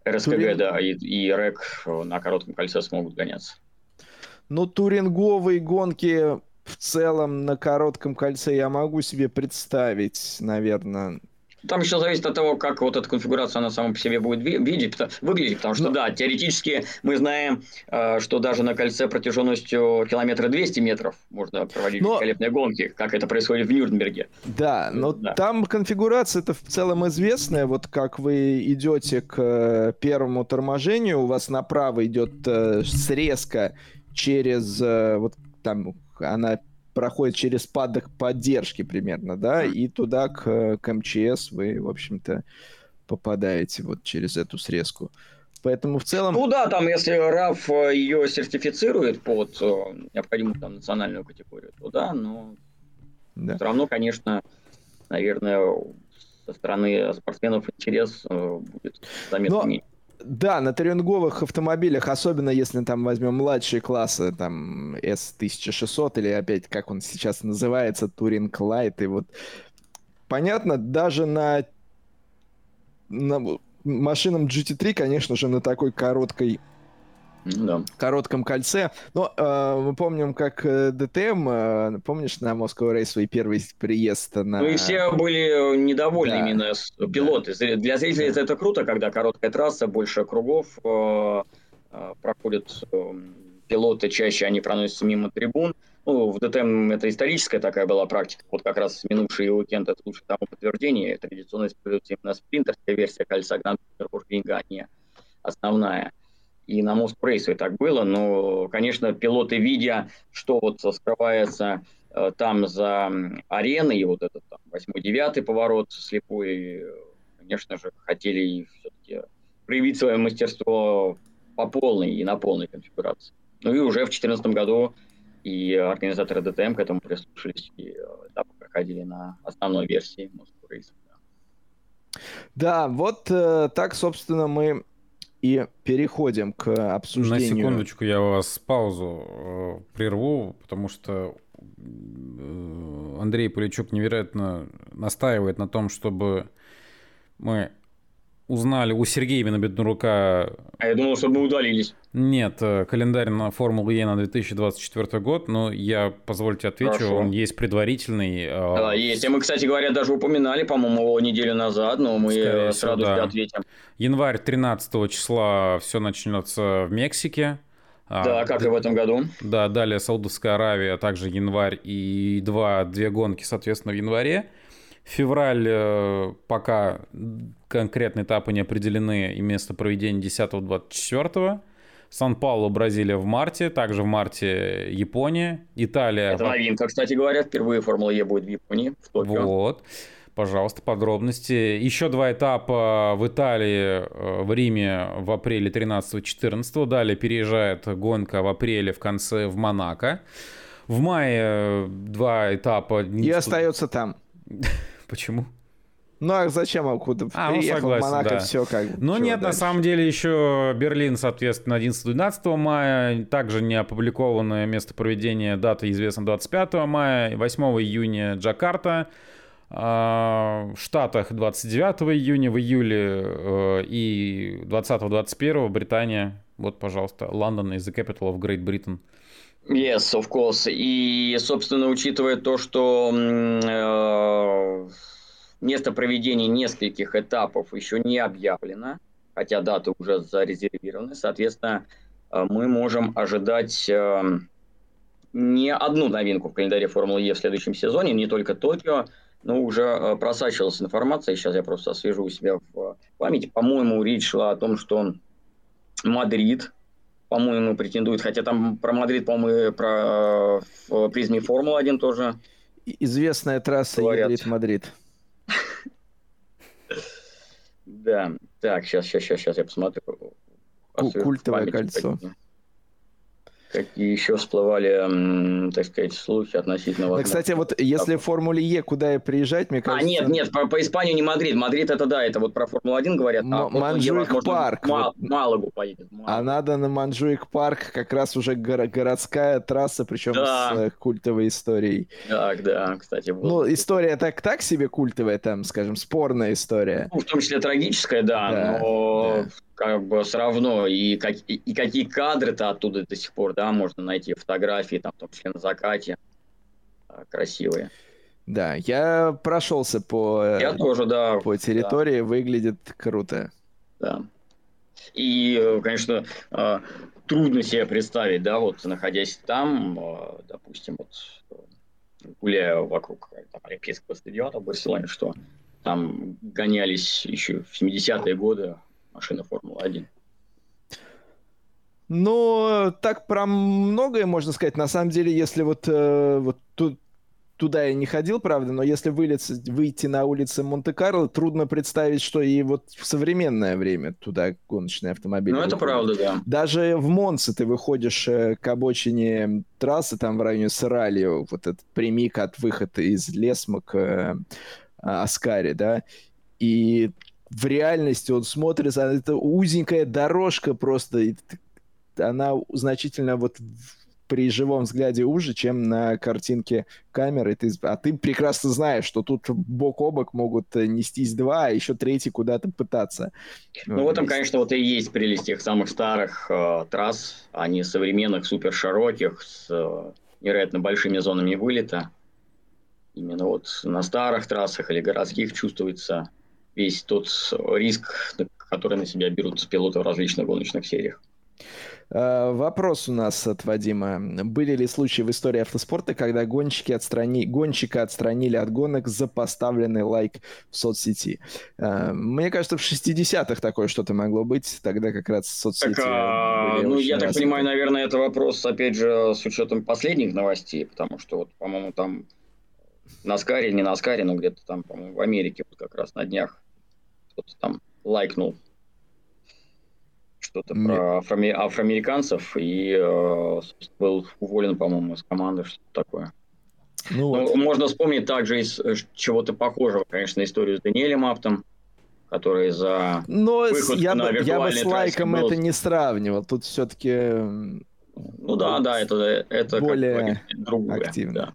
РСКГ, Турин... да, и, и РЭК на коротком кольце смогут гоняться. Ну, туринговые гонки в целом на коротком кольце я могу себе представить, наверное. Там еще зависит от того, как вот эта конфигурация она сама по себе будет видеть, выглядеть, потому что, ну, да, теоретически мы знаем, э, что даже на кольце протяженностью километра 200 метров можно проводить но... великолепные гонки, как это происходит в Нюрнберге. Да, но да. там конфигурация это в целом известная, вот как вы идете к э, первому торможению, у вас направо идет э, срезка через вот там она проходит через падок поддержки примерно, да, и туда к, к МЧС вы, в общем-то, попадаете вот через эту срезку. Поэтому в целом... Ну да, там если РАФ э, ее сертифицирует под э, необходимую там, национальную категорию, то да, но да. все равно, конечно, наверное, со стороны спортсменов интерес будет заметно меньше. Да, на тренинговых автомобилях, особенно если там возьмем младшие классы, там S1600 или опять, как он сейчас называется, Touring Light, и вот понятно, даже на, на машинам GT3, конечно же, на такой короткой да. коротком кольце. Но э, мы помним, как э, ДТМ, э, помнишь, на Moscow Raceway первый приезд на... И все были недовольны да. именно с пилоты. Да. Для зрителей да. это круто, когда короткая трасса, больше кругов, э, э, проходят э, пилоты, чаще они проносятся мимо трибун. Ну, в ДТМ это историческая такая была практика. Вот как раз минувший уикенд это лучше тому подтверждение. Традиционно используется именно спринтерская версия кольца Гранд-Петербург-Ринга, а не основная и на мост Прейсвей так было, но, конечно, пилоты, видя, что вот скрывается э, там за ареной, вот этот там восьмой-девятый поворот слепой, конечно же, хотели все-таки проявить свое мастерство по полной и на полной конфигурации. Ну и уже в 2014 году и организаторы ДТМ к этому прислушались, и э, этапы проходили на основной версии Moscow. Да, вот э, так, собственно, мы и переходим к обсуждению... На секундочку я вас паузу э, прерву, потому что э, Андрей Поличук невероятно настаивает на том, чтобы мы узнали у Сергея Минобеднурука... А я думал, что мы удалились. Нет, э, календарь на Формулу Е на 2024 год, но я, позвольте отвечу, Хорошо. он есть предварительный. Э, да, есть. И мы, кстати говоря, даже упоминали, по-моему, его неделю назад, но мы Скорее с радостью да. ответим. Январь 13 числа все начнется в Мексике. А, да, как и в этом году. Да, далее Саудовская Аравия, а также январь и два, две гонки, соответственно, в январе. Февраль э, пока конкретные этапы не определены и место проведения 10-24. Сан-Паулу, Бразилия в марте, также в марте Япония, Италия. Это новинка, кстати говоря, впервые Формула Е будет в Японии, в Токио. Вот. Пожалуйста, подробности. Еще два этапа в Италии, э, в Риме в апреле 13-14. Далее переезжает гонка в апреле в конце в Монако. В мае два этапа. И остается там. Почему? Ну а зачем он куда а, ну, приехал согласен, в Монако, да. все как бы. Ну нет, дальше? на самом деле еще Берлин, соответственно, 11-12 мая, также не опубликованное место проведения, дата известна 25 мая, 8 июня Джакарта, а, в Штатах 29 июня, в июле э, и 20-21 Британия. Вот, пожалуйста, Лондон is the capital of Great Britain. Yes, of course. И, собственно, учитывая то, что э, место проведения нескольких этапов еще не объявлено, хотя даты уже зарезервированы, соответственно, э, мы можем ожидать э, не одну новинку в календаре Формулы Е в следующем сезоне, не только Токио, но уже э, просачивалась информация, сейчас я просто освежу у себя в памяти. По-моему, речь шла о том, что Мадрид по-моему, претендует. Хотя там про Мадрид, по-моему, про в призме Формула-1 тоже. Известная трасса Мадрид-Мадрид. Да. Так, сейчас, сейчас, сейчас, сейчас я посмотрю. Культовое кольцо. Какие еще всплывали, так сказать, слухи относительно... Да, кстати, вот если в Формуле Е куда приезжать, мне а, кажется... А, нет, нет, по, по Испании не Мадрид. Мадрид это да, это вот про Формулу-1 говорят. А М- Монжуик парк. Мал, вот. Малагу поедет. Малагу. А надо на Монжуик парк как раз уже горо- городская трасса, причем да. с э, культовой историей. Так, да, кстати. Вот. Ну, история так, так себе культовая, там, скажем, спорная история. Ну, в том числе трагическая, да, да но... Да как бы все равно, и, как, и, и какие кадры-то оттуда до сих пор, да, можно найти фотографии, там, в том числе на закате, а, красивые. Да, я прошелся по, я тоже, да, по территории, да. выглядит круто. Да. И, э, конечно, э, трудно себе представить, да, вот находясь там, э, допустим, вот гуляя вокруг там, Олимпийского стадиона в Барселоне, что там гонялись еще в 70-е годы машина Формулы-1. Ну, так про многое можно сказать. На самом деле, если вот, э, вот тут, туда я не ходил, правда, но если вылиться, выйти на улицы Монте-Карло, трудно представить, что и вот в современное время туда гоночные автомобили. Ну, это правда, да. Даже в Монце ты выходишь э, к обочине трассы, там в районе Саралио, вот этот прямик от выхода из Лесма к э, Аскаре, да, И в реальности он смотрится, это узенькая дорожка просто, она значительно вот при живом взгляде уже, чем на картинке камеры. Ты, а ты прекрасно знаешь, что тут бок о бок могут э, нестись два, а еще третий куда-то пытаться. Ну, в этом, конечно, вот и есть прелесть тех самых старых э, трасс, а не современных, супер широких, с э, невероятно большими зонами вылета. Именно вот на старых трассах или городских чувствуется весь тот риск, который на себя берут пилоты в различных гоночных сериях. Э, вопрос у нас от Вадима. Были ли случаи в истории автоспорта, когда гонщики отстрани... гонщика отстранили от гонок за поставленный лайк в соцсети? Э, мне кажется, в 60-х такое что-то могло быть. Тогда как раз соцсети так, а, Ну, я так понимаю, наверное, это вопрос, опять же, с учетом последних новостей, потому что, вот, по-моему, там на Скаре, не на Скаре, но где-то там, по-моему, в Америке вот как раз на днях кто-то там лайкнул что-то про афроами- афроамериканцев и э, был уволен, по-моему, из команды, что-то такое. Ну, вот. Можно вспомнить также из э, чего-то похожего, конечно, историю с Даниэлем Аптом, который за Но я бы, я бы с лайком был... это не сравнивал. Тут все-таки... Ну да, да, это, это более другое. Активно. Да.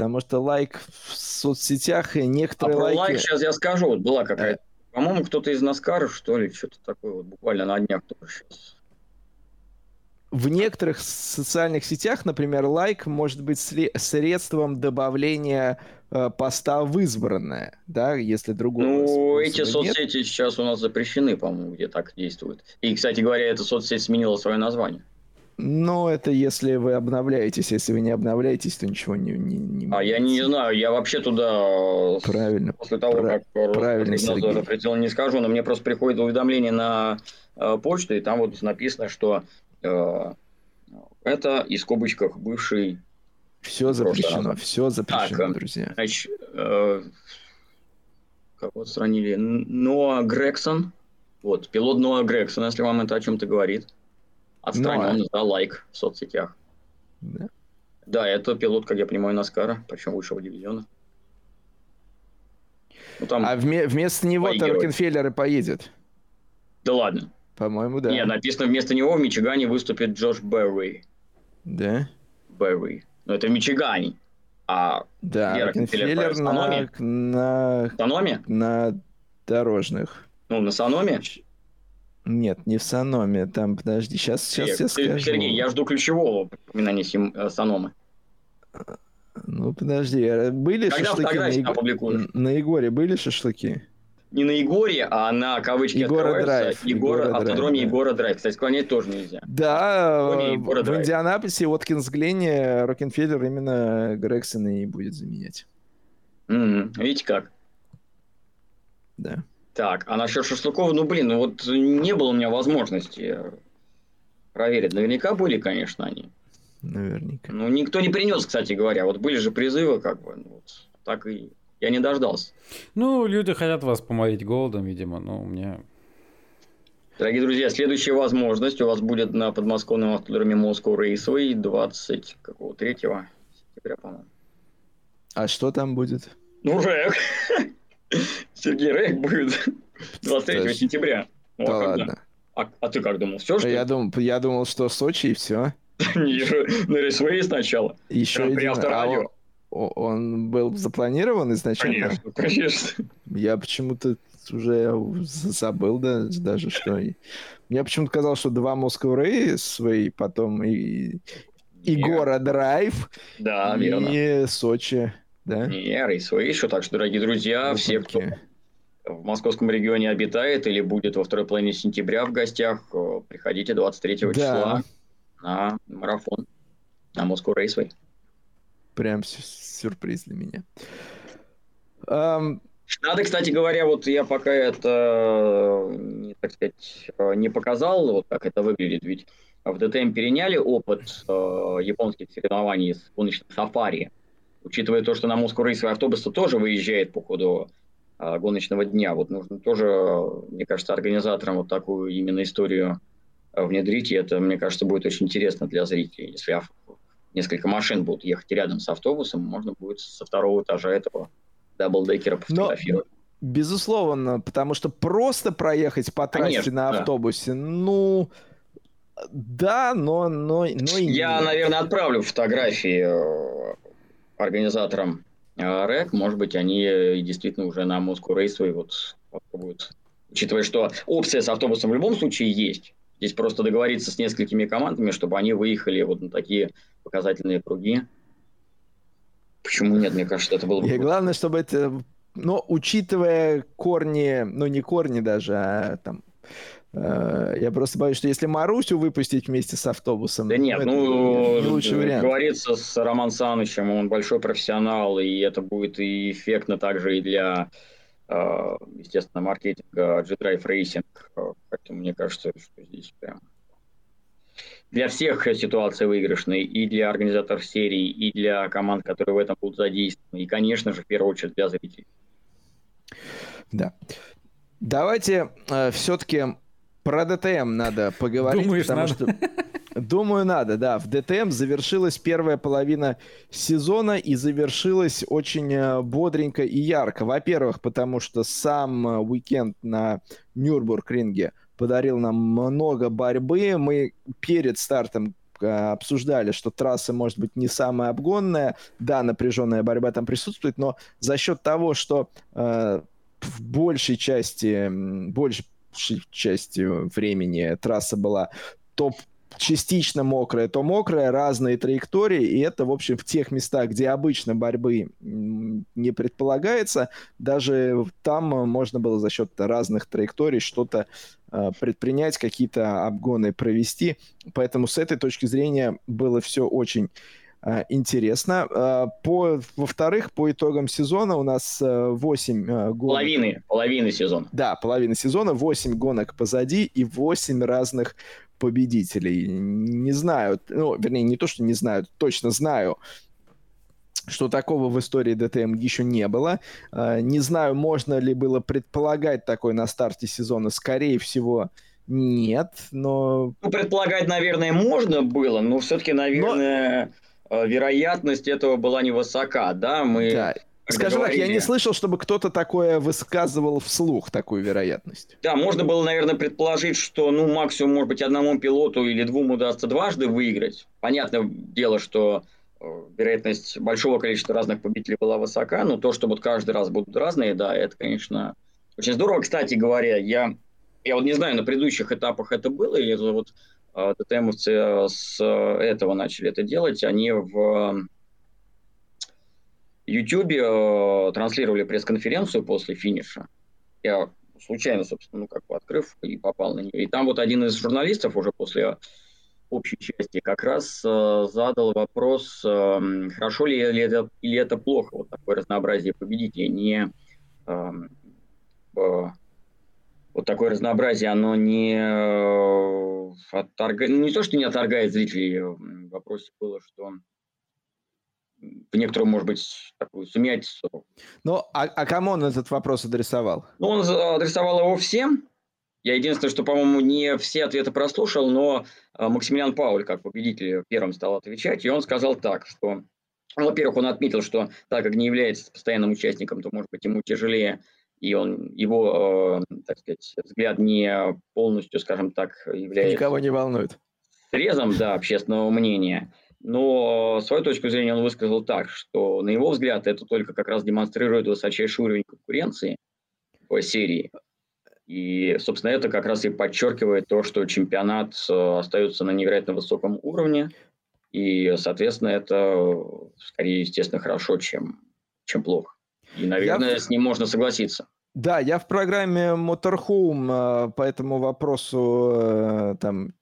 Потому что лайк в соцсетях и некоторые а про лайки... лайк сейчас я скажу. Вот была какая-то по-моему, кто-то из Наскаров, что ли, что-то такое, вот буквально на днях тоже сейчас. В некоторых социальных сетях, например, лайк может быть средством добавления э, поста в избранное, да, если другого. Ну, эти соцсети нет. сейчас у нас запрещены, по-моему, где так действуют. И, кстати говоря, эта соцсеть сменила свое название. Ну, это если вы обновляетесь. Если вы не обновляетесь, то ничего не... не, не а я не знаю, я вообще туда... Правильно. После того, Прав... как правильно, запретил, не скажу, но мне просто приходит уведомление на э, почту, и там вот написано, что э, это, и в скобочках, бывший... Все запрещено, все запрещено, так, друзья. Значит, э, как вот отстранили, Ноа Грегсон, вот, пилот Ноа Грегсон, если вам это о чем-то говорит. Отстранен ну, за лайк в соцсетях. Да? Да, это пилот, как я понимаю, Наскара, причем высшего дивизиона. Ну, там а вме- вместо него-то Рокенфеллер и поедет. Да ладно. По-моему, да. Нет, написано вместо него в Мичигане выступит Джош Берри. Да? Берри. Но это в Мичигане. А да, Рокенфеллер на, на... Сономе? На дорожных. Ну, на Сономе? Нет, не в Сономе. Там, подожди, сейчас, сейчас я скажу. Сергей, я жду ключевого упоминания э, Сономы. Ну, подожди, а были Когда шашлыки на, Иг... на Игоре? Были шашлыки? Не на Игоре, а на кавычки Игора Драйв. Игора, Игора автодроме Драйв, Игора Драйв. Кстати, склонять тоже нельзя. Да, в Драйв. Индианаполисе Уоткинс Гленни Рокенфеллер именно Грексона и будет заменять. Mm-hmm. Видите как? Да. Так, а насчет шашлыков, ну блин, ну вот не было у меня возможности проверить. Наверняка были, конечно, они. Наверняка. Ну, никто не принес, кстати говоря. Вот были же призывы, как бы, ну, вот, так и я не дождался. Ну, люди хотят вас поморить голодом, видимо, но у меня... Дорогие друзья, следующая возможность у вас будет на подмосковном автодроме Moscow Raceway 23 сентября, по-моему. А что там будет? Ну, рэк. Сергей Рейк будет 23 сентября. Ну, да ладно. А, а ты как думал? Все, что я, дум, я думал, что Сочи и все. На Рейсвей сначала. Еще При авторадио. Он был запланирован изначально? Конечно, конечно. Я почему-то уже забыл да, даже, что... Мне почему-то казалось, что два Moscow Race, потом и, и Гора Драйв, да, и верно. Сочи. Да? Не, рейсовые еще. Так что, дорогие друзья, ну, все, кто в московском регионе обитает или будет во второй половине сентября в гостях, э, приходите 23 да. числа на марафон на Moscow Raceway. Прям сюрприз для меня. Um... Надо, кстати говоря, вот я пока это, не, так сказать, э, не показал, вот как это выглядит, ведь в ДТМ переняли опыт э, японских соревнований с гоночным сафари учитывая то, что на Москву рейсовый автобус тоже выезжает по ходу а, гоночного дня, вот нужно тоже, мне кажется, организаторам вот такую именно историю а, внедрить, и это, мне кажется, будет очень интересно для зрителей. Если несколько машин будут ехать рядом с автобусом, можно будет со второго этажа этого даблдекера пофотографировать. безусловно, потому что просто проехать по трассе Конечно, на автобусе, да. ну, да, но, но, но и Я, нет. наверное, отправлю фотографии э, организаторам э, РЭК. Может быть, они действительно уже на Москву рейсовый вот попробуют. Учитывая, что опция с автобусом в любом случае есть. Здесь просто договориться с несколькими командами, чтобы они выехали вот на такие показательные круги. Почему нет? Мне кажется, это было бы... И главное, чтобы это... Но учитывая корни, ну не корни даже, а там Э, я просто боюсь, что если Марусю выпустить вместе с автобусом, да нет, ну, не лучший вариант. Говорится с Роман Санычем, он большой профессионал, и это будет и эффектно также и для, э, естественно, маркетинга G-Drive Racing. Поэтому мне кажется, что здесь прям для всех ситуация выигрышная, и для организаторов серии, и для команд, которые в этом будут задействованы, и, конечно же, в первую очередь для зрителей. Да. Давайте э, все-таки про ДТМ надо поговорить. Думаешь, потому надо? Что... Думаю, надо, да. В ДТМ завершилась первая половина сезона и завершилась очень э, бодренько и ярко. Во-первых, потому что сам э, уикенд на Нюрбург-ринге подарил нам много борьбы. Мы перед стартом э, обсуждали, что трасса может быть не самая обгонная. Да, напряженная борьба там присутствует, но за счет того, что э, в большей части, больше части времени. Трасса была то частично мокрая, то мокрая, разные траектории, и это, в общем, в тех местах, где обычно борьбы не предполагается, даже там можно было за счет разных траекторий что-то э, предпринять, какие-то обгоны провести, поэтому с этой точки зрения было все очень интересно. А, по, во-вторых, по итогам сезона у нас 8 э, гонок. Половины, половины сезона. Да, половина сезона, 8 гонок позади и 8 разных победителей. Не знаю, ну, вернее, не то, что не знаю, точно знаю, что такого в истории ДТМ еще не было. Не знаю, можно ли было предполагать такое на старте сезона. Скорее всего, нет, но... Ну, предполагать, наверное, можно было, но все-таки, наверное... Но Э, вероятность этого была невысока, да, мы... Да. Скажем говорили... так, я не слышал, чтобы кто-то такое высказывал вслух, такую вероятность. Да, можно было, наверное, предположить, что, ну, максимум, может быть, одному пилоту или двум удастся дважды выиграть. Понятное дело, что э, вероятность большого количества разных победителей была высока, но то, что вот каждый раз будут разные, да, это, конечно, очень здорово. Кстати говоря, я, я вот не знаю, на предыдущих этапах это было, или это вот а, ТТМовцы э, с этого начали это делать. Они в э, транслировали пресс-конференцию после финиша. Я случайно, собственно, ну, как бы открыв и попал на нее. И там вот один из журналистов уже после общей части как раз э, задал вопрос, э, хорошо ли это, или это плохо, вот такое разнообразие победителей, не э, вот такое разнообразие, оно не э, отторгает, ну, не то, что не отторгает зрителей, в вопросе было, что в некотором, может быть, такую сумятицу. Ну, а, а кому он этот вопрос адресовал? Ну, он адресовал его всем. Я единственное, что, по-моему, не все ответы прослушал, но э, Максимилиан Пауль, как победитель, первым стал отвечать, и он сказал так, что, во-первых, он отметил, что так как не является постоянным участником, то, может быть, ему тяжелее и он, его, э, так сказать, взгляд не полностью, скажем так, является... Никого не волнует. Срезом, да, общественного мнения. Но свою точку зрения он высказал так, что, на его взгляд, это только как раз демонстрирует высочайший уровень конкуренции по серии. И, собственно, это как раз и подчеркивает то, что чемпионат э, остается на невероятно высоком уровне. И, соответственно, это скорее, естественно, хорошо, чем, чем плохо. И, наверное, я... с ним можно согласиться. Да, я в программе Motorhome э, по этому вопросу э, там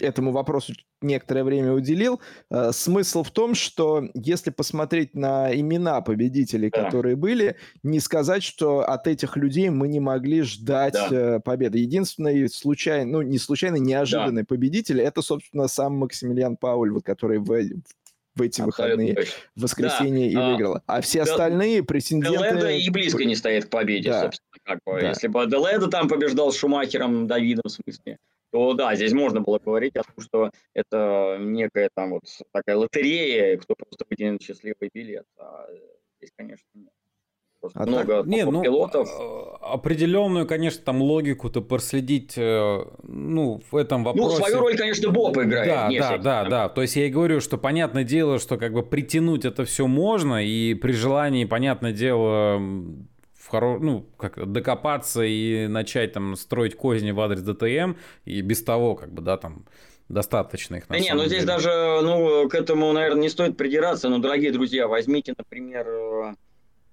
этому вопросу некоторое время уделил. Э, смысл в том, что если посмотреть на имена победителей, да. которые были, не сказать, что от этих людей мы не могли ждать да. победы. Единственный случайный, ну не случайный, неожиданный да. победитель, это, собственно, сам Максимилиан Пауль, вот, который в, в эти Абсолютно выходные в воскресенье да. и выиграла. А все остальные претенденты... Деледа и близко не стоит к победе, да. собственно. Как бы. Да. Если бы Деледа там побеждал с Шумахером, Давидом, в смысле, то да, здесь можно было говорить о том, что это некая там вот такая лотерея, кто просто выделен счастливый билет. А здесь, конечно, нет. А много так, не, ну, пилотов. А, определенную, конечно, там логику-то проследить, э, ну, в этом вопросе. Ну, свою роль, конечно, Боб играет. Да, да, всяких, да, там. да. То есть я и говорю, что понятное дело, что как бы притянуть это все можно, и при желании, понятное дело, в хоро... ну, как докопаться и начать там строить козни в адрес ДТМ, и без того, как бы, да, там достаточно их. Да не, ну здесь даже, ну, к этому, наверное, не стоит придираться, но, дорогие друзья, возьмите, например, э,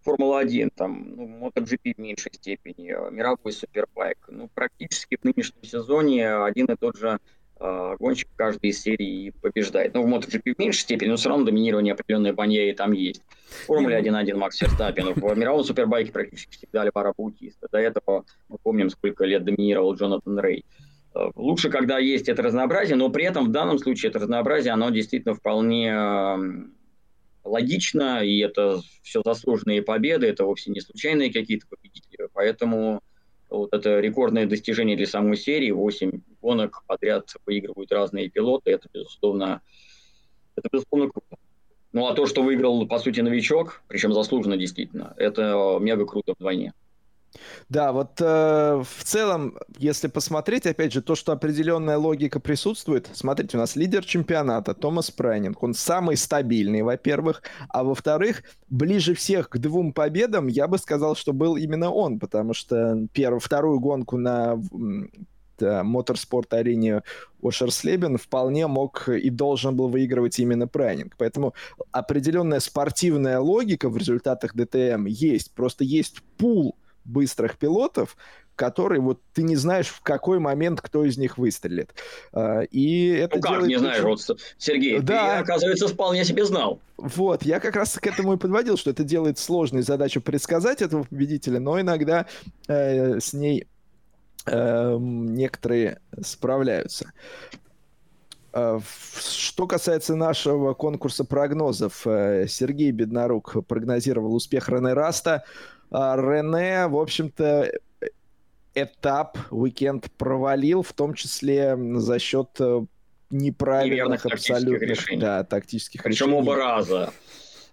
Формула-1, там, ну, MotoGP в меньшей степени, э, мировой супербайк. Ну, практически в нынешнем сезоне один и тот же э, гонщик в каждой из серий побеждает. Ну, в MotoGP в меньшей степени, но все равно доминирование определенной баньяи там есть. В Формуле 1-1 Макс Ферстаппин, в мировом супербайке практически всегда Альваро Баутиста. До этого мы помним, сколько лет доминировал Джонатан Рей. Э, лучше, когда есть это разнообразие, но при этом в данном случае это разнообразие, оно действительно вполне логично, и это все заслуженные победы, это вовсе не случайные какие-то победители. Поэтому вот это рекордное достижение для самой серии. Восемь гонок подряд выигрывают разные пилоты. Это, безусловно, это, безусловно, круто. Ну, а то, что выиграл, по сути, новичок, причем заслуженно действительно, это мега круто вдвойне. Да, вот э, в целом, если посмотреть, опять же, то, что определенная логика присутствует, смотрите, у нас лидер чемпионата Томас Прайнинг, он самый стабильный, во-первых, а во-вторых, ближе всех к двум победам, я бы сказал, что был именно он, потому что первую, вторую гонку на моторспорт-арене Ошерслебен вполне мог и должен был выигрывать именно Прайнинг. Поэтому определенная спортивная логика в результатах ДТМ есть. Просто есть пул быстрых пилотов, которые вот ты не знаешь, в какой момент кто из них выстрелит. А, и это ну как, не знаешь, вот, Сергей, да. ты, оказывается, вполне себе знал. Вот, я как раз к этому и подводил, что это делает сложной задачу предсказать этого победителя, но иногда э, с ней э, некоторые справляются. А, что касается нашего конкурса прогнозов, э, Сергей Беднорук прогнозировал успех Рене Раста. А, Рене, в общем-то, этап, уикенд провалил, в том числе за счет э, неправильных абсолютно решений. Да, тактических Причем решений. оба раза.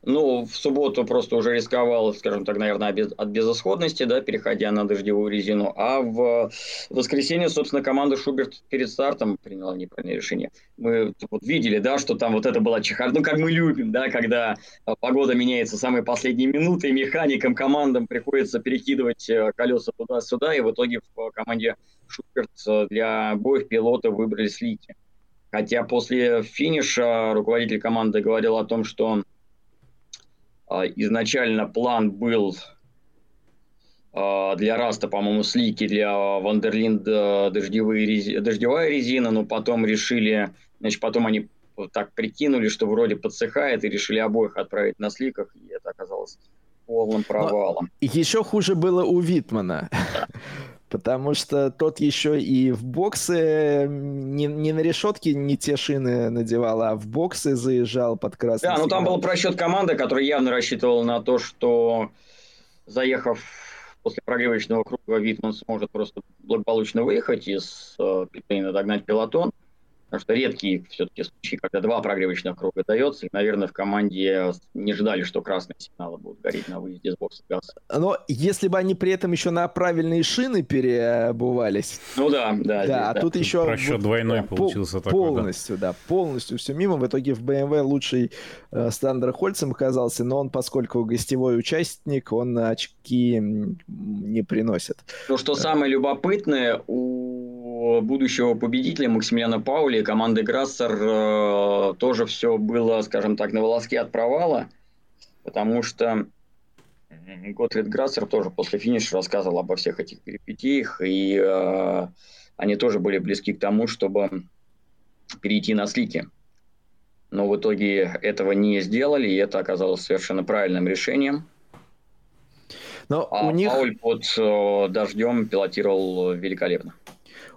Ну, в субботу просто уже рисковал, скажем так, наверное, от безысходности, да, переходя на дождевую резину. А в воскресенье, собственно, команда Шуберт перед стартом приняла неправильное решение. Мы вот видели, да, что там вот это была чехарда, ну, как мы любим, да, когда а, погода меняется в самые последние минуты, и механикам, командам приходится перекидывать э, колеса туда-сюда, и в итоге в команде Шуберт э, для боев пилота выбрали слики. Хотя после финиша руководитель команды говорил о том, что изначально план был а, для Раста, по-моему, слики, для Вандерлинд дождевые, дождевая резина, но потом решили, значит, потом они так прикинули, что вроде подсыхает, и решили обоих отправить на сликах, и это оказалось полным провалом. Но еще хуже было у Витмана. Потому что тот еще и в боксы не, не на решетке не те шины надевал, а в боксы заезжал под красный Да, ну там был просчет команды, которая явно рассчитывала на то, что заехав после прогревочного круга, Витман сможет просто благополучно выехать из э, питейна, догнать пилотон. Потому что редкие все-таки случаи, когда два прогревочных круга дается, и, наверное, в команде не ждали, что красные сигналы будут гореть на выезде с бокса газа. Но если бы они при этом еще на правильные шины переобувались. Ну да, да. Да, здесь, а да. тут еще... Расчет двойной по- получился такой, Полностью, да. да, полностью все мимо. В итоге в BMW лучший э, Стандер Хольцем оказался, но он, поскольку гостевой участник, он очки не приносит. Ну, что самое любопытное, у будущего победителя Максимилиана Паули и команды Грассер э, тоже все было, скажем так, на волоске от провала, потому что Готфрид Грассер тоже после финиша рассказывал обо всех этих перипетиях, и э, они тоже были близки к тому, чтобы перейти на слики. Но в итоге этого не сделали, и это оказалось совершенно правильным решением. Но а у них... Пауль под э, дождем пилотировал великолепно.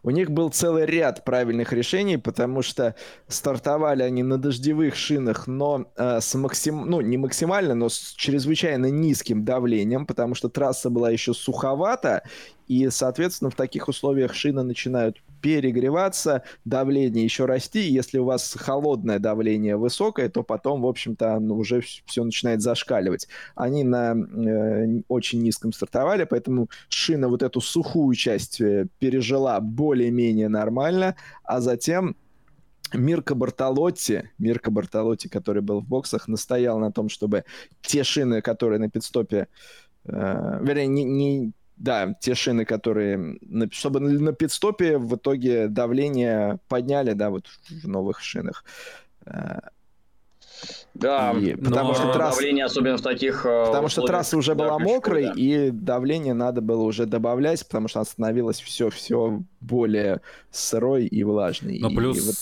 У них был целый ряд правильных решений, потому что стартовали они на дождевых шинах, но э, с максим... ну, не максимально, но с чрезвычайно низким давлением, потому что трасса была еще суховата, и, соответственно, в таких условиях шины начинают перегреваться, давление еще расти. Если у вас холодное давление высокое, то потом, в общем-то, уже все начинает зашкаливать. Они на э, очень низком стартовали, поэтому шина вот эту сухую часть э, пережила более-менее нормально, а затем Мирко Бартолотти, Мирко Бартолотти, который был в боксах, настоял на том, чтобы те шины, которые на пидстопе, э, вернее, не, не, да, те шины, которые, чтобы на пидстопе в итоге давление подняли, да, вот в новых шинах. Э, да, и, потому но что трасс... давление, особенно в таких... Э, потому что трасса уже была мокрой, да. и давление надо было уже добавлять, потому что становилось все-все более сырой и влажной. Но и, плюс... И вот...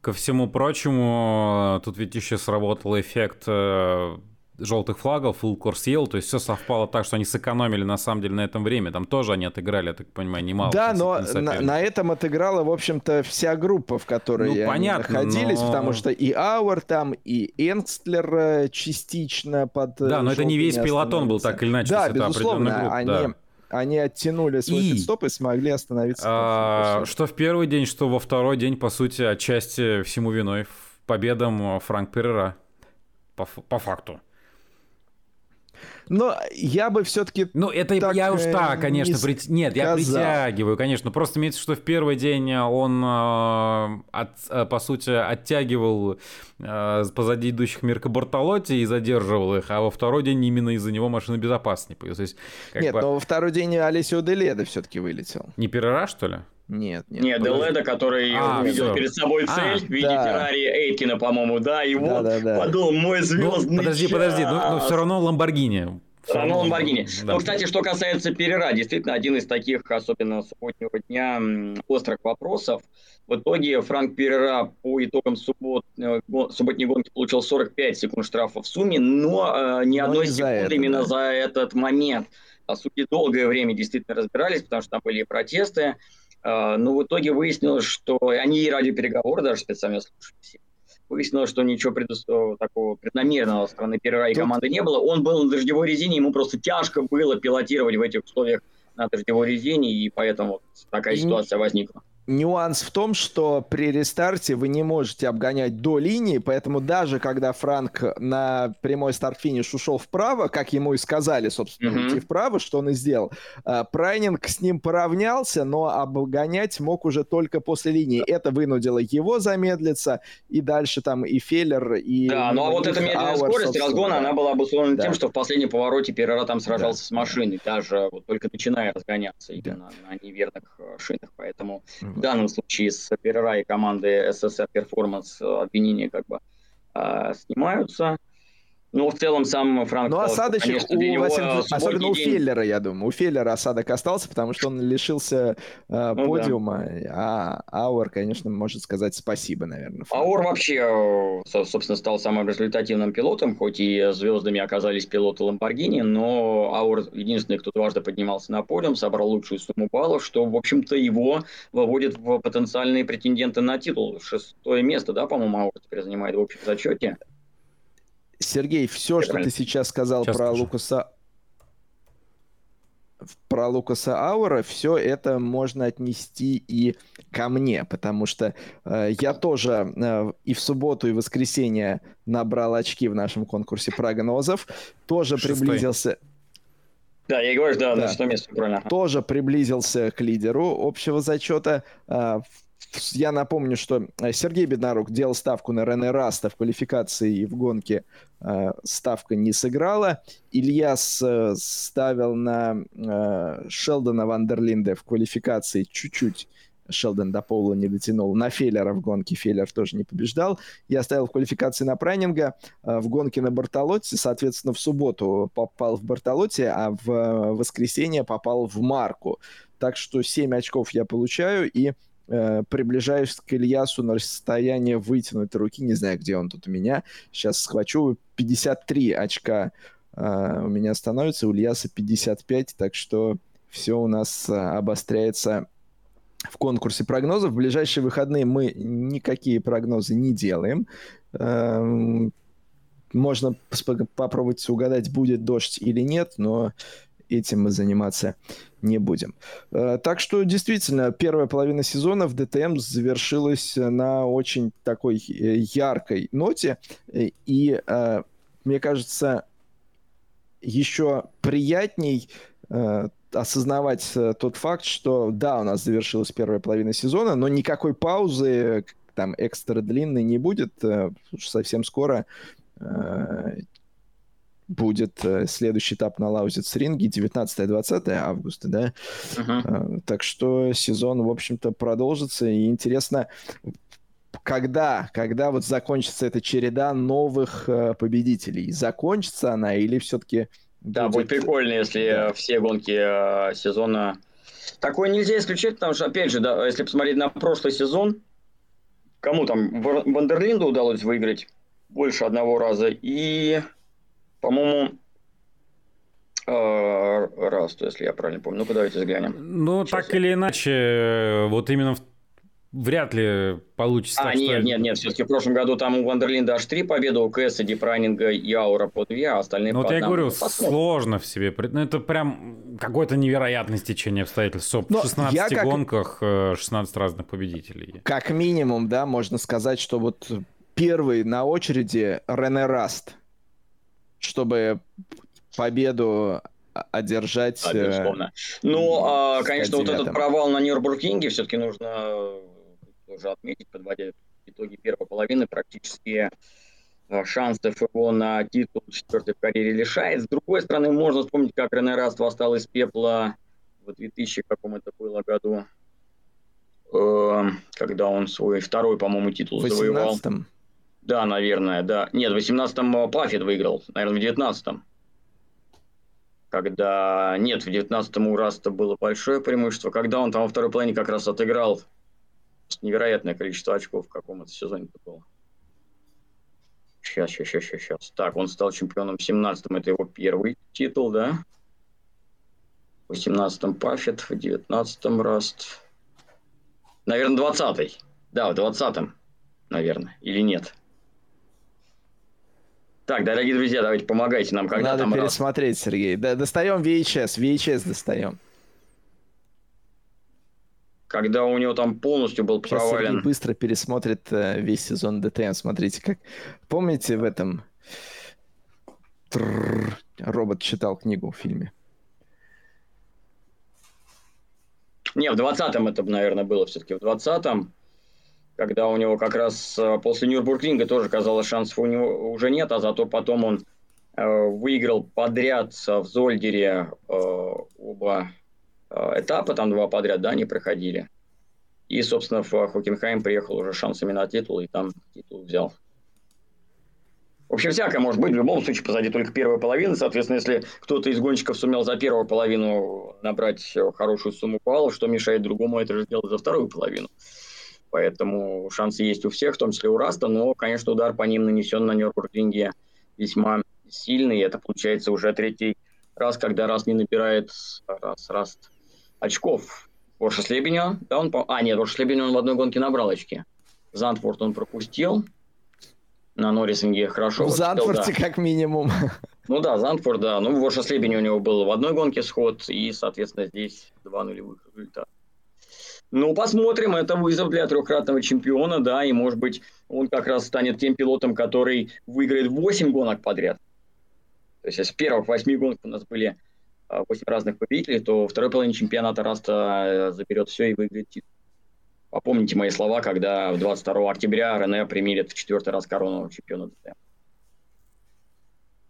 Ко всему прочему, тут ведь еще сработал эффект э, желтых флагов, full course yield, то есть все совпало так, что они сэкономили на самом деле на этом время. Там тоже они отыграли, я так понимаю, немало. Да, но на, на этом отыграла, в общем-то, вся группа, в которой ну, понятно, они находились, но... потому что и Ауэр там, и Энстлер э, частично под э, Да, но это не весь пилотон был так или иначе. Да, безусловно, они... Да они оттянули свой и... стоп и смогли остановиться. А, что в первый день, что во второй день, по сути, отчасти всему виной победам Франк Перера. По, по факту. Но я бы все-таки. Ну, это я уж так, конечно, не при... нет, я притягиваю, конечно. Просто имеется, что в первый день он, э, от, э, по сути, оттягивал э, позади идущих Мирка Бортолотти и задерживал их, а во второй день именно из-за него машина безопаснее появилась. нет, бы... но во второй день Алисио Деледа все-таки вылетел. Не Перера, что ли? Нет, нет. Нет, Деледа, который а, увидел все. перед собой а, цель а, в виде да. Феррари Эйткина, по-моему, да, и вот да, да, подумал, мой звездный ну, Подожди, час. подожди, но, но все равно Ламборгини. Все равно Ламборгини. Да. Ну, кстати, что касается Перера, действительно, один из таких, особенно субботнего дня, острых вопросов. В итоге Франк Перера по итогам суббот, э, субботней гонки получил 45 секунд штрафа в сумме, но э, ни одной но секунды это, именно да. за этот момент. По сути, долгое время действительно разбирались, потому что там были протесты. А, но в итоге выяснилось, что они и ради переговоров даже специально слушали Выяснилось, что ничего предус... такого преднамеренного со стороны первой Тут... команды не было. Он был на дождевой резине, ему просто тяжко было пилотировать в этих условиях на дождевой резине, и поэтому такая ситуация возникла нюанс в том, что при рестарте вы не можете обгонять до линии, поэтому даже когда Франк на прямой старт-финиш ушел вправо, как ему и сказали, собственно, mm-hmm. идти вправо, что он и сделал, э, Прайнинг с ним поравнялся, но обгонять мог уже только после линии. Это вынудило его замедлиться, и дальше там и Феллер, и... Да, ну а вот эта медленная Ауэр, скорость разгона, она была обусловлена да. тем, что в последнем повороте Перера там сражался да. с машиной, даже вот только начиная разгоняться именно да. на неверных э, шинах, поэтому... Mm-hmm в данном случае с Перера и команды СССР Performance обвинения как бы э, снимаются. Ну, в целом, сам Франк... Ну, осадочек конечно, у, него особенно у Феллера, я думаю. У Феллера осадок остался, потому что он лишился э, ну, подиума. Да. А Ауэр, конечно, может сказать спасибо, наверное. Франку. Ауэр вообще, собственно, стал самым результативным пилотом, хоть и звездами оказались пилоты Ламборгини, но Ауэр единственный, кто дважды поднимался на подиум, собрал лучшую сумму баллов, что, в общем-то, его выводит в потенциальные претенденты на титул. Шестое место, да, по-моему, Ауэр теперь занимает в общем зачете. Сергей, все, что ты сейчас сказал сейчас про скажу. Лукаса про Лукаса Аура, все это можно отнести и ко мне, потому что э, я тоже э, и в субботу, и в воскресенье набрал очки в нашем конкурсе прогнозов, тоже Шестой. приблизился... Да, я говорю, да, да. на шестом месте, правильно. Тоже приблизился к лидеру общего зачета. Э, я напомню, что э, Сергей Беднорук делал ставку на Рене Раста в квалификации и в гонке э, ставка не сыграла. Ильяс э, ставил на э, Шелдона Вандерлинде в квалификации чуть-чуть. Шелдон до поула не дотянул. На Феллера в гонке Феллер тоже не побеждал. Я ставил в квалификации на Прайнинга, э, в гонке на Бартолотте, соответственно, в субботу попал в Бартолотте, а в э, воскресенье попал в Марку. Так что 7 очков я получаю, и э, приближаюсь к Ильясу на расстояние вытянутой руки. Не знаю, где он тут у меня. Сейчас схвачу. 53 очка э, у меня становится, у Ильяса 55, так что все у нас э, обостряется в конкурсе прогнозов. В ближайшие выходные мы никакие прогнозы не делаем. Эм, можно попробовать угадать, будет дождь или нет, но этим мы заниматься не будем. Э, так что действительно первая половина сезона в ДТМ завершилась на очень такой э, яркой ноте. И мне кажется, еще приятней осознавать тот факт, что да, у нас завершилась первая половина сезона, но никакой паузы там экстра длинной не будет, совсем скоро будет э, следующий этап на Лаузиц ринге 19-20 августа, да? Uh-huh. Так что сезон, в общем-то, продолжится. И интересно, когда, когда вот закончится эта череда новых э, победителей? Закончится она или все-таки... Да, будет, будет прикольно, если да. все гонки э, сезона... Такое нельзя исключать, потому что, опять же, да, если посмотреть на прошлый сезон, кому там Вандерлинду удалось выиграть больше одного раза, и по-моему, э, раз, если я правильно помню. Ну-ка, давайте взглянем. Ну, Сейчас так я... или иначе, вот именно в вряд ли получится. А, так, нет, что... нет, нет, все-таки в прошлом году там у Вандерлинда аж три победы, у КС, Дипрайнинга и Аура по две, а остальные ну, по вот я говорю, Посмотрим. сложно в себе. Ну, это прям какое-то невероятное стечение обстоятельств. В 16 я как... гонках 16 э, разных победителей. Как минимум, да, можно сказать, что вот первый на очереди Рене Раст – чтобы победу одержать. Да, безусловно. Ну, а, конечно, вот этот провал на Нюрбургинге все-таки нужно э, тоже отметить, подводя итоги первой половины, практически э, шансов его на титул четвертой в карьере лишает. С другой стороны, можно вспомнить, как Рене Раст восстал из пепла в 2000 каком это было году, э, когда он свой второй, по-моему, титул 18 завоевал. Да, наверное, да. Нет, в 18-м Паффет выиграл, наверное, в 19-м. Когда... Нет, в 19-м у Раста было большое преимущество. Когда он там во второй половине как раз отыграл невероятное количество очков в каком-то сезоне это было. Сейчас, сейчас, сейчас, сейчас. Так, он стал чемпионом в 17-м. Это его первый титул, да? В 18-м Паффет, в 19-м Раст. Наверное, 20-й. Да, в 20-м, наверное. Или нет? Так, дорогие друзья, давайте помогайте нам, когда Надо там пересмотреть, раз... Сергей. Да, достаем VHS, VHS достаем. Когда у него там полностью был Сейчас провален. Сергей быстро пересмотрит э, весь сезон ДТМ. Смотрите, как... Помните в этом... Трррр... Робот читал книгу в фильме. Не, в 20-м это, наверное, было все-таки. В 20-м когда у него как раз э, после Нюрбургринга тоже казалось шансов у него уже нет, а зато потом он э, выиграл подряд в Зольдере э, оба этапа, там два подряд, да, они проходили. И, собственно, в Хоккенхайм приехал уже шансами на титул, и там титул взял. В общем, всякое может быть. В любом случае, позади только первая половина. Соответственно, если кто-то из гонщиков сумел за первую половину набрать хорошую сумму баллов, что мешает другому это же сделать за вторую половину. Поэтому шансы есть у всех, в том числе у Раста, но, конечно, удар по ним нанесен на Нюрбургринге весьма сильный. Это получается уже третий раз, когда Раст не набирает раз, Раст очков. Орша Слебеня, да, он... А, нет, Орша Слебеня он в одной гонке набрал очки. Зандфорд он пропустил. На Норрисинге хорошо. В Зандфорте да. как минимум. Ну да, Зандфорд, да. Ну, в Орша Слебене у него был в одной гонке сход, и, соответственно, здесь два нулевых результата. Ну, посмотрим. Это вызов для трехкратного чемпиона, да, и, может быть, он как раз станет тем пилотом, который выиграет 8 гонок подряд. То есть, если первых 8 гонках у нас были 8 а, разных победителей, то второй половине чемпионата Раста э, заберет все и выиграет титул. Попомните мои слова, когда 22 октября Рене примерит в четвертый раз корону чемпиона ДТМ.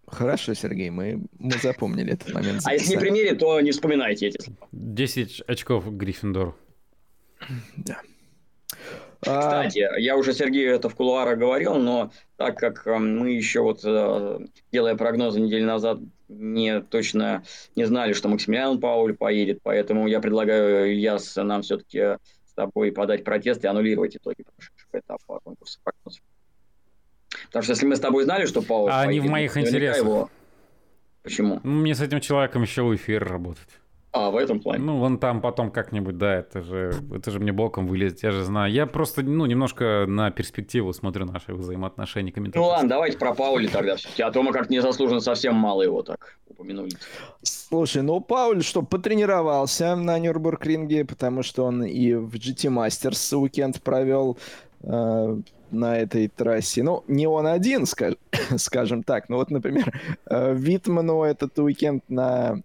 Хорошо, Сергей, мы, мы запомнили этот момент. Записали. А если не примерит, то не вспоминайте эти слова. 10 очков Гриффиндору. Да. Кстати, а... я уже Сергею это в кулуарах говорил, но так как э, мы еще вот, э, делая прогнозы неделю назад, не точно не знали, что Максимилиан Пауль поедет, поэтому я предлагаю, Ильяс, нам все-таки с тобой подать протест и аннулировать итоги прошедшего этапа конкурса прогнозов. Потому что если мы с тобой знали, что Пауль А поедет, они в моих интересах. Его... Почему? Ну, мне с этим человеком еще в эфир работать. А, в этом плане. Ну, вон там потом как-нибудь, да, это же, это же мне боком вылезет, я же знаю. Я просто, ну, немножко на перспективу смотрю наши взаимоотношения комментаторов. Ну ладно, давайте про Паули тогда все-таки, а то мы как-то незаслуженно совсем мало его так упомянули. Слушай, ну Пауль что, потренировался на Нюрбург-ринге, потому что он и в GT Masters уикенд провел, э, на этой трассе. Ну, не он один, скаж, скажем так. Ну вот, например, э, Витману этот уикенд на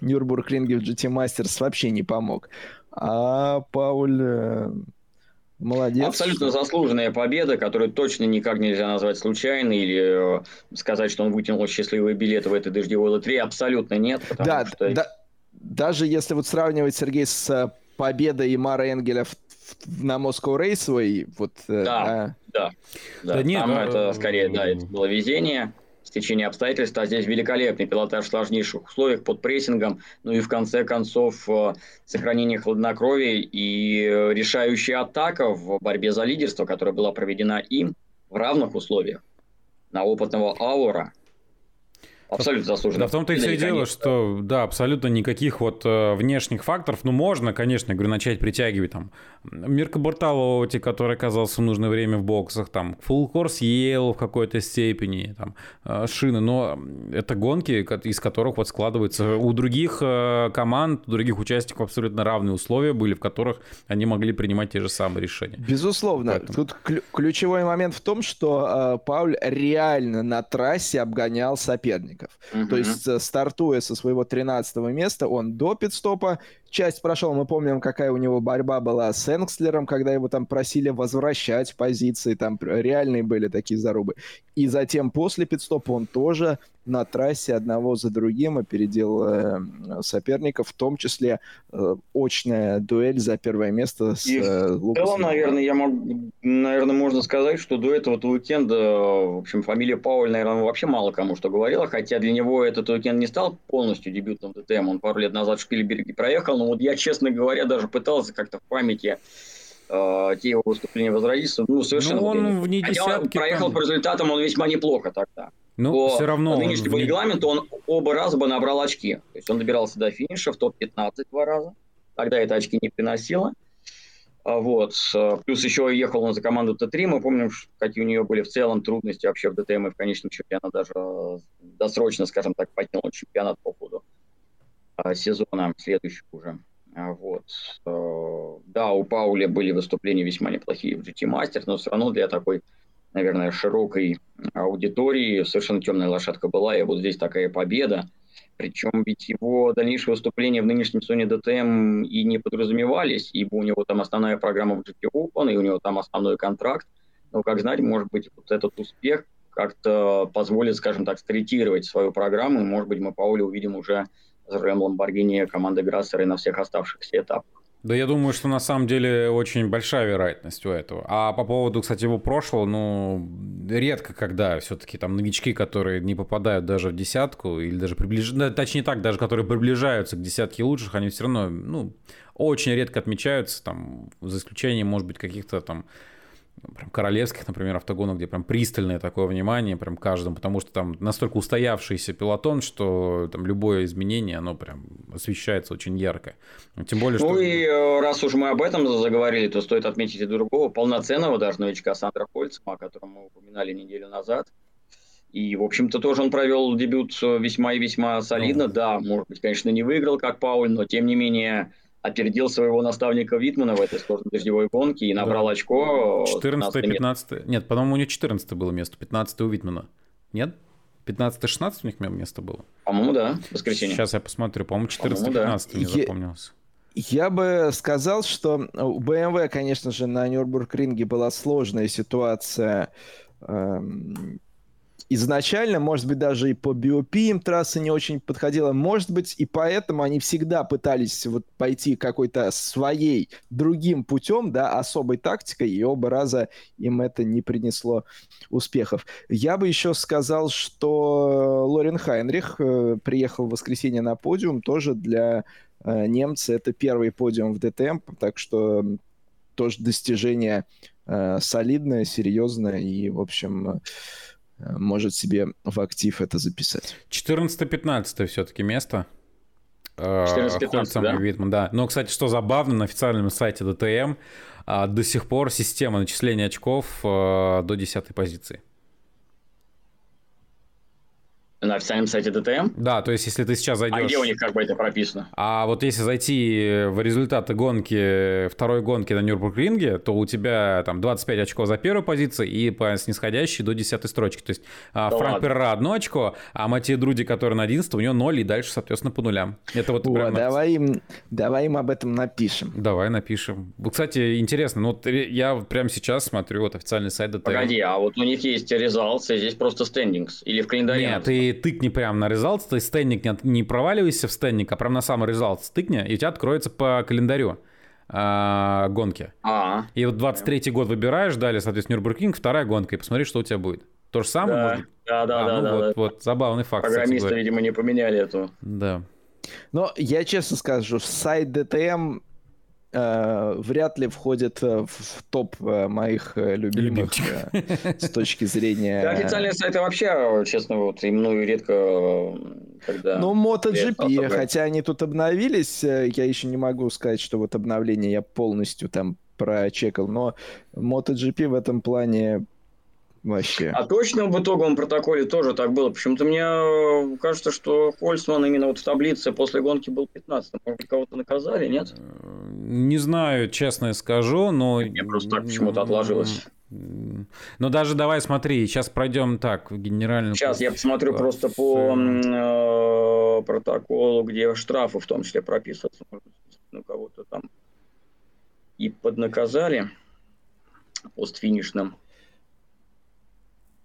Нюрбург-ринге в GT Masters вообще не помог. А Пауль э, молодец. Абсолютно заслуженная победа, которую точно никак нельзя назвать случайной или э, сказать, что он вытянул счастливые билеты в этой дождевой лотерее. Абсолютно нет. Да, что... да, даже если вот сравнивать, Сергей, с победой Мара Энгеля в на Moscow Raceway, вот... Э, да, а... да, да, да. Нет, там а... это скорее, да, это было везение, стечение обстоятельств, а здесь великолепный пилотаж в сложнейших условиях под прессингом, ну и в конце концов э, сохранение хладнокровия и решающая атака в борьбе за лидерство, которая была проведена им в равных условиях на опытного Аура, Абсолютно заслуженно. Да в том-то и все дело, что да, абсолютно никаких вот э, внешних факторов. Ну, можно, конечно, говорю, начать притягивать там Мирка Бартолоти, который оказался в нужное время в боксах, там Фулкорс ел в какой-то степени, там э, шины, но это гонки, из которых вот складываются у других э, команд, у других участников абсолютно равные условия были, в которых они могли принимать те же самые решения. Безусловно. Поэтому... Тут ключевой момент в том, что э, Пауль реально на трассе обгонял соперника соперников. Угу. То есть, э, стартуя со своего 13 места, он до пидстопа часть прошел. Мы помним, какая у него борьба была с Энгслером, когда его там просили возвращать позиции, там реальные были такие зарубы. И затем после пидстопа он тоже на трассе одного за другим опередил э, соперников, в том числе э, очная дуэль за первое место с э, Лукасом. наверное, я могу, наверное, можно сказать, что до этого уикенда, в общем, фамилия Пауль, наверное, вообще мало кому что говорила, хотя для него этот уикенд не стал полностью дебютным ДТМ. Он пару лет назад в Шпильберге проехал, но вот я, честно говоря, даже пытался как-то в памяти э, те его выступления возродиться. Ну, совершенно. Ну, он вне десятки. Он проехал там... по результатам, он весьма неплохо тогда. Ну, по, все равно. По нынешнему он... регламенту он оба раза бы набрал очки. То есть он добирался до финиша в топ-15 два раза. Тогда это очки не приносило. А вот. Плюс еще ехал он за команду Т3. Мы помним, какие у нее были в целом трудности вообще в ДТМ. И в конечном она даже досрочно, скажем так, подняла чемпионат по ходу сезона следующего уже. А, вот. Э, да, у Пауля были выступления весьма неплохие в GT Masters, но все равно для такой, наверное, широкой аудитории совершенно темная лошадка была, и вот здесь такая победа. Причем ведь его дальнейшие выступления в нынешнем сезоне ДТМ и не подразумевались, ибо у него там основная программа в GT Open, и у него там основной контракт. Но, как знать, может быть, вот этот успех как-то позволит, скажем так, стретировать свою программу, и, может быть, мы Пауля увидим уже за рулем Ламборгини команды Грассера и на всех оставшихся этапах. Да я думаю, что на самом деле очень большая вероятность у этого. А по поводу, кстати, его прошлого, ну, редко когда все-таки там новички, которые не попадают даже в десятку, или даже приближаются, точнее так, даже которые приближаются к десятке лучших, они все равно, ну, очень редко отмечаются, там, за исключением, может быть, каких-то там прям королевских, например, автогонов, где прям пристальное такое внимание прям каждому, потому что там настолько устоявшийся пилотон, что там любое изменение, оно прям освещается очень ярко. Тем более, что... Ну и э, раз уж мы об этом заговорили, то стоит отметить и другого полноценного даже новичка Сандра Хольцема, о котором мы упоминали неделю назад. И, в общем-то, тоже он провел дебют весьма и весьма солидно. Ну... Да, может быть, конечно, не выиграл, как Пауль, но, тем не менее, опередил своего наставника Витмана в этой сложной дождевой гонке и набрал да. очко. 14-15. Нет, по-моему, у него 14 было место, 15 у Витмана. Нет? 15-16 у них место было? По-моему, да, воскресенье. Сейчас я посмотрю, по-моему, 14-15 да. мне запомнилось. Я бы сказал, что у BMW, конечно же, на Нюрбург-ринге была сложная ситуация эм, изначально, может быть, даже и по BOP им трасса не очень подходила, может быть, и поэтому они всегда пытались вот пойти какой-то своей, другим путем, да, особой тактикой, и оба раза им это не принесло успехов. Я бы еще сказал, что Лорен Хайнрих э, приехал в воскресенье на подиум, тоже для э, немца это первый подиум в ДТМ, так что тоже достижение э, солидное, серьезное, и, в общем, может себе в актив это записать. 14-15 все-таки место. Хольцем да? и Витман, да. Но, кстати, что забавно, на официальном сайте ДТМ а, до сих пор система начисления очков а, до 10 позиции. На официальном сайте ДТМ? Да, то есть если ты сейчас зайдешь... А где у них как бы это прописано? А вот если зайти в результаты гонки, второй гонки на Нюрбургринге, то у тебя там 25 очков за первую позицию и по снисходящей до 10 строчки. То есть да Франк Перра одно очко, а Матье Друди, который на 11, у него 0 и дальше, соответственно, по нулям. Это вот О, прямо... давай, им, давай им об этом напишем. Давай напишем. Кстати, интересно, ну вот я прямо сейчас смотрю вот официальный сайт ДТМ. Погоди, а вот у них есть результаты, здесь просто стендингс или в календаре? Нет, ты тыкни прямо на results, то есть стендник не, не проваливайся в стендник, а прям на самый results тыкни, и у тебя откроется по календарю э, гонки. А-а. И вот 23-й год выбираешь, далее, соответственно, Нюрбургинг, вторая гонка, и посмотри, что у тебя будет. То же самое? Да, может? да, да. А, да, ну да, вот, да. вот, забавный факт. Программисты, видимо, не поменяли эту. Да. Но я честно скажу, сайт DTM э, вряд ли входит э, в топ э, моих любимых с точки зрения... Да, официальные сайты вообще, честно, вот и мною редко когда... Ну, MotoGP, хотя они тут обновились, я еще не могу сказать, что вот обновление я полностью там прочекал, но MotoGP в этом плане вообще. А точно в итоговом протоколе тоже так было. Почему-то мне э, кажется, что Хольцман именно вот в таблице после гонки был 15 Может быть, кого-то наказали, нет? Не знаю, честно скажу, но... Мне просто так почему-то отложилось. Но даже давай смотри, сейчас пройдем так, в генеральную... Сейчас я посмотрю просто по э, протоколу, где штрафы в том числе прописываются. Может быть, ну, кого-то там и поднаказали постфинишным.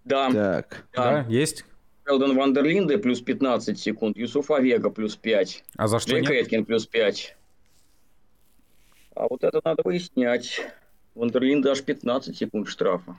Да. Так. Да, да есть. Элден Вандерлинде плюс 15 секунд, Юсуф Авега плюс 5. А за что Джек нет? Эткин плюс 5. А вот это надо выяснять. Вандерлинде аж 15 секунд штрафа.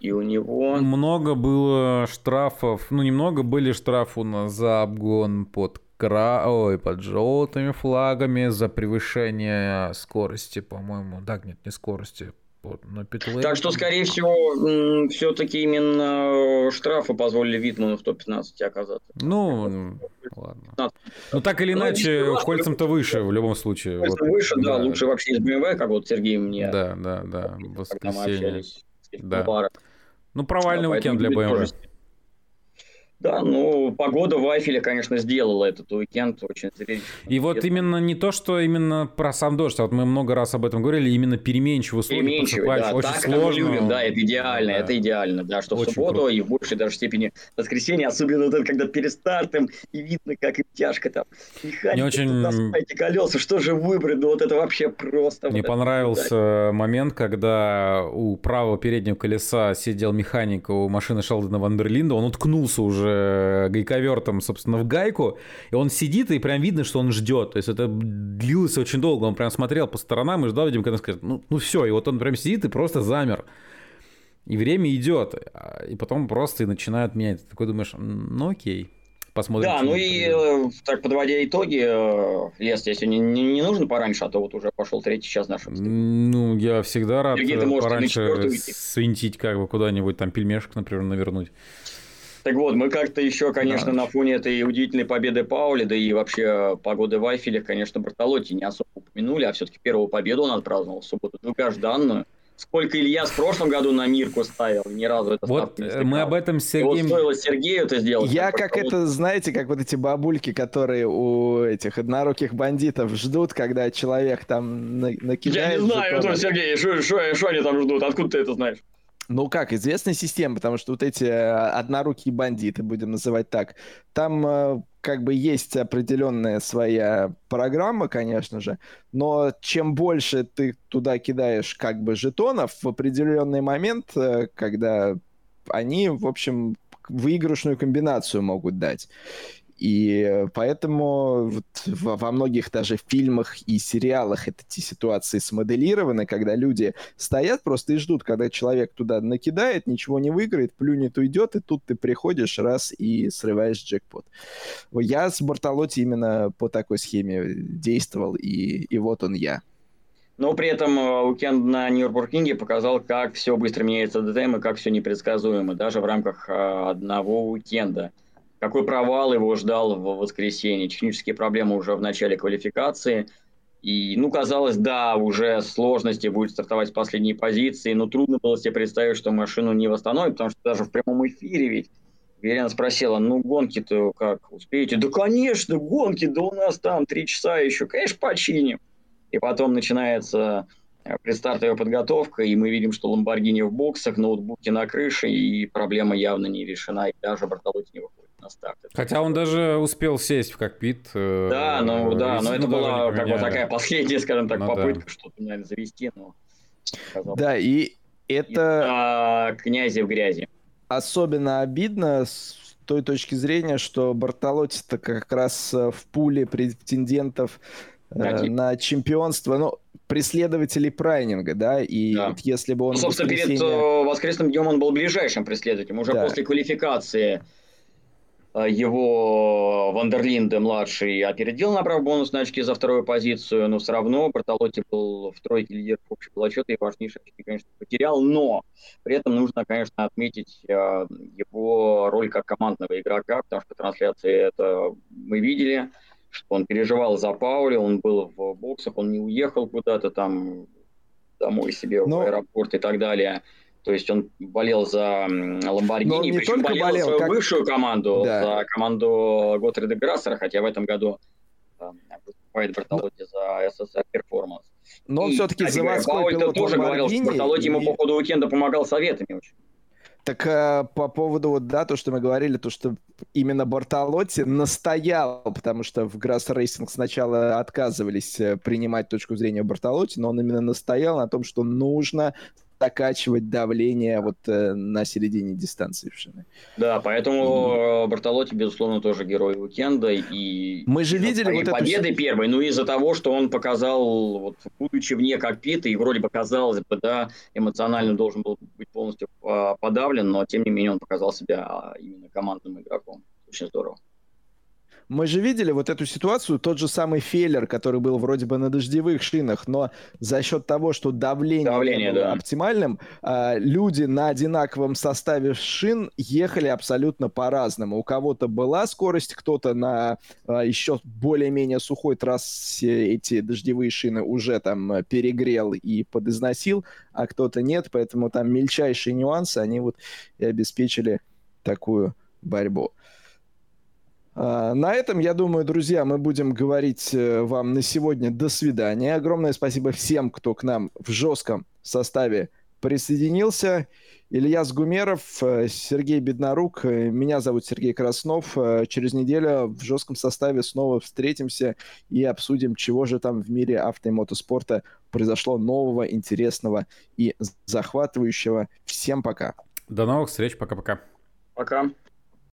И у него... Много было штрафов. Ну, немного были штрафы у нас за обгон под кра... Ой, под желтыми флагами за превышение скорости, по-моему. Да, нет, не скорости, вот, на питлейн. Так что, скорее всего, все-таки именно штрафы позволили Витману в топ-15 оказаться. Ну, ладно. Ну, так или ну, иначе, ну, Хольцем-то выше в любом случае. Вот. выше, да, да, лучше вообще из BMW, как вот Сергей мне. Да, да, да, воскресенье. Да. Ну, провальный да, уикенд для BMW. Да, ну, погода в Айфеле, конечно, сделала этот уикенд очень зрелищным. И вот именно не то, что именно про сам дождь, а вот мы много раз об этом говорили, именно переменчивый условия. Переменчивый, да, очень так, сложно. мы любим, да, это идеально, да. это идеально, да, что очень в субботу круто. и в большей даже степени воскресенье, особенно вот когда перед стартом, и видно, как им тяжко там. Механики, Мне очень... эти колеса, что же выбрать, ну вот это вообще просто... Мне вот понравился это, момент, когда у правого переднего колеса сидел механик у машины Шелдона Вандерлинда, он уткнулся уже Э, гайковертом, собственно, в гайку, и он сидит, и прям видно, что он ждет. То есть это длилось очень долго. Он прям смотрел по сторонам и ждал, видимо, когда скажет, ну, ну все, и вот он прям сидит и просто замер. И время идет, а, и потом просто и начинают менять. Ты такой думаешь, ну окей. Посмотрим. Да, ну и э, так подводя итоги, э, лес, если не, не, не нужно пораньше, а то вот уже пошел третий час нашего Ну, я всегда рад Сергей, пораньше свинтить как бы куда-нибудь, там пельмешек, например, навернуть. Так вот, мы как-то еще, конечно, да. на фоне этой удивительной победы Паули, да и вообще погоды в Айфеле, конечно, Бартолотти не особо упомянули, а все-таки первую победу он отпраздновал в субботу, долгожданную. Сколько Илья в прошлом году на Мирку ставил, ни разу это Вот э, мы об этом с Сергеем... Его стоило Сергею это сделать. Я как это, знаете, как вот эти бабульки, которые у этих одноруких бандитов ждут, когда человек там накидает... Я не знаю, жетон... Сергей, что они там ждут, откуда ты это знаешь? Ну как, известная система, потому что вот эти э, однорукие бандиты, будем называть так, там э, как бы есть определенная своя программа, конечно же, но чем больше ты туда кидаешь как бы жетонов, в определенный момент, э, когда они, в общем, выигрышную комбинацию могут дать. И поэтому вот во многих даже фильмах и сериалах эти ситуации смоделированы, когда люди стоят просто и ждут, когда человек туда накидает, ничего не выиграет, плюнет, уйдет, и тут ты приходишь раз и срываешь джекпот. Я с Бартолотти именно по такой схеме действовал, и, и вот он я. Но при этом э, уикенд на Нью-Йорк показал, как все быстро меняется ДТМ и как все непредсказуемо, даже в рамках э, одного уикенда – какой провал его ждал в воскресенье. Технические проблемы уже в начале квалификации. И, ну, казалось, да, уже сложности будет стартовать с последней позиции, но трудно было себе представить, что машину не восстановит, потому что даже в прямом эфире ведь Елена спросила, ну, гонки-то как, успеете? Да, конечно, гонки, да у нас там три часа еще, конечно, починим. И потом начинается э, предстартовая подготовка, и мы видим, что Ламборгини в боксах, ноутбуки на крыше, и проблема явно не решена, и даже Бартолотти не выходит на старт. Хотя он даже успел сесть в кокпит. Э, да, ну да, но это была как бы такая последняя, скажем так, ну, попытка да. что-то, наверное, завести, но... Да, и это... А, князи в грязи особенно обидно с той точки зрения, что Бартолотти-то как раз э, в пуле претендентов э, на чемпионство, ну, преследователей прайнинга, да, и да. Вот если бы он... Ну, собственно, воскресенье... перед э, воскресным днем он был ближайшим преследователем, уже да. после квалификации его Вандерлинде младший опередил, набрав бонусные очки за вторую позицию, но все равно Бартолотти был в тройке лидеров общего зачета и важнейшие очки, конечно, потерял, но при этом нужно, конечно, отметить э, его роль как командного игрока, потому что трансляции это мы видели, что он переживал за Паули, он был в боксах, он не уехал куда-то там домой себе но... в аэропорт и так далее. То есть он болел за Ламборгини, причем болел, болел за свою как... бывшую команду, да. за команду Готфрида Грассера, хотя в этом году э, выступает Бартолотти за СССР Перформанс. Но он все-таки заводской Пауль пилот тоже говорил, что Бартолотти и... ему по ходу уикенда помогал советами очень. Так э, по поводу вот, да, то, что мы говорили, то, что именно Бартолотти настоял, потому что в Грассер Рейсинг сначала отказывались э, принимать точку зрения Бартолотти, но он именно настоял на том, что нужно закачивать давление вот э, на середине дистанции в шины. Да, поэтому и... Бартолотти, безусловно, тоже герой уикенда. И Мы же видели вот победы эту... первой, ну из-за того, что он показал, вот, будучи вне кокпита, и вроде бы казалось бы, да, эмоционально должен был быть полностью а, подавлен, но тем не менее он показал себя а, именно командным игроком. Очень здорово. Мы же видели вот эту ситуацию, тот же самый Феллер, который был вроде бы на дождевых шинах, но за счет того, что давление, давление было да. оптимальным, а, люди на одинаковом составе шин ехали абсолютно по-разному. У кого-то была скорость, кто-то на а, еще более-менее сухой трассе эти дождевые шины уже там перегрел и подизносил, а кто-то нет, поэтому там мельчайшие нюансы, они вот и обеспечили такую борьбу. А, на этом, я думаю, друзья, мы будем говорить э, вам на сегодня до свидания. Огромное спасибо всем, кто к нам в жестком составе присоединился. Илья Сгумеров, э, Сергей Беднорук, э, меня зовут Сергей Краснов. Через неделю в жестком составе снова встретимся и обсудим, чего же там в мире авто и мотоспорта произошло нового, интересного и захватывающего. Всем пока. До новых встреч, пока-пока. Пока. -пока. пока.